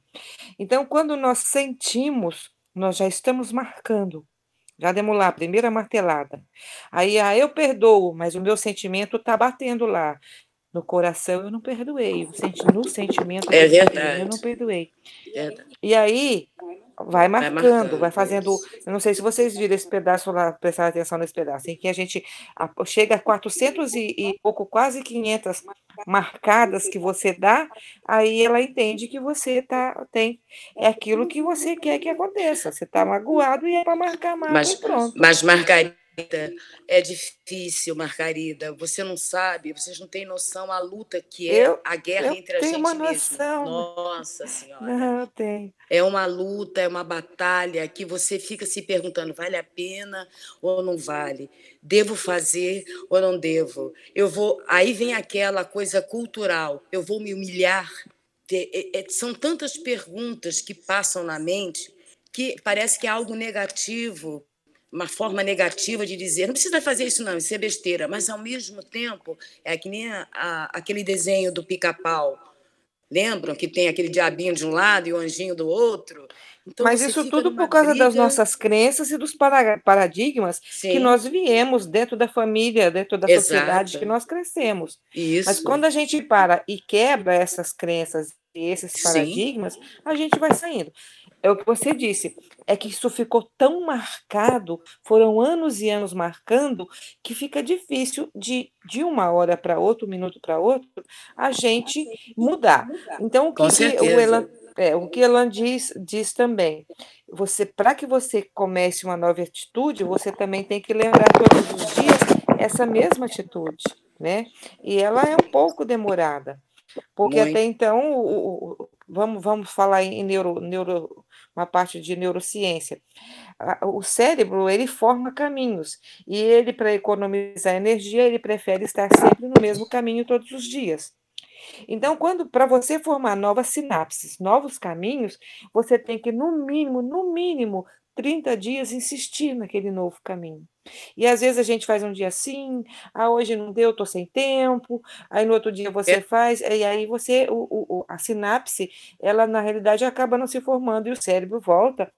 Então, quando nós sentimos, nós já estamos marcando. Já demos lá a primeira martelada. Aí, ah, eu perdoo, mas o meu sentimento está batendo lá. No coração eu não perdoei, no sentimento é eu não perdoei. Verdade. E aí vai marcando, vai, marcando, vai fazendo. Eu não sei se vocês viram esse pedaço lá, prestar atenção nesse pedaço, em que a gente chega a 400 e, e pouco, quase 500 marcadas que você dá, aí ela entende que você tá, tem é aquilo que você quer que aconteça. Você está magoado e é para marcar mais mas, pronto. Mas Margarida, é difícil, Margarida. Você não sabe, vocês não têm noção a luta que é eu, a guerra entre a gente uma noção. mesmo. Nossa Senhora. Não, tenho. É uma luta, é uma batalha que você fica se perguntando: vale a pena ou não vale? Devo fazer ou não devo? Eu vou. Aí vem aquela coisa cultural. Eu vou me humilhar. É, é, são tantas perguntas que passam na mente que parece que é algo negativo uma forma negativa de dizer não precisa fazer isso não, isso é besteira, mas ao mesmo tempo é que nem a, a, aquele desenho do pica-pau, lembram que tem aquele diabinho de um lado e o anjinho do outro? Então, mas isso tudo por causa briga... das nossas crenças e dos paradigmas Sim. que nós viemos dentro da família, dentro da Exato. sociedade que nós crescemos. Isso. Mas quando a gente para e quebra essas crenças e esses paradigmas, Sim. a gente vai saindo é o que você disse, é que isso ficou tão marcado, foram anos e anos marcando, que fica difícil de, de uma hora para outra, um minuto para outro, a gente mudar. Então, o que, o Elan, é, o que Elan diz, diz também, você para que você comece uma nova atitude, você também tem que lembrar todos os dias essa mesma atitude, né? E ela é um pouco demorada, porque Muito. até então, o, o, vamos, vamos falar em neuro, neuro, uma parte de neurociência. O cérebro, ele forma caminhos, e ele, para economizar energia, ele prefere estar sempre no mesmo caminho todos os dias. Então, quando para você formar novas sinapses, novos caminhos, você tem que, no mínimo, no mínimo, 30 dias insistir naquele novo caminho. E às vezes a gente faz um dia assim, ah, hoje não deu, estou sem tempo, aí no outro dia você É. faz, e aí você, o, o- a sinapse, ela na realidade acaba não se formando e o cérebro volta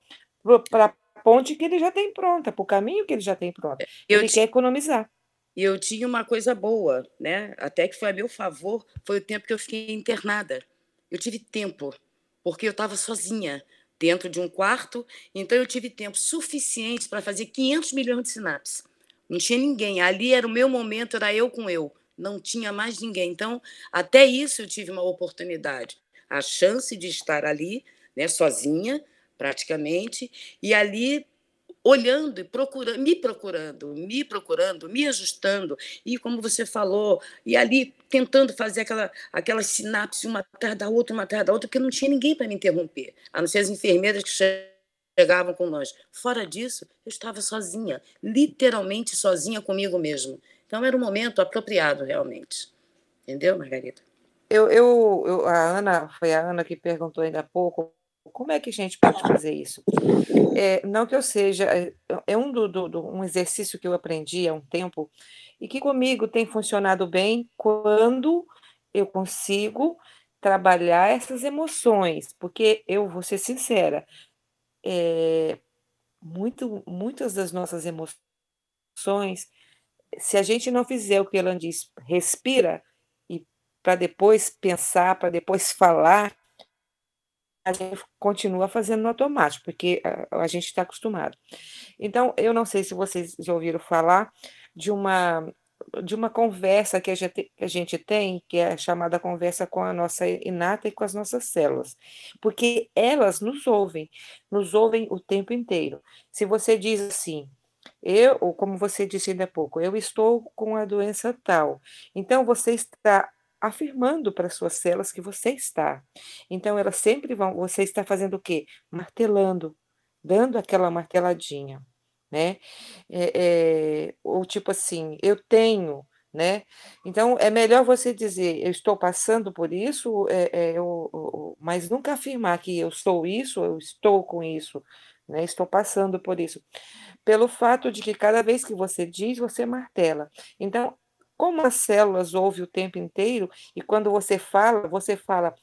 para a ponte que ele já tem pronta, para o caminho que ele já tem pronto. Eu Ele quer economizar. E eu tinha uma coisa boa, né? Até que foi a meu favor, foi o tempo que eu fiquei internada. Eu tive tempo, porque eu estava sozinha dentro de um quarto, então eu tive tempo suficiente para fazer 500 milhões de sinapses. Não tinha ninguém. Ali era o meu momento, era eu com eu. Não tinha mais ninguém. Então, até isso eu tive uma oportunidade, a chance de estar ali, né, sozinha, praticamente, e ali olhando e procurando, me procurando, me procurando, me ajustando, e como você falou, e ali tentando fazer aquela, aquela sinapse uma atrás da outra, uma atrás da outra, porque não tinha ninguém para me interromper, a não ser as enfermeiras que che- chegavam com nós. Fora disso, eu estava sozinha, literalmente sozinha comigo mesma. Então era um momento apropriado, realmente. Entendeu, Margarida? Eu, eu, eu- a Ana, foi a Ana que perguntou ainda há pouco, como é que a gente pode fazer isso? É, não que eu seja, é, é um, do, do- do- um exercício que eu aprendi há um tempo e que comigo tem funcionado bem quando eu consigo trabalhar essas emoções, porque eu vou ser sincera, é, muito, muitas das nossas emoções, se a gente não fizer o que ela diz, respira, e para depois pensar, para depois falar, a gente continua fazendo no automático, porque a, a gente está acostumado. Então, eu não sei se vocês já ouviram falar de uma de uma conversa que a gente, que a gente tem, que é chamada conversa com a nossa inata e com as nossas células, porque elas nos ouvem, nos ouvem o tempo inteiro. Se você diz assim, eu, como você disse ainda há pouco, eu estou com a doença tal, então você está afirmando para as suas células que você está. Então elas sempre vão, você está fazendo o quê? Martelando, dando aquela marteladinha, né? É, é, ou tipo assim, eu tenho, né? Então é melhor você dizer, eu estou passando por isso, é, é, eu, eu- mas nunca afirmar que eu sou isso, eu estou com isso, né? Estou passando por isso. Pelo fato de que cada vez que você diz, você martela. Então, como as células ouvem o tempo inteiro, e quando você fala, você fala.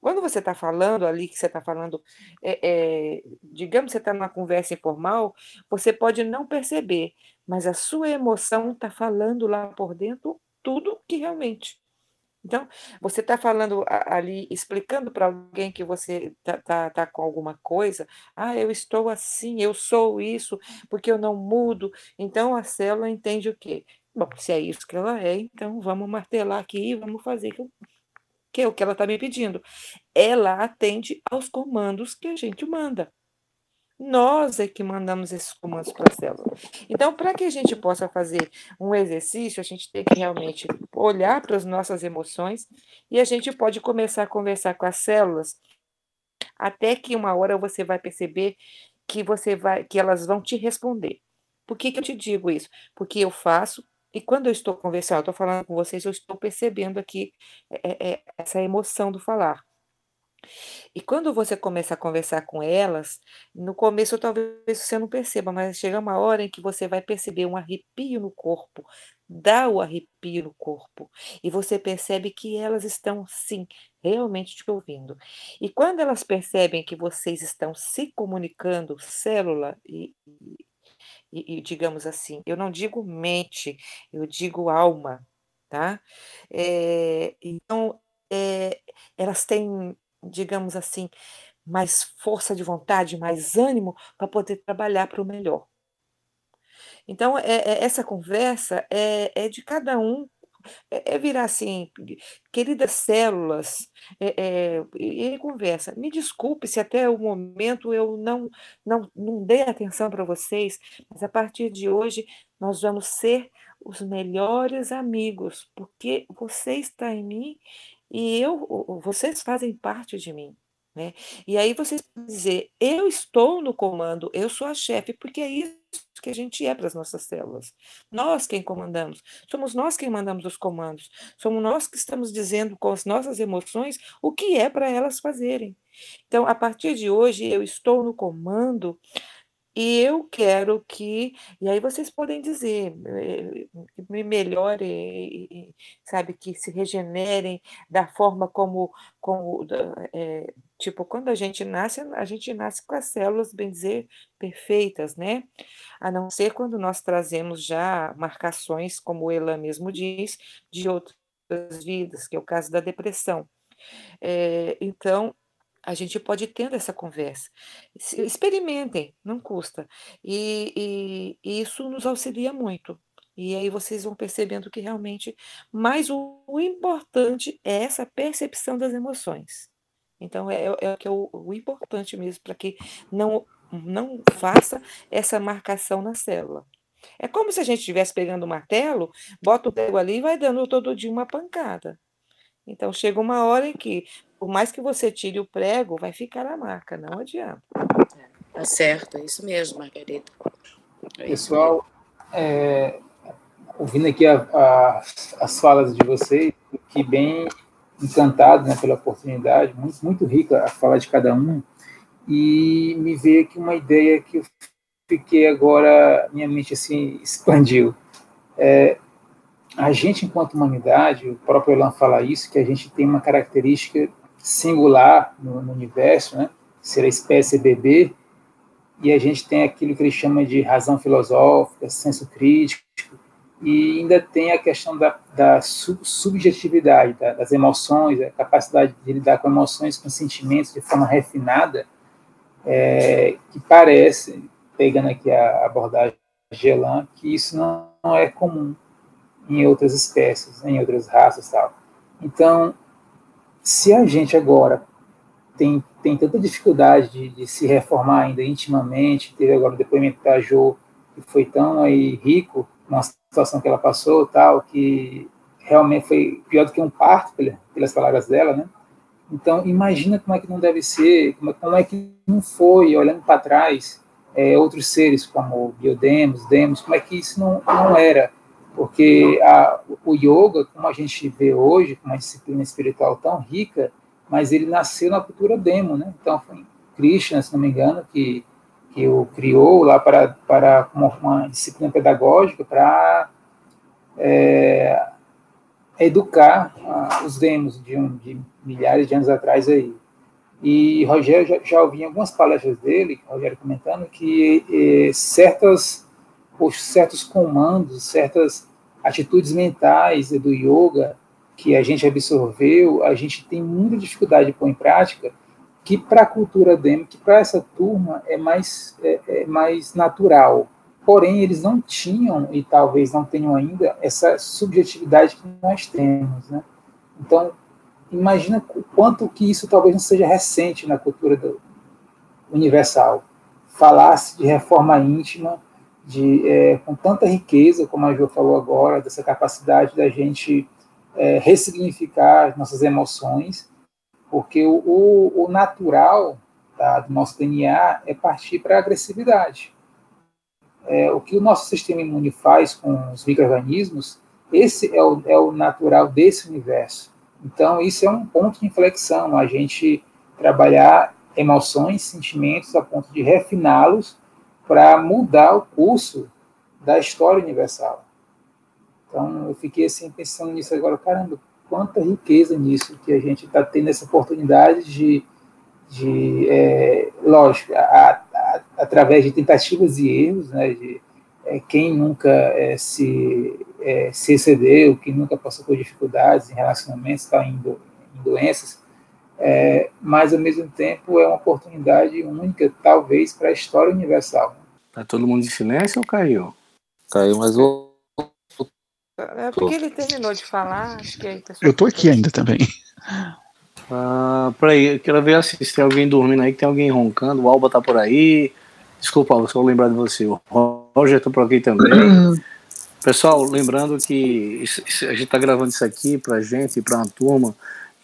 Quando você está falando ali, que você está falando, é, é, digamos que você está numa conversa informal, você pode não perceber, mas a sua emoção está falando lá por dentro tudo que realmente. Então, você está falando ali, explicando para alguém que você está tá, tá com alguma coisa, ah, eu estou assim, eu sou isso, porque eu não mudo. Então, a célula entende o quê? Bom, se é isso que ela é, então vamos martelar aqui e vamos fazer que, que é o que ela está me pedindo. Ela atende aos comandos que a gente manda. Nós é que mandamos esses comandos para a célula. Então, para que a gente possa fazer um exercício, a gente tem que realmente olhar para as nossas emoções e a gente pode começar a conversar com as células até que uma hora você vai perceber que você vai, que elas vão te responder. Por que, que eu te digo isso? Porque eu faço e quando eu estou conversando, estou falando com vocês, eu estou percebendo aqui é, é, essa emoção do falar. E quando você começa a conversar com elas, no começo talvez você não perceba, mas chega uma hora em que você vai perceber um arrepio no corpo, dá o arrepio no corpo, e você percebe que elas estão, sim, realmente te ouvindo. E quando elas percebem que vocês estão se comunicando, célula e, e, e digamos assim, eu não digo mente, eu digo alma, tá? Eh, então, eh, elas têm, digamos assim, mais força de vontade, mais ânimo para poder trabalhar para o melhor. Então, é é essa conversa é é de cada um, é é virar assim: "Queridas células", eh eh, e e conversa: "Me desculpe se até o momento eu não não não dei atenção para vocês, mas a partir de hoje nós vamos ser os melhores amigos, porque você está em mim e eu, vocês fazem parte de mim. Né? E aí vocês dizer, eu estou no comando, eu sou a chefe, porque é isso que a gente é para as nossas células. Nós quem comandamos, somos nós quem mandamos os comandos, somos nós que estamos dizendo com as nossas emoções o que é para elas fazerem. Então, a partir de hoje, eu estou no comando e eu quero que, e aí vocês podem dizer, me melhore, sabe, que se regenerem da forma como, como é, tipo, quando a gente nasce, a gente nasce com as células, bem dizer, perfeitas, né? A não ser quando nós trazemos já marcações, como o Elan mesmo diz, de outras vidas, que é o caso da depressão. É, então, a gente pode tendo essa conversa. Experimentem, não custa. E, e, e, isso nos auxilia muito. E aí vocês vão percebendo que realmente. Mas o, o importante é essa percepção das emoções. Então, é, é, é o, o importante mesmo, para que não, não faça essa marcação na célula. É como se a gente estivesse pegando um martelo, bota o prego ali e vai dando todo dia uma pancada. Então chega uma hora em que por mais que você tire o prego, vai ficar a marca, não adianta. Tá certo, é isso mesmo, Margarida. É Pessoal, é, ouvindo aqui a, a, as falas de vocês, que bem encantado né, pela oportunidade, muito, muito rica a fala de cada um, e me veio aqui uma ideia que eu fiquei agora, minha mente assim expandiu. É, a gente, enquanto humanidade, o próprio Elan fala isso, que a gente tem uma característica singular no, no universo, né? ser a espécie bebê, e a gente tem aquilo que ele chama de razão filosófica, senso crítico, e ainda tem a questão da, da sub, subjetividade, da, das emoções, a capacidade de lidar com emoções, com sentimentos de forma refinada, é, que parece, pegando aqui a abordagem de Gelan, que isso não, não é comum em outras espécies, em outras raças tal. Então, se a gente agora tem, tem tanta dificuldade de, de se reformar ainda intimamente, teve agora o depoimento da Jo, que foi tão aí rico na situação que ela passou, tal, que realmente foi pior do que um parto, pelas palavras dela, né? Então, imagina como é que não deve ser, como é, como é que não foi, olhando para trás, é, outros seres como Biodemos, Demos, como é que isso não, não era porque a, o yoga, como a gente vê hoje, com uma disciplina espiritual tão rica, mas ele nasceu na cultura demo, né? Então foi Krishna, se não me engano, que que o criou lá para para uma, uma disciplina pedagógica para é, educar uh, os demos de, um, de milhares de anos atrás aí. E Rogério já, já ouvi em algumas palestras dele, Rogério comentando que eh, certas por certos comandos, certas atitudes mentais do yoga que a gente absorveu, a gente tem muita dificuldade de pôr em prática, que para a cultura que para essa turma é mais, é, é mais natural. Porém, eles não tinham, e talvez não tenham ainda, essa subjetividade que nós temos. Né? Então, imagina o quanto que isso talvez não seja recente na cultura do, universal. Falasse de reforma íntima, de, é, com tanta riqueza, como a Jo falou agora, dessa capacidade da gente é, ressignificar nossas emoções, porque o, o, o natural tá, do nosso DNA é partir para a agressividade. É, o que o nosso sistema imune faz com os micro-organismos, esse é o, é o natural desse universo. Então, isso é um ponto de inflexão, a gente trabalhar emoções, sentimentos, a ponto de refiná-los para mudar o curso da história universal. Então, eu fiquei assim pensando nisso agora, caramba, quanta riqueza nisso que a gente está tendo essa oportunidade de, de é, lógico, a, a, através de tentativas e erros, né, de é, quem nunca é, se, é, se excedeu, quem nunca passou por dificuldades em relacionamentos, está em, em doenças, é, mas ao mesmo tempo é uma oportunidade única, talvez, para a história universal. Tá todo mundo em silêncio ou caiu? Caiu, mas o. É porque ele terminou de falar, acho que aí Eu tô aqui ainda também. Ah, peraí, eu quero ver assim, se tem alguém dormindo aí, que tem alguém roncando, o Alba tá por aí. Desculpa, Alba, só lembrar de você. O Roger tá por aqui também. Pessoal, lembrando que a gente está gravando isso aqui para gente, para uma turma,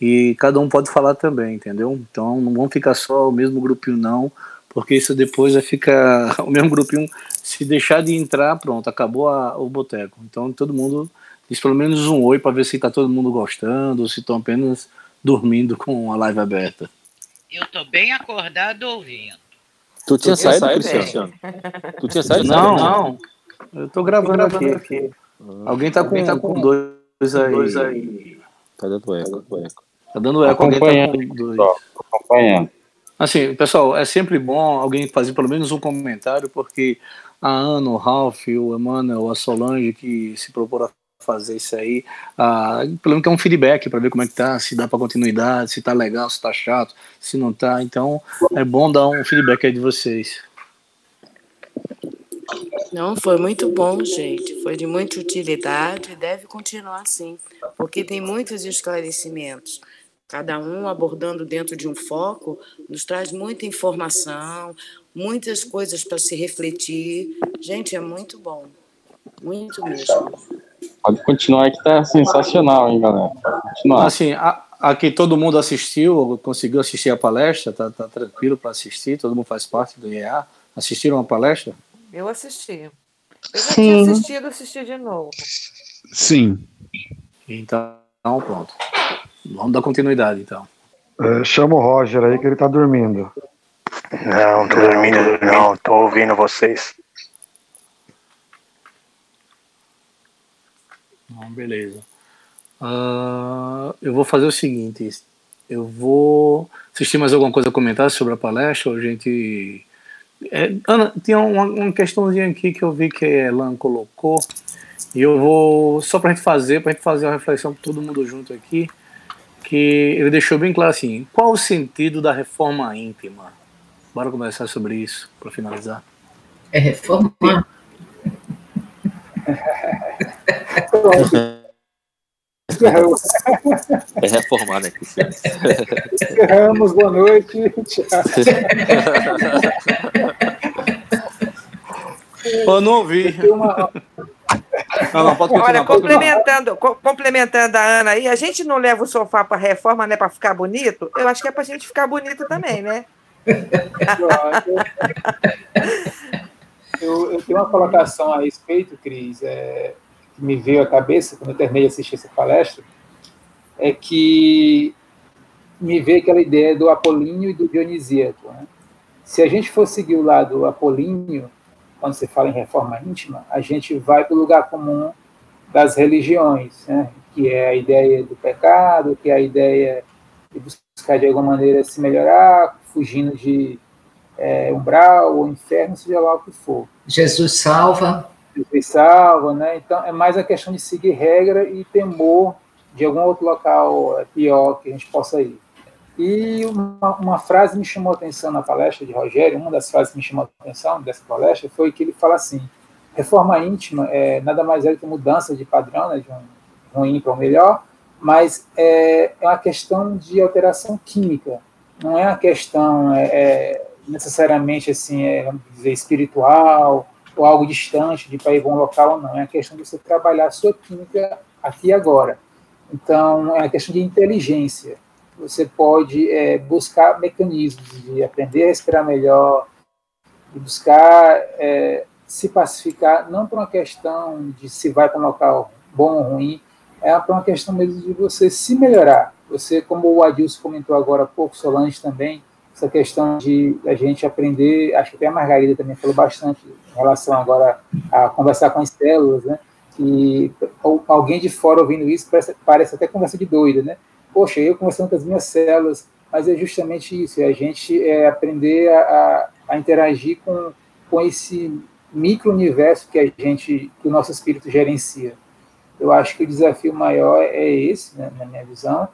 e cada um pode falar também, entendeu? Então não vão ficar só o mesmo grupinho, não, porque isso depois vai ficar o mesmo grupinho. Se deixar de entrar, pronto, acabou a, o boteco. Então todo mundo diz pelo menos um oi para ver se está todo mundo gostando, ou se estão apenas dormindo com a live aberta. Eu tô bem acordado ouvindo. Tu tinha tu saído, Cristiano? Tu tinha saído? Não, não. Eu tô gravando, tô gravando aqui. aqui. Alguém tá com, Alguém tá com dois, aí. dois aí. Tá dando eco. Tá dando eco. Tá dando eco. Acompanhando. Tá dois. acompanhando. Assim, pessoal, é sempre bom alguém fazer pelo menos um comentário, porque a Ana, o Ralph, o Emmanuel, a Solange, que se propõe a fazer isso aí, ah, pelo menos é um feedback para ver como é que tá, se dá para continuidade, se tá legal, se tá chato, se não tá. Então, é bom dar um feedback aí de vocês. Não, foi muito bom, gente. Foi de muita utilidade e deve continuar assim, porque tem muitos esclarecimentos. Cada um abordando dentro de um foco, nos traz muita informação, muitas coisas para se refletir. Gente, é muito bom. Muito mesmo. Pode continuar que tá sensacional, hein, galera? Pode continuar. Assim, a, aqui todo mundo assistiu, conseguiu assistir a palestra, tá, tá tranquilo para assistir, todo mundo faz parte do IEA. Assistiram a palestra? Eu assisti. Eu já tinha assistido, assisti de novo. Sim. Então, pronto. Vamos dar continuidade, então. É, chama o Roger aí que ele tá dormindo. Não, tô dormindo, não. Tô ouvindo vocês. Não, beleza. Uh, eu vou fazer o seguinte. Eu vou. Assistir mais alguma coisa a comentar sobre a palestra? Ou a gente é, Ana, tinha uma, uma, questãozinha aqui que eu vi que a Elan colocou, e eu vou, só para a gente fazer, para a gente fazer uma reflexão com todo mundo junto aqui, que ele deixou bem claro assim: qual o sentido da reforma íntima? Bora conversar sobre isso, para finalizar. É reforma. É reformado aqui. Encerramos, boa noite. Tchau. Eu não ouvi. Uma... Não, não, pode Olha, complementando, co complementando a Ana aí, a gente não leva o sofá para reforma, né, para ficar bonito? Eu acho que é para a gente ficar bonito também, né? eu, eu, tenho uma colocação a respeito, Cris. É, que me veio à cabeça quando eu terminei de assistir essa palestra é que me veio aquela ideia do apolíneo e do dionisíaco. Né? Se a gente for seguir o lado apolíneo, quando se fala em reforma íntima, a gente vai para o lugar comum das religiões, né? que é a ideia do pecado, que é a ideia de buscar de alguma maneira se melhorar, fugindo de é, umbral ou inferno, seja lá o que for. Jesus salva e salva, né? Então é mais a questão de seguir regra e temor de algum outro local é, pior que a gente possa ir. E uma, uma, frase me chamou a atenção na palestra de Rogério, uma das frases que me chamou a atenção dessa palestra foi que ele fala assim: reforma íntima é nada mais é do que mudança de padrão, né, de um ruim para um melhor, mas é, é uma questão de alteração química, não é uma questão é, é, necessariamente assim, é, vamos dizer, espiritual ou algo distante de para ir para um local não. É a questão de você trabalhar a sua química aqui e agora. Então, é uma questão de inteligência. Você pode é, buscar mecanismos de aprender a respirar melhor, de buscar é, se pacificar, não por uma questão de se vai para um local bom ou ruim, é por uma questão mesmo de você se melhorar. Você, como o Adilson comentou agora há pouco, Solange também, essa questão de a gente aprender, acho que até a Margarida também falou bastante em relação agora a conversar com as células, né? E alguém de fora ouvindo isso parece, parece até conversa de doida, né? Poxa, eu conversando com as minhas células, mas é justamente isso, é a gente é aprender a, a interagir com, com esse micro-universo que a gente, que o nosso espírito gerencia. Eu acho que o desafio maior é esse, né, na minha visão,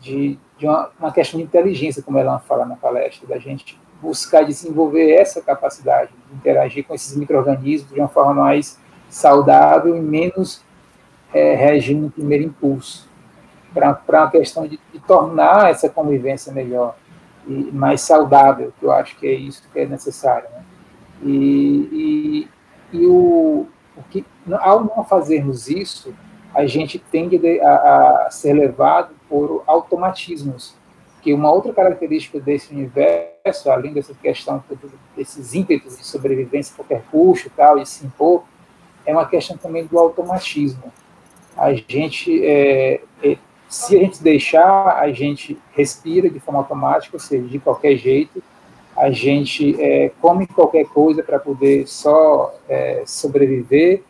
de, de uma, uma, questão de inteligência, como ela fala na palestra, da gente buscar desenvolver essa capacidade de interagir com esses micro-organismos de uma forma mais saudável e menos é, reagindo no primeiro impulso, para uma questão de, de, tornar essa convivência melhor e mais saudável, que eu acho que é isso que é necessário. Né? E, e, e o, Porque ao não fazermos isso, a gente tende a, a ser levado por automatismos. Que uma outra característica desse universo, além dessa questão desses ímpetos de sobrevivência a qualquer custo e tal, e se impor, é uma questão também do automatismo. A gente, é, é, se a gente deixar, a gente respira de forma automática, ou seja, de qualquer jeito, a gente é, come qualquer coisa para poder só é, sobreviver,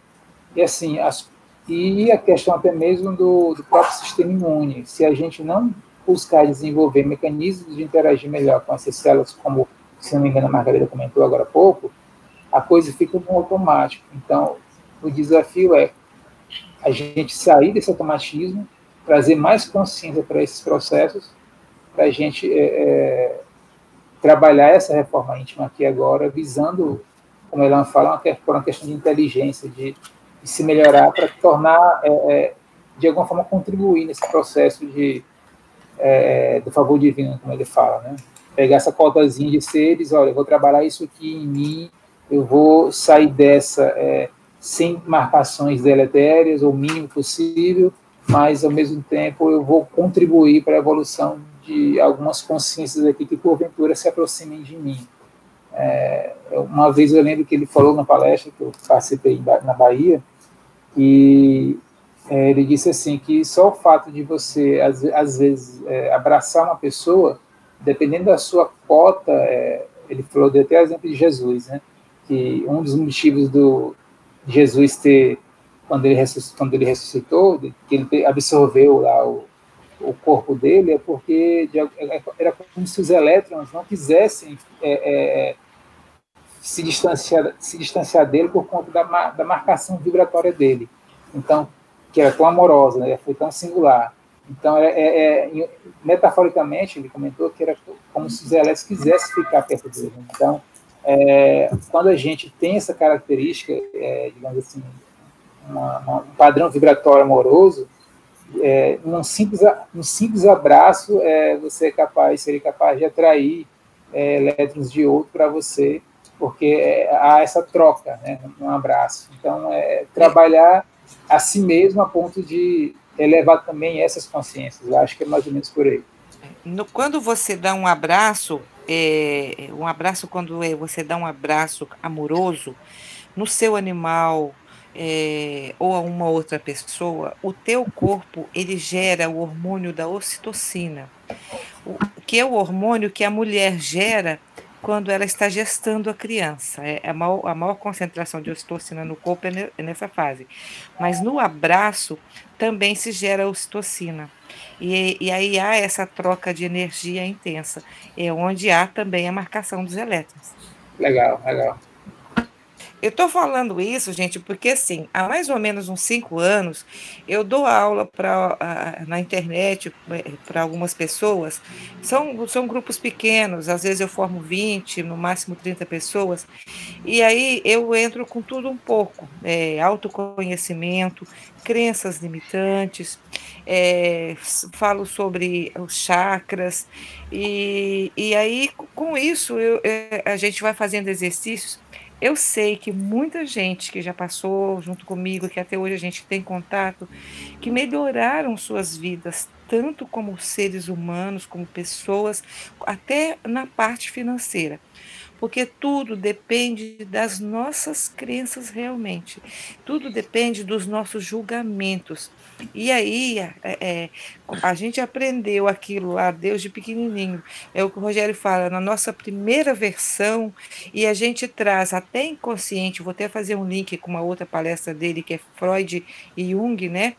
e assim, as, e a questão até mesmo do, do, próprio sistema imune. Se a gente não buscar desenvolver mecanismos de interagir melhor com essas células, como, se não me engano, a Margarida comentou agora há pouco, a coisa fica no automático. Então, o desafio é a gente sair desse automatismo, trazer mais consciência para esses processos, para a gente é, é, trabalhar essa reforma íntima aqui agora, visando, como Elan fala, uma, uma questão de inteligência, de, de se melhorar para tornar, é, é, de alguma forma, contribuir nesse processo de, é, do favor divino, como ele fala, né? Pegar essa cotazinha de seres, olha, eu vou trabalhar isso aqui em mim, eu vou sair dessa é, sem marcações deletérias, o mínimo possível, mas ao mesmo tempo eu vou contribuir para a evolução de algumas consciências aqui que porventura se aproximem de mim. É, uma vez eu lembro que ele falou na palestra que eu participei na Bahia e é, ele disse assim que só o fato de você às, às vezes é, abraçar uma pessoa, dependendo da sua cota, é, ele falou de até exemplo de Jesus, né? Que um dos motivos do Jesus ter, quando ele ressuscitou, quando ele ressuscitou que ele absorveu lá o, o corpo dele, é porque é, era como se os elétrons não quisessem é, é, se, distanciar, se distanciar dele por conta da, da marcação vibratória dele. Então, que era tão amorosa, né, foi tão singular. Então, é, é, é, metaforicamente, ele comentou que era como se os elétrons quisessem ficar perto dele. Então, é, quando a gente tem essa característica, é, digamos assim, uma, uma, um padrão vibratório amoroso, é, num, simples, num simples abraço, é, você é capaz, seria capaz de atrair é, elétrons de outro para você, porque é, há essa troca, né, num abraço. Então, é trabalhar a si mesmo a ponto de elevar também essas consciências. Eu acho que é mais ou menos por aí. No, quando você dá um abraço, é, um abraço quando é, você dá um abraço amoroso no seu animal é, ou a uma outra pessoa, o teu corpo ele gera o hormônio da ocitocina, que é o hormônio que a mulher gera quando ela está gestando a criança. É a maior, a maior concentração de ocitocina no corpo é, é nessa fase. Mas no abraço também se gera ocitocina. E, e aí há essa troca de energia intensa, é onde há também a marcação dos elétrons. Legal, legal. Eu estou falando isso, gente, porque assim, há mais ou menos uns cinco anos, eu dou aula pra, na internet é, para algumas pessoas. São, são grupos pequenos, às vezes eu formo 20, no máximo 30 pessoas. E aí eu entro com tudo um pouco: é, autoconhecimento, crenças limitantes, é, falo sobre os chakras, e, e aí com isso eu, é, a gente vai fazendo exercícios eu sei que muita gente que já passou junto comigo, que até hoje a gente tem contato, que melhoraram suas vidas, tanto como seres humanos, como pessoas, até na parte financeira porque tudo depende das nossas crenças realmente, tudo depende dos nossos julgamentos. E aí é, é, a gente aprendeu aquilo lá, Deus de pequenininho, é o que o Rogério fala, na nossa primeira versão, e a gente traz até inconsciente, vou até fazer um link com uma outra palestra dele, que é Freud e Jung, né?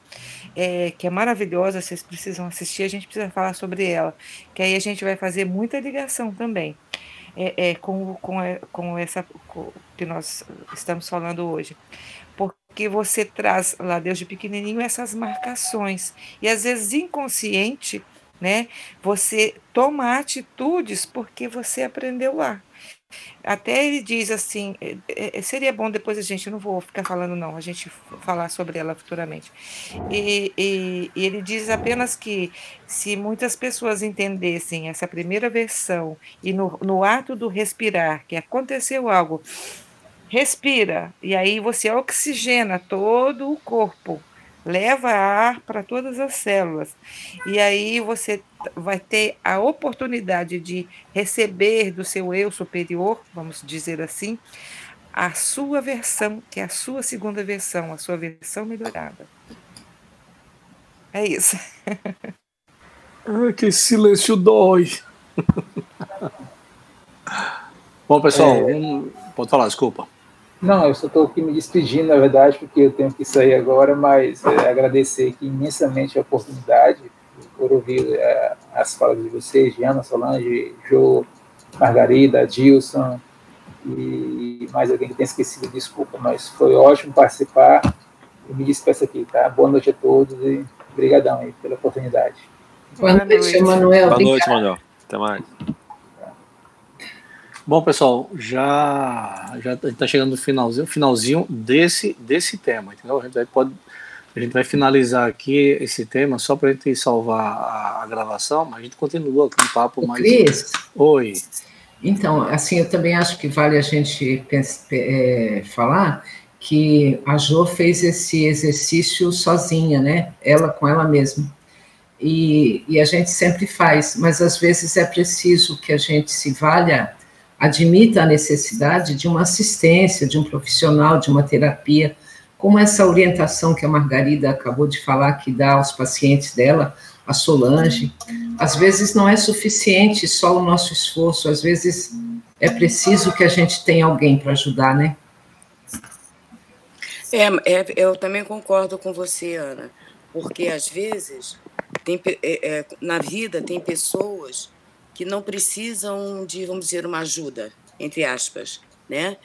É, que é maravilhosa, vocês precisam assistir, a gente precisa falar sobre ela, que aí a gente vai fazer muita ligação também é, é, com, com, com essa com, que nós estamos falando hoje. Porque você traz lá desde pequenininho essas marcações. E às vezes inconsciente, né? Você toma atitudes porque você aprendeu lá. Até ele diz assim, é, é, seria bom depois a gente, não vou ficar falando não, a gente falar sobre ela futuramente. E, e, e, ele diz apenas que se muitas pessoas entendessem essa primeira versão e no, no ato do respirar, que aconteceu algo respira, e aí você oxigena todo o corpo, leva ar para todas as células, e aí você vai ter a oportunidade de receber do seu eu superior, vamos dizer assim, a sua versão, que é a sua segunda versão, a sua versão melhorada. É isso. Ai, que silêncio dói. Bom, pessoal, É. um- pode falar, desculpa. Não, eu só estou aqui me despedindo, na verdade, porque eu tenho que sair agora, mas é, agradecer aqui imensamente a oportunidade por ouvir é, as falas de vocês, Diana, Solange, Jô, Margarida, Dilson e mais alguém que tenha esquecido, desculpa, mas foi ótimo participar. Eu me despeço aqui, tá? Boa noite a todos e obrigadão aí pela oportunidade. Boa noite, Emanuel. Boa noite, Obrigada. Manuel. Até mais. Bom, pessoal, já já está chegando no finalzinho, finalzinho desse desse tema, entendeu? A gente vai pode a gente vai finalizar aqui esse tema só para a gente salvar a, a gravação, mas a gente continua com um papo mais. Cris? Oi. Então, assim, eu também acho que vale a gente é, falar que a Jo fez esse exercício sozinha, né? Ela com ela mesma. E, e a gente sempre faz, mas às vezes é preciso que a gente se valha, admita a necessidade de uma assistência, de um profissional, de uma terapia, como essa orientação que a Margarida acabou de falar, que dá aos pacientes dela, a Solange. Às vezes não é suficiente só o nosso esforço, às vezes é preciso que a gente tenha alguém para ajudar, né? É, é, eu também concordo com você, Ana, porque às vezes tem, é, é, na vida tem pessoas que não precisam de, vamos dizer, uma ajuda, entre aspas, né?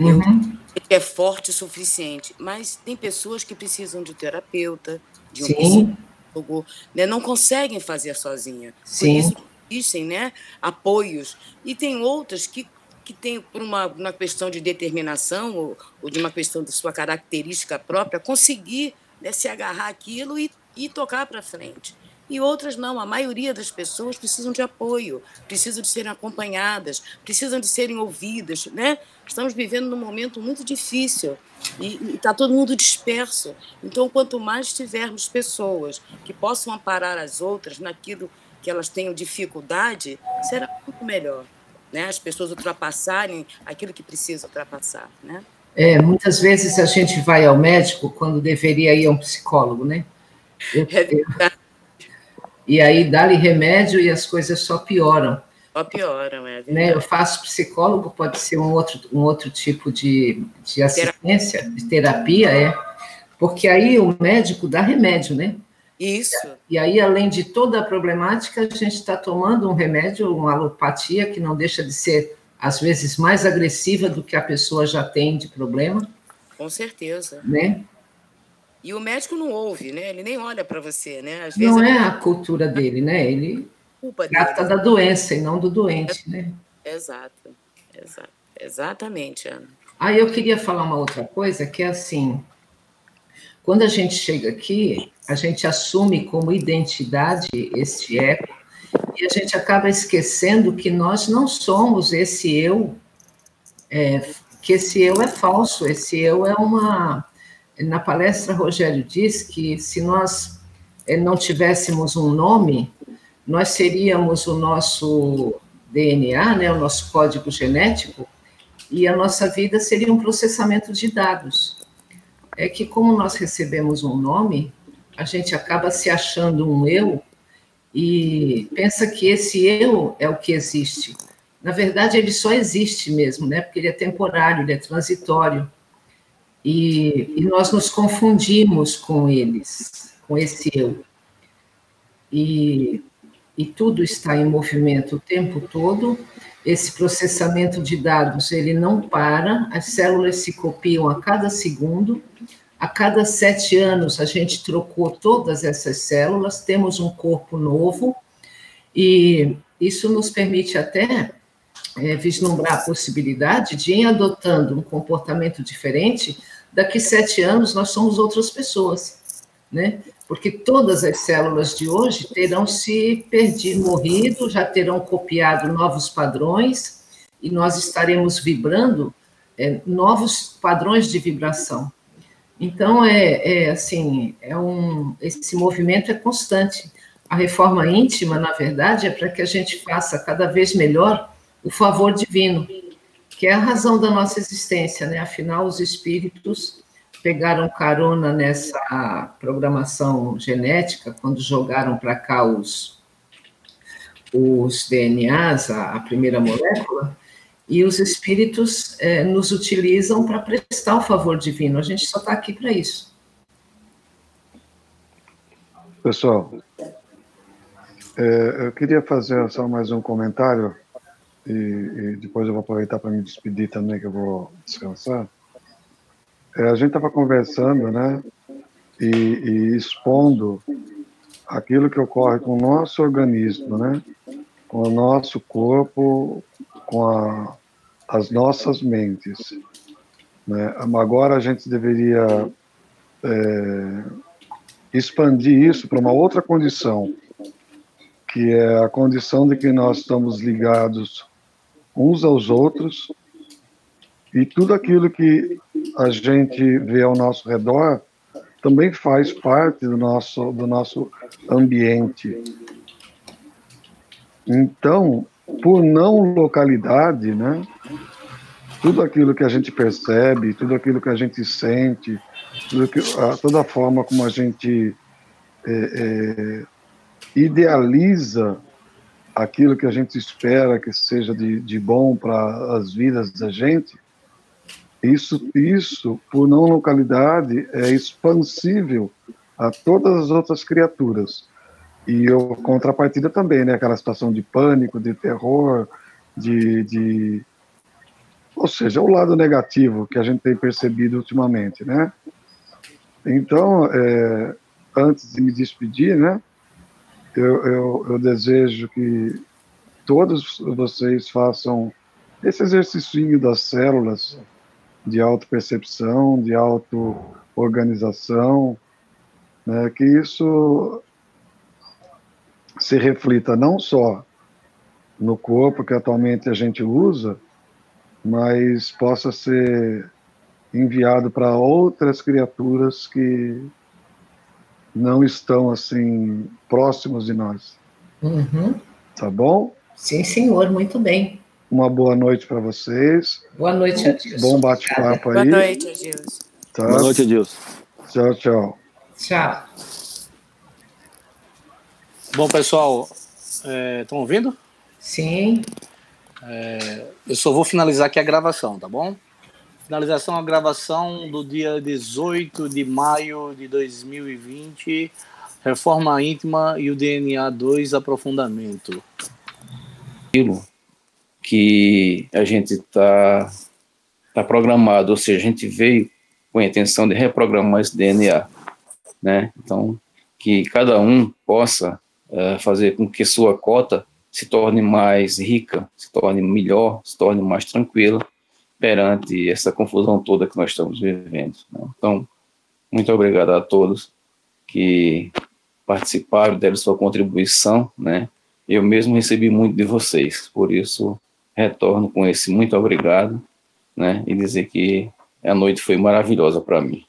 Uhum. que é forte o suficiente, mas tem pessoas que precisam de um terapeuta, de um Sim. psicólogo, né? não conseguem fazer sozinha. Por Sim. isso existem né? apoios. E tem outras que, que têm, por uma, uma questão de determinação ou, ou de uma questão de sua característica própria, conseguir né, se agarrar aquilo e, e tocar para frente. E outras não, a maioria das pessoas precisam de apoio, precisam de serem acompanhadas, precisam de serem ouvidas, né? Estamos vivendo num momento muito difícil e está todo mundo disperso. Então, quanto mais tivermos pessoas que possam amparar as outras naquilo que elas tenham dificuldade, será muito melhor, né? As pessoas ultrapassarem aquilo que precisa ultrapassar, né? É, muitas vezes a gente vai ao médico quando deveria ir a um psicólogo, né? Eu- eu- e aí dá-lhe remédio e as coisas só pioram. Só pioram, é Né? Eu verdade. faço psicólogo, pode ser um outro, um outro tipo de, de assistência, de terapia, é. Porque aí o médico dá remédio, né? Isso. E aí, além de toda a problemática, a gente está tomando um remédio, uma alopatia, que não deixa de ser, às vezes, mais agressiva do que a pessoa já tem de problema, Com certeza. né? E o médico não ouve, né? Ele nem olha para você, né? Às Não vezes é a cultura dele, né? Ele culpa trata da doença e não do doente, né? Exato, exato. Exatamente, Ana. Aí eu queria falar uma outra coisa, que é assim, quando a gente chega aqui, a gente assume como identidade este ego, e a gente acaba esquecendo que nós não somos esse eu, é, que esse eu é falso, esse eu é uma... Na palestra, Rogério diz que se nós eh, não tivéssemos um nome, nós seríamos o nosso DNA, né, o nosso código genético, e a nossa vida seria um processamento de dados. É que, como nós recebemos um nome, a gente acaba se achando um eu e pensa que esse eu é o que existe. Na verdade, ele só existe mesmo, né? Porque ele é temporário, ele é transitório. E, e nós nos confundimos com eles, com esse eu. E, e tudo está em movimento o tempo todo. Esse processamento de dados ele não para, as células se copiam a cada segundo. A cada sete anos a gente trocou todas essas células, temos um corpo novo e isso nos permite até é, vislumbrar a possibilidade de ir adotando um comportamento diferente. Daqui sete anos nós somos outras pessoas, né? Porque todas as células de hoje terão se perdido, morrido, já terão copiado novos padrões e nós estaremos vibrando é, novos padrões de vibração. Então, é, é assim, é um, esse movimento é constante. A reforma íntima, na verdade, é para que a gente faça cada vez melhor o favor divino, que é a razão da nossa existência, né? Afinal, os espíritos pegaram carona nessa programação genética quando jogaram para cá os, os DNAs, a, a primeira molécula, e os espíritos é, nos utilizam para prestar o favor divino. A gente só está aqui para isso. Pessoal, é, eu queria fazer só mais um comentário e, e depois eu vou aproveitar para me despedir também, que eu vou descansar. É, a gente estava conversando, né, e, e, expondo aquilo que ocorre com o nosso organismo, né, com o nosso corpo, com a, as nossas mentes. Né. Agora a gente deveria é, expandir isso para uma outra condição, que é a condição de que nós estamos ligados uns aos outros e tudo aquilo que a gente vê ao nosso redor também faz parte do nosso, do nosso ambiente. Então, por não localidade, né, tudo aquilo que a gente percebe, tudo aquilo que a gente sente, que, a, toda a forma como a gente é, é, idealiza aquilo que a gente espera que seja de, de bom para as vidas da gente, isso, isso, por não localidade, é expansível a todas as outras criaturas. E a contrapartida também, né? Aquela situação de pânico, de terror, de, de... Ou seja, o lado negativo que a gente tem percebido ultimamente, né? Então, é, antes de me despedir, né? Eu, eu, eu desejo que todos vocês façam esse exercício das células de autopercepção, de auto-organização, né, que isso se reflita não só no corpo que atualmente a gente usa, mas possa ser enviado para outras criaturas que não estão assim próximos de nós. Uhum. Tá bom? Sim, senhor, muito bem. Uma boa noite para vocês. Boa noite, Adilson. Bom bate-papo aí. Boa noite, Adilson. Tá? Boa noite, Adilson. Tchau, tchau. Tchau. Bom, pessoal, estão é, ouvindo? Sim. É, eu só vou finalizar aqui a gravação, tá bom? Finalização a gravação do dia 18 de maio de 2020, Reforma íntima e o DNA 2 aprofundamento. Aquilo que a gente está tá programado, ou seja, a gente veio com a intenção de reprogramar esse DNA, né? Então, que cada um possa uh, fazer com que sua cota se torne mais rica, se torne melhor, se torne mais tranquila perante essa confusão toda que nós estamos vivendo. Né? Então, muito obrigado a todos que participaram, deram sua contribuição, né? Eu mesmo recebi muito de vocês, por isso retorno com esse muito obrigado, né? E dizer que a noite foi maravilhosa para mim.